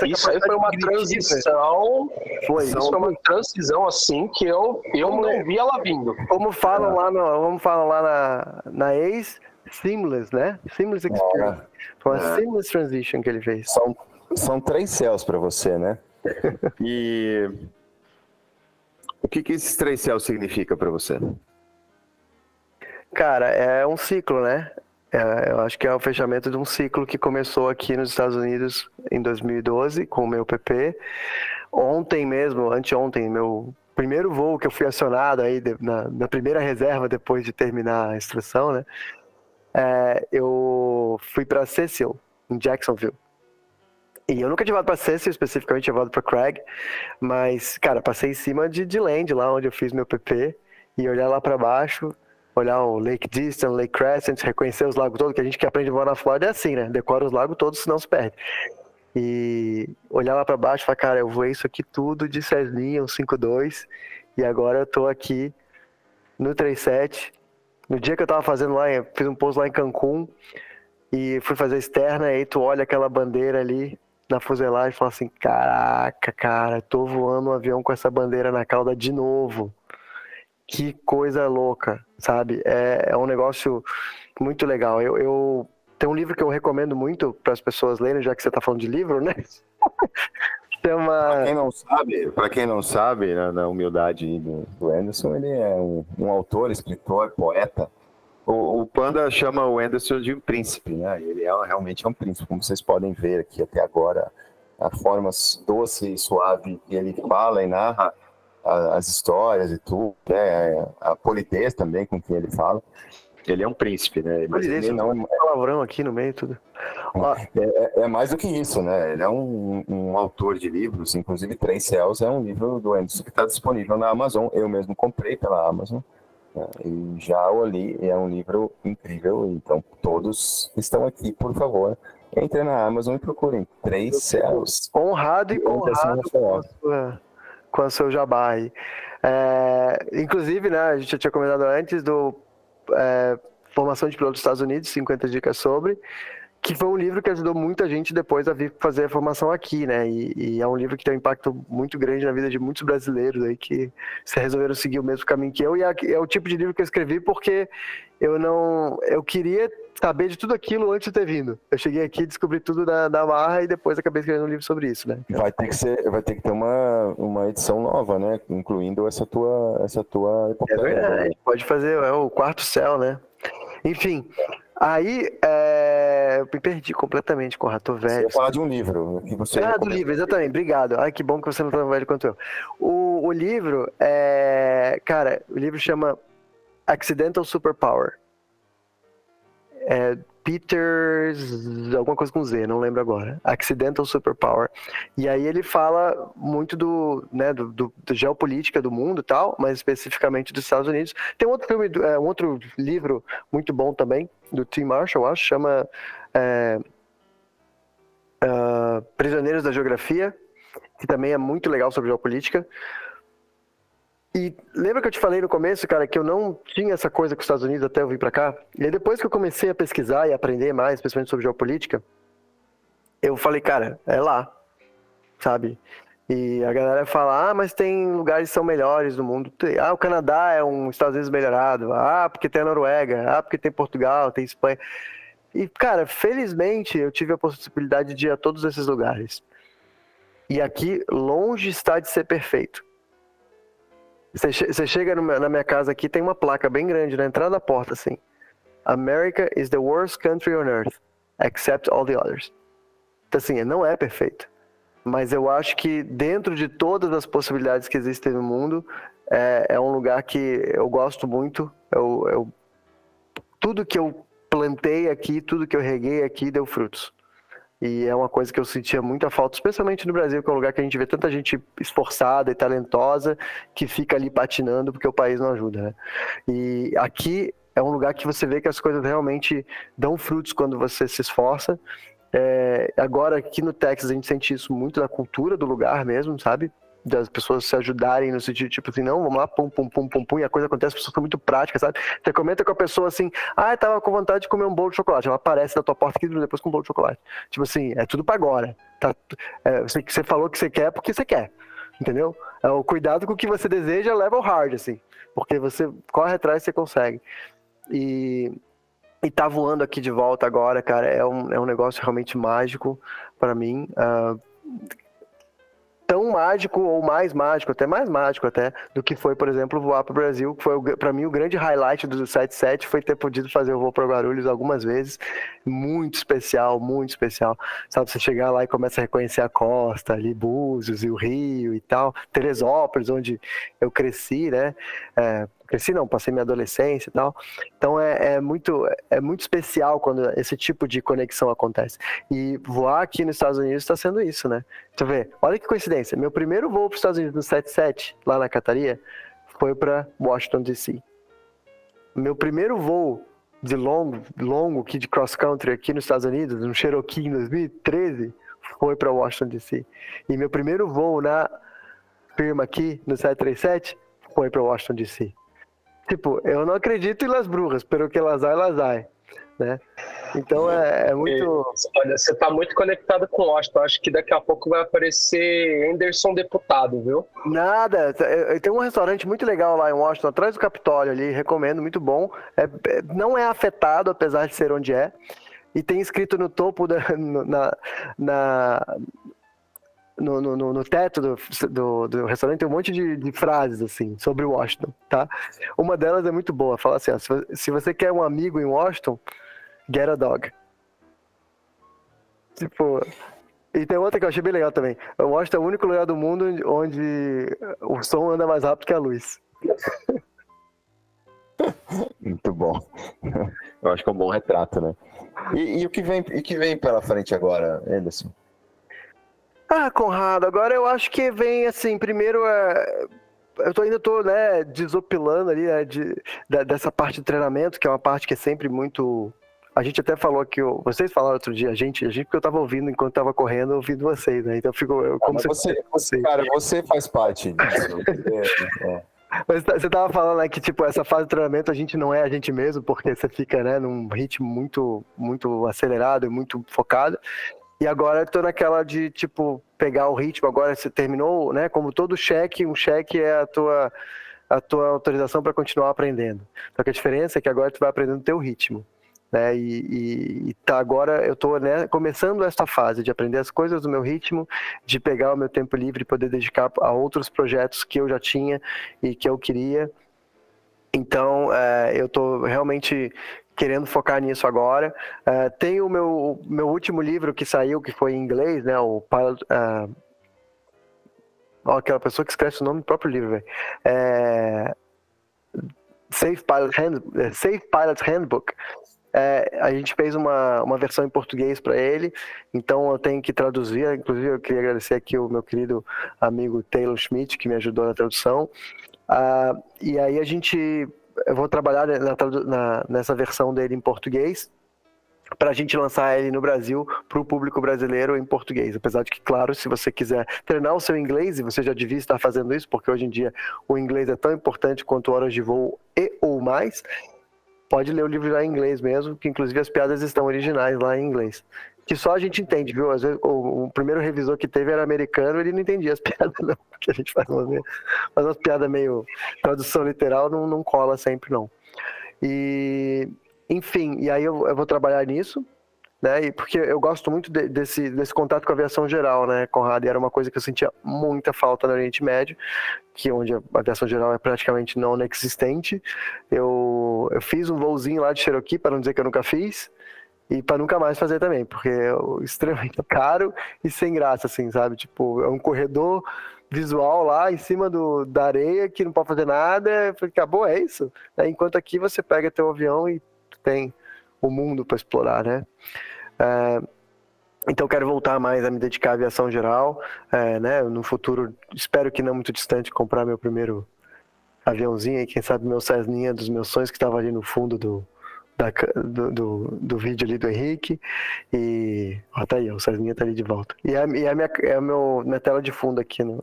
isso aí foi uma transição. Foi. Isso foi uma transição assim que eu, eu como, não vi ela vindo. Como falam é. lá no. Como falam lá na, na ex, seamless, né? Seamless experience. É. Foi uma é. seamless transition que ele fez. São, são três céus para você, né? E o que, que esses três céus significa para você? Cara, é um ciclo, né? É, eu acho que é o fechamento de um ciclo que começou aqui nos Estados Unidos em 2012 com o meu PP. Ontem mesmo, anteontem, meu primeiro voo que eu fui acionado aí na, na primeira reserva depois de terminar a instrução, né? É, eu fui para Cecil, em Jacksonville. E eu nunca tinha voado para Cecil, especificamente, tinha voado para Craig, mas, cara, passei em cima de, de Land, lá onde eu fiz meu PP, e olhar lá para baixo, olhar o Lake Distance, Lake Crescent, reconhecer os lagos todos, que a gente que aprende a voar na Flórida é assim, né? Decora os lagos todos, senão se perde. E olhar lá para baixo e falar, cara, eu voei isso aqui tudo de Cessninha, um 5.2, e agora eu tô aqui no 37. No dia que eu tava fazendo lá, fiz um pouso lá em Cancún, e fui fazer externa, e aí tu olha aquela bandeira ali na fuselagem e fala assim, caraca, cara, tô voando um avião com essa bandeira na cauda de novo que coisa louca, sabe? É, é um negócio muito legal. Eu, eu tem um livro que eu recomendo muito para as pessoas lerem, já que você está falando de livro, né? Chama... Para quem não sabe, para quem não sabe, na, na humildade do, Anderson, ele é um, um autor, escritor, poeta. O, o, Panda chama o Anderson de um príncipe, né? Ele é realmente é um príncipe, como vocês podem ver aqui até agora, a forma doce e suave que ele fala e narra as histórias e tudo, né? A polidez também com quem ele fala. Ele é um príncipe, né? Mas ele não é um palavrão aqui no meio tudo. É, é, é, mais do que isso, né? Ele é um, um, autor de livros, inclusive Três Céus é um livro do Anderson que está disponível na Amazon. Eu mesmo comprei pela Amazon né? e já o li. É um livro incrível. Então todos estão aqui, por favor, entrem na Amazon e procurem Três Céus. Honrado e honrado com o seu jabá aí. É, inclusive, né, a gente já tinha comentado antes do é, Formação de Piloto dos Estados Unidos, 50 dicas sobre, que foi um livro que ajudou muita gente depois a vir fazer a formação aqui, né? E, e, é um livro que tem um impacto muito grande na vida de muitos brasileiros aí que se resolveram seguir o mesmo caminho que eu. E é, é o tipo de livro que eu escrevi porque eu não, eu queria saber de tudo aquilo antes de ter vindo. Eu cheguei aqui, descobri tudo da, da barra e depois acabei escrevendo um livro sobre isso, né? Vai ter que ser, vai ter que ter uma, uma edição nova, né? Incluindo essa tua, essa tua. É verdade. Pode fazer é o quarto céu, né? Enfim, aí é... eu me perdi completamente com o Rato Velho. Você falar de um livro que você. Ah, do livro, exatamente. Obrigado. Ai, que bom que você não tá tão velho quanto eu. O, o livro é. Cara, o livro chama Accidental Superpower é, Peters, alguma coisa com Z, não lembro agora. Accidental Superpower. E aí ele fala muito do, né, do, do, do geopolítica do mundo e tal, mas especificamente dos Estados Unidos. Tem um outro filme, é, um outro livro muito bom também, do Tim Marshall, acho, chama é, uh, Prisioneiros da Geografia, que também é muito legal sobre geopolítica. E lembra que eu te falei no começo, cara, que eu não tinha essa coisa com os Estados Unidos até eu vir para cá? E aí depois que eu comecei a pesquisar e aprender mais, especialmente sobre geopolítica, eu falei, cara, é lá, sabe? E a galera fala, ah, mas tem lugares que são melhores no mundo. Ah, o Canadá é um Estados Unidos melhorado. Ah, porque tem a Noruega. Ah, porque tem Portugal, tem Espanha. E, cara, felizmente eu tive a possibilidade de ir a todos esses lugares. E aqui, longe está de ser perfeito. Você chega na minha casa aqui, tem uma placa bem grande na entrada da porta, assim. America is the worst country on earth, except all the others. Então, assim, não é perfeito. Mas eu acho que dentro de todas as possibilidades que existem no mundo, é, é um lugar que eu gosto muito. Eu, eu, tudo que eu plantei aqui, tudo que eu reguei aqui deu frutos. E é uma coisa que eu sentia muita falta, especialmente no Brasil, que é um lugar que a gente vê tanta gente esforçada e talentosa que fica ali patinando porque o país não ajuda, né? E aqui é um lugar que você vê que as coisas realmente dão frutos quando você se esforça é, agora, aqui no Texas, a gente sente isso muito da cultura do lugar mesmo, sabe? Das pessoas se ajudarem no sentido, tipo assim, não, vamos lá, pum, pum, pum, pum, pum, e a coisa acontece, as pessoas são muito práticas, sabe? Você comenta com a pessoa assim, ah, eu tava com vontade de comer um bolo de chocolate. Ela aparece na tua porta aqui depois com um bolo de chocolate. Tipo assim, é tudo pra agora. Tá, é, você, você falou que você quer porque você quer, entendeu? É, o cuidado com o que você deseja leva hard, assim, porque você corre atrás e você consegue. E e tá voando aqui de volta agora, cara, é um, é um negócio realmente mágico para mim. Uh, tão mágico ou mais mágico, até mais mágico até, do que foi, por exemplo, voar para o Brasil, que foi para mim o grande highlight do 77 foi ter podido fazer o voo para Guarulhos algumas vezes, muito especial, muito especial. Sabe, você chegar lá e começa a reconhecer a costa, ali Búzios e o Rio e tal, Teresópolis, onde eu cresci, né? É, cresci não, passei minha adolescência e tal. Então é, é, muito, é muito especial quando esse tipo de conexão acontece. E voar aqui nos Estados Unidos está sendo isso, né? Tu vê, olha que coincidência. Meu primeiro voo para os Estados Unidos no 77, lá na Cataria, foi para Washington DC. Meu primeiro voo de longo, longo aqui de cross country aqui nos Estados Unidos, no Cherokee em 2013, foi para Washington DC. E meu primeiro voo na firma aqui no 737 foi para Washington DC. Tipo, eu não acredito em Las Brujas, pelo que elas vai, elas né? Então é, é muito. Olha, você tá muito conectado com Washington. Acho que daqui a pouco vai aparecer Anderson deputado, viu? Nada. Tem um restaurante muito legal lá em Washington, atrás do Capitólio ali, recomendo, muito bom. É, é não é afetado, apesar de ser onde é. E tem escrito no topo da, na, na, no, no, no, teto do, do, do, restaurante tem um monte de, de, frases assim sobre Washington, tá? Uma delas é muito boa, fala assim: ó, se você quer um amigo em Washington, get a dog. Tipo, e tem outra que eu achei bem legal também. Washington é o único lugar do mundo onde o som anda mais rápido que a luz. Muito bom. Eu acho que é um bom retrato, né? E, e o que vem, e que vem pela frente agora, Anderson? Ah, Conrado, agora eu acho que vem assim, primeiro é, eu tô, ainda tô, né, desopilando ali, né, de, dessa parte de treinamento, que é uma parte que é sempre muito. A gente até falou que vocês falaram outro dia, a gente, a gente porque eu tava ouvindo enquanto tava correndo, ouvindo vocês, né? Então fico eu, como ah, você, você, cara, você faz parte disso. é, é. Mas tá, você tava falando né, que, tipo, essa fase de treinamento a gente não é a gente mesmo, porque você fica, né, num ritmo muito, muito acelerado e muito focado. E agora eu tô naquela de, tipo, pegar o ritmo. Agora você terminou, né? Como todo cheque, um cheque é a tua, a tua autorização para continuar aprendendo. Só que a diferença é que agora tu vai aprendendo o teu ritmo. Né? E, e, e tá, agora eu estou né, começando essa fase de aprender as coisas do meu ritmo, de pegar o meu tempo livre e poder dedicar a outros projetos que eu já tinha e que eu queria. Então, é, eu estou realmente querendo focar nisso agora. Uh, tem o meu, meu último livro que saiu, que foi em inglês, né? O Pilot, uh, aquela pessoa que escreve o nome do próprio livro, velho. É, Safe, Pilot Hand, é, Safe Pilot Handbook. É, a gente fez uma, uma versão em português para ele, então eu tenho que traduzir. Inclusive, eu queria agradecer aqui o meu querido amigo Taylor Schmidt, que me ajudou na tradução. Uh, e aí a gente eu vou trabalhar na, na, nessa versão dele em português para a gente lançar ele no Brasil para o público brasileiro em português. Apesar de que, claro, se você quiser treinar o seu inglês, e você já devia estar fazendo isso, porque hoje em dia o inglês é tão importante quanto horas de voo e ou mais, pode ler o livro já em inglês mesmo, que inclusive as piadas estão originais lá em inglês. Que só a gente entende, viu? Às vezes, o, o primeiro revisor que teve era americano, ele não entendia as piadas, não. Porque a gente faz umas, faz umas piadas meio. tradução literal não, não cola sempre, não. E. Enfim, e aí eu, eu vou trabalhar nisso, né? E porque eu gosto muito de, desse, desse contato com a aviação geral, né, Conrado? E era uma coisa que eu sentia muita falta no Oriente Médio, que onde a aviação geral é praticamente não inexistente. Eu, eu fiz um voozinho lá de Cherokee, para não dizer que eu nunca fiz, e para nunca mais fazer também, porque é extremamente caro e sem graça, assim, sabe? Tipo, é um corredor visual lá em cima do, da areia que não pode fazer nada. Eu falei, acabou, é isso. Enquanto aqui você pega teu avião e tem o mundo para explorar, né? É, então quero voltar mais a me dedicar à aviação geral, é, né? No futuro, espero que não muito distante, comprar meu primeiro aviãozinho e quem sabe meu Cessninha dos meus sonhos que estava ali no fundo do, da, do, do, do, vídeo ali do Henrique e ó, tá aí, o Cessninha tá ali de volta e é, é, minha, é a meu, minha tela de fundo aqui no,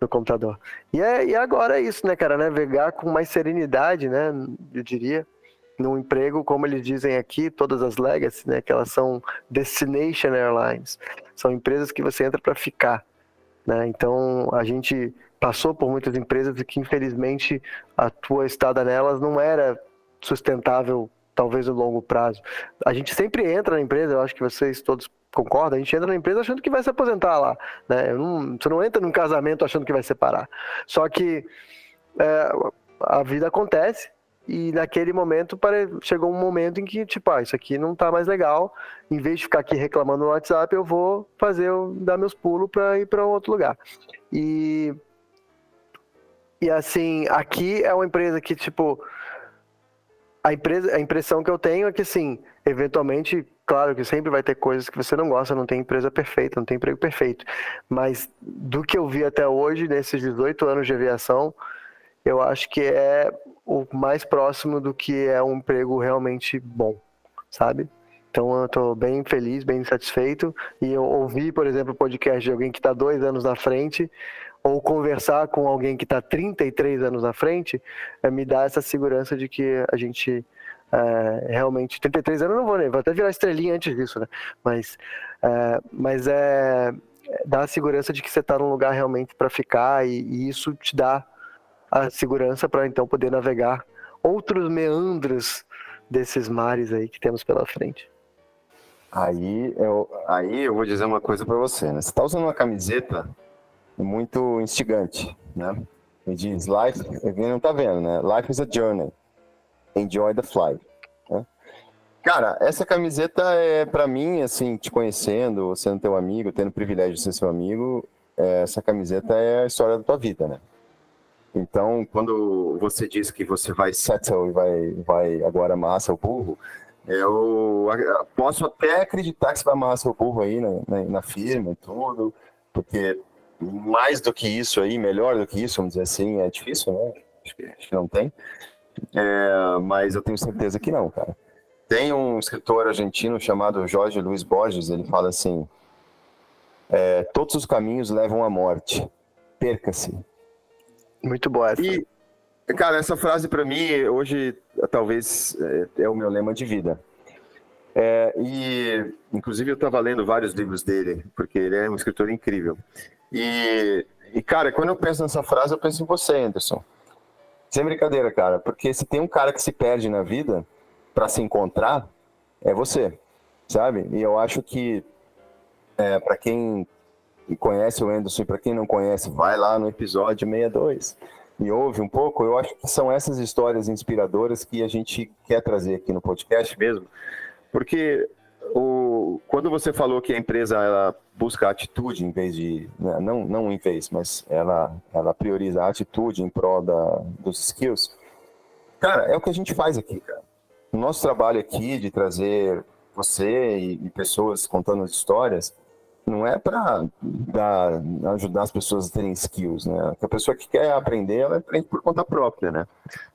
no computador e, é, e agora é isso, né, cara, navegar com mais serenidade, né, eu diria no emprego, como eles dizem aqui, todas as legacy, né, que elas são destination airlines, são empresas que você entra para ficar, né? Então a gente passou por muitas empresas que infelizmente a tua estada nelas não era sustentável, talvez no longo prazo. A gente sempre entra na empresa, eu acho que vocês todos concordam, a gente entra na empresa achando que vai se aposentar lá, né? Não, você não entra num casamento achando que vai separar. Só que é, a vida acontece e naquele momento chegou um momento em que, tipo, ah, isso aqui não tá mais legal. Em vez de ficar aqui reclamando no WhatsApp, eu vou fazer, dar meus pulos para ir para outro lugar. E e assim, aqui é uma empresa que, tipo, a, empresa, a impressão que eu tenho é que, assim, eventualmente, claro que sempre vai ter coisas que você não gosta, não tem empresa perfeita, não tem emprego perfeito. Mas do que eu vi até hoje, nesses 18 anos de aviação, eu acho que é o mais próximo do que é um emprego realmente bom, sabe? Então eu estou bem feliz, bem satisfeito. E eu ouvi, por exemplo, o podcast de alguém que está dois anos na frente, ou conversar com alguém que está 33 anos na frente, é, me dá essa segurança de que a gente é, realmente. 33 anos eu não vou, né? Vou até virar estrelinha antes disso, né? Mas é, mas é, dá a segurança de que você está num lugar realmente para ficar e, e isso te dá a segurança para então poder navegar outros meandros desses mares aí que temos pela frente. Aí eu, aí eu vou dizer uma coisa para você, né? Você está usando uma camiseta muito instigante, né? E diz life, ele não tá vendo, né? Life is a journey. Enjoy the flight. Né? Cara, essa camiseta é para mim, assim, te conhecendo, sendo teu amigo, tendo o privilégio de ser seu amigo, é, essa camiseta é a história da tua vida, né? Então, quando você diz que você vai settle e vai, vai agora amarrar seu burro, eu posso até acreditar que você vai amarrar seu burro aí na, na, na firma e tudo, porque mais do que isso aí, melhor do que isso, vamos dizer assim, é difícil, né? Acho que, acho que não tem. É, mas eu tenho certeza que não, cara. Tem um escritor argentino chamado Jorge Luiz Borges, ele fala assim: é, todos os caminhos levam à morte, perca-se, muito boa essa. E, cara, essa frase para mim, hoje, talvez é, é, o meu lema de vida. É, e, inclusive, eu estava lendo vários livros dele, porque ele é um escritor incrível. E, e, cara, quando eu penso nessa frase, eu penso em você, Anderson. Sem brincadeira, cara, porque se tem um cara que se perde na vida para se encontrar, é você, sabe? E eu acho que, é, para quem e conhece o Anderson, para quem não conhece, vai lá no episódio 62 e ouve um pouco. Eu acho que são essas histórias inspiradoras que a gente quer trazer aqui no podcast mesmo, porque o, quando você falou que a empresa ela busca atitude em vez de né, não não em vez, mas ela ela prioriza a atitude em prol da, dos skills. Cara, é o que a gente faz aqui, cara. O nosso trabalho aqui de trazer você e, e pessoas contando as histórias não é para ajudar as pessoas a terem skills, né? A pessoa que quer aprender, ela aprende por conta própria, né?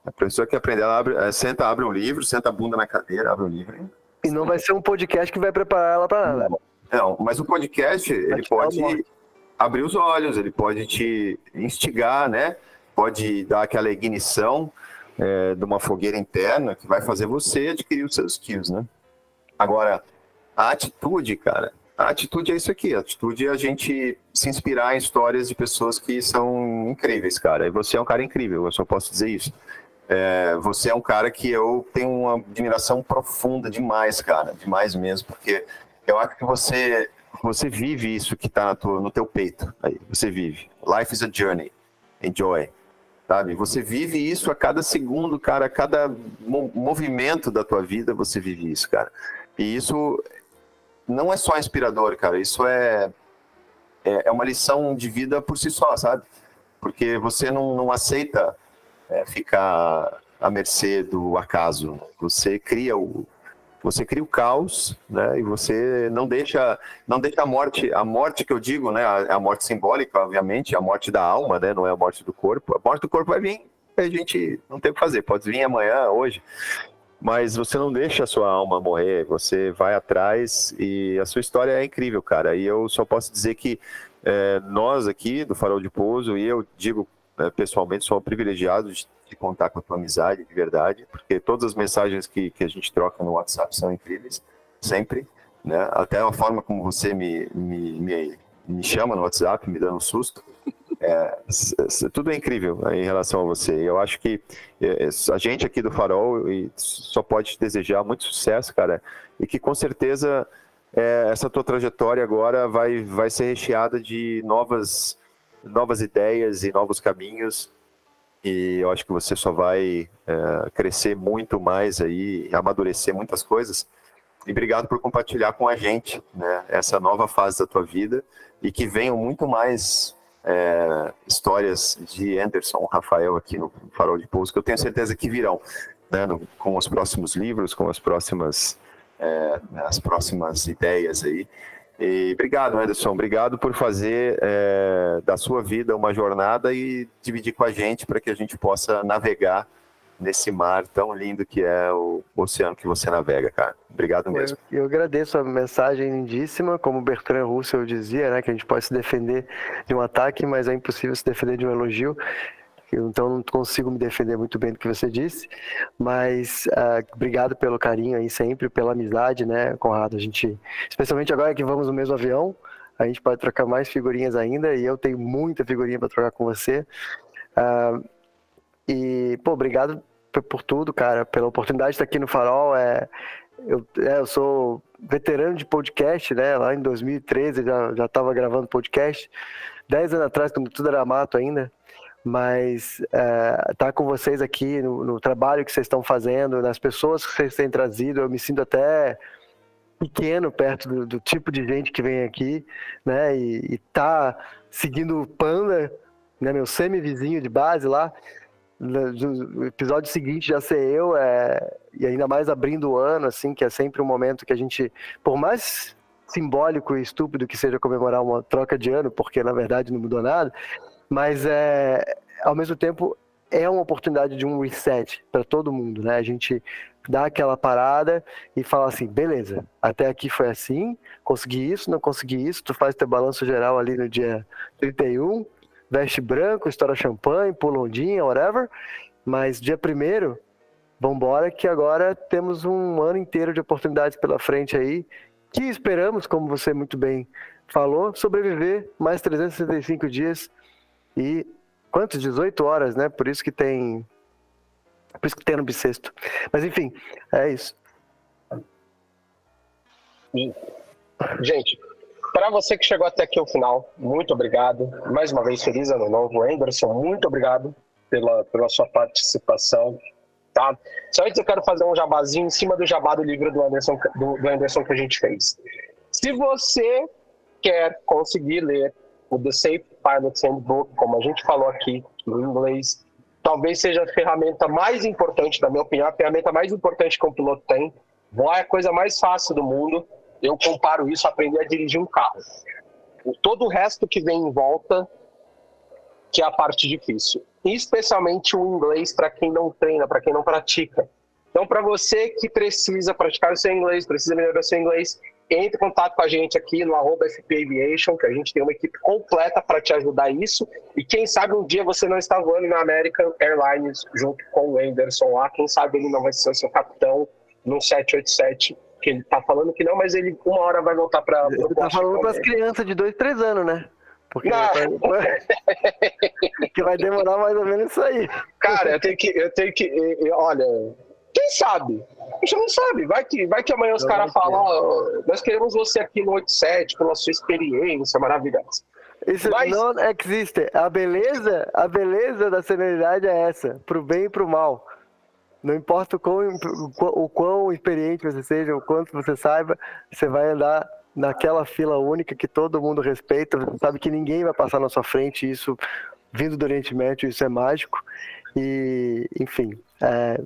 A pessoa que quer aprender, ela abre, é, senta, abre um livro, senta a bunda na cadeira, abre o um livro. E não vai ser um podcast que vai preparar ela para nada. Não, mas o podcast, ele pode abrir os olhos, ele pode te instigar, né? Pode dar aquela ignição, é, de uma fogueira interna que vai fazer você adquirir os seus skills, né? Agora, a atitude, cara, a atitude é isso aqui. A atitude é a gente se inspirar em histórias de pessoas que são incríveis, cara. E você é um cara incrível, eu só posso dizer isso. É, você é um cara que eu tenho uma admiração profunda demais, cara, demais mesmo, porque eu acho que você você vive isso que está no teu peito. Aí, você vive. Life is a journey. Enjoy. Sabe? Você vive isso a cada segundo, cara, a cada movimento da tua vida, você vive isso, cara. E isso não é só inspirador, cara. Isso é, é, é uma lição de vida por si só, sabe? Porque você não, não aceita é, ficar à mercê do acaso. Você cria o, você cria o caos, né? E você não deixa, não deixa a morte, a morte que eu digo, né? A, a morte simbólica, obviamente, a morte da alma, né? Não é a morte do corpo. A morte do corpo vai vir, a gente não tem o que fazer. Pode vir amanhã, hoje, mas você não deixa a sua alma morrer. Você vai atrás e a sua história é incrível, cara. E eu só posso dizer que é, nós aqui do Farol de Pouso e eu digo é, pessoalmente sou privilegiado de de contar com a tua amizade de verdade, porque todas as mensagens que, que a gente troca no WhatsApp são incríveis, sempre, né? Até a forma como você me, me, me, me chama no WhatsApp, me dando um susto, é, tudo é incrível né, em relação a você. Eu acho que é, a gente aqui do Farol só pode te desejar muito sucesso, cara, e que com certeza é, essa tua trajetória agora vai, vai ser recheada de novas, novas ideias e novos caminhos e eu acho que você só vai é, crescer muito mais aí, amadurecer muitas coisas. E obrigado por compartilhar com a gente né, essa nova fase da tua vida e que venham muito mais é, histórias de Anderson, Rafael aqui no Farol de Pouso, que eu tenho certeza que virão né, no, com os próximos livros, com as próximas, é, as próximas ideias aí. E obrigado, Anderson. Obrigado por fazer é, da sua vida uma jornada e dividir com a gente para que a gente possa navegar nesse mar tão lindo que é o oceano que você navega, cara. Obrigado mesmo. Eu, eu agradeço a mensagem lindíssima, como Bertrand Russell dizia, né, que a gente pode se defender de um ataque, mas é impossível se defender de um elogio então não consigo me defender muito bem do que você disse, mas uh, obrigado pelo carinho aí sempre, pela amizade, né, Conrado? A gente, especialmente agora que vamos no mesmo avião, a gente pode trocar mais figurinhas ainda e eu tenho muita figurinha para trocar com você. Uh, e, pô, obrigado por tudo, cara, pela oportunidade de estar aqui no Farol. É, eu, é, eu sou veterano de podcast, né? Lá em 2013 já estava gravando podcast. Dez anos atrás, quando tudo era mato ainda mas estar é, tá com vocês aqui no, no, trabalho que vocês estão fazendo, nas pessoas que vocês têm trazido, eu me sinto até pequeno perto do, do tipo de gente que vem aqui, né? E, tá seguindo o Panda, né? Meu semi-vizinho de base lá. No episódio seguinte já ser eu, é, e ainda mais abrindo o ano, assim, que é sempre um momento que a gente, por mais simbólico e estúpido que seja comemorar uma troca de ano, porque na verdade não mudou nada, mas é, ao mesmo tempo é uma oportunidade de um reset para todo mundo, né? A gente dá aquela parada e fala assim, beleza, até aqui foi assim, consegui isso, não consegui isso, tu faz teu balanço geral ali no dia 31, veste branco, estoura champanhe, pula ondinha, whatever, mas dia primeiro, vambora que agora temos um ano inteiro de oportunidades pela frente aí, que esperamos, como você muito bem falou, sobreviver mais 365 dias e quantos? 18 horas, né? Por isso que tem. Por isso que tem no bissexto. Mas enfim, é isso. Gente, para você que chegou até aqui ao final, muito obrigado. Mais uma vez, feliz ano novo. Anderson, muito obrigado pela, pela sua participação. Tá? Só antes eu quero fazer um jabazinho em cima do jabá do livro do Anderson, do, do Anderson que a gente fez. Se você quer conseguir ler o The Safe Pilot Handbook, como a gente falou aqui no inglês, talvez seja a ferramenta mais importante, na minha opinião, a ferramenta mais importante que um piloto tem. Voar é a coisa mais fácil do mundo. Eu comparo isso a aprender a dirigir um carro. Todo o resto que vem em volta, que é a parte difícil. Especialmente o inglês para quem não treina, para quem não pratica. Então, para você que precisa praticar o seu inglês, precisa melhorar o seu inglês, entre em contato com a gente aqui no arroba FP Aviation, que a gente tem uma equipe completa para te ajudar isso. E quem sabe um dia você não está voando na American Airlines junto com o Anderson lá, quem sabe ele não vai ser o seu capitão no 787 que ele tá falando que não, mas ele uma hora vai voltar para. Ele tá falando para as crianças de 2, 3 anos, né? Porque vai... que vai demorar mais ou menos isso aí. Cara, eu tenho que. Eu tenho que. Olha, quem sabe? A gente não sabe. Vai que, vai que amanhã os caras falam: nós queremos você aqui no 87 pela sua experiência maravilhosa. Isso Mas... não existe. A beleza, a beleza da senioridade é essa, pro bem e pro mal. Não importa o quão, o quão experiente você seja, o quanto você saiba, você vai andar naquela fila única que todo mundo respeita, você sabe que ninguém vai passar na sua frente, isso vindo do Oriente Médio, isso é mágico. E, enfim, é,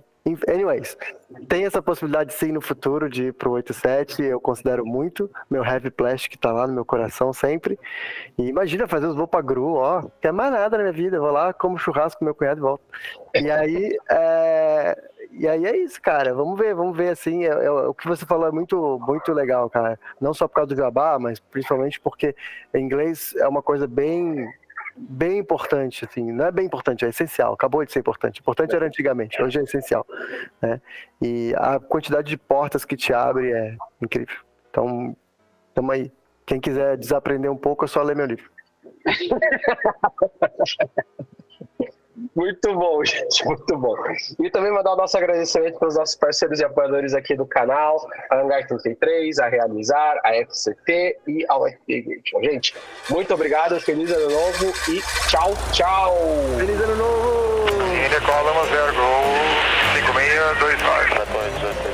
Anyways, tem essa possibilidade sim no futuro de ir pro 87, eu considero muito. Meu heavy plastic tá lá no meu coração sempre. E imagina fazer os voos pra Gru, ó, quer mais nada na minha vida. Eu vou lá, como churrasco com meu cunhado e volto. E aí, é... e aí é isso, cara. Vamos ver, vamos ver assim. É, é, o que você falou é muito, muito legal, cara. Não só por causa do jabá, mas principalmente porque inglês é uma coisa bem bem importante, assim, não é bem importante, é essencial, acabou de ser importante. Importante era antigamente, hoje é essencial. Né? E a quantidade de portas que te abre é incrível. Então, tamo aí. Quem quiser desaprender um pouco, é só ler meu livro. Muito bom, gente, muito bom. E também mandar o nosso agradecimento para os nossos parceiros e apoiadores aqui do canal, a Hangar 33, a Realizar, a FCT e a UFP Gente, muito obrigado, feliz ano novo e tchau, tchau! Feliz ano novo! Índia Column 0, Gol 5629.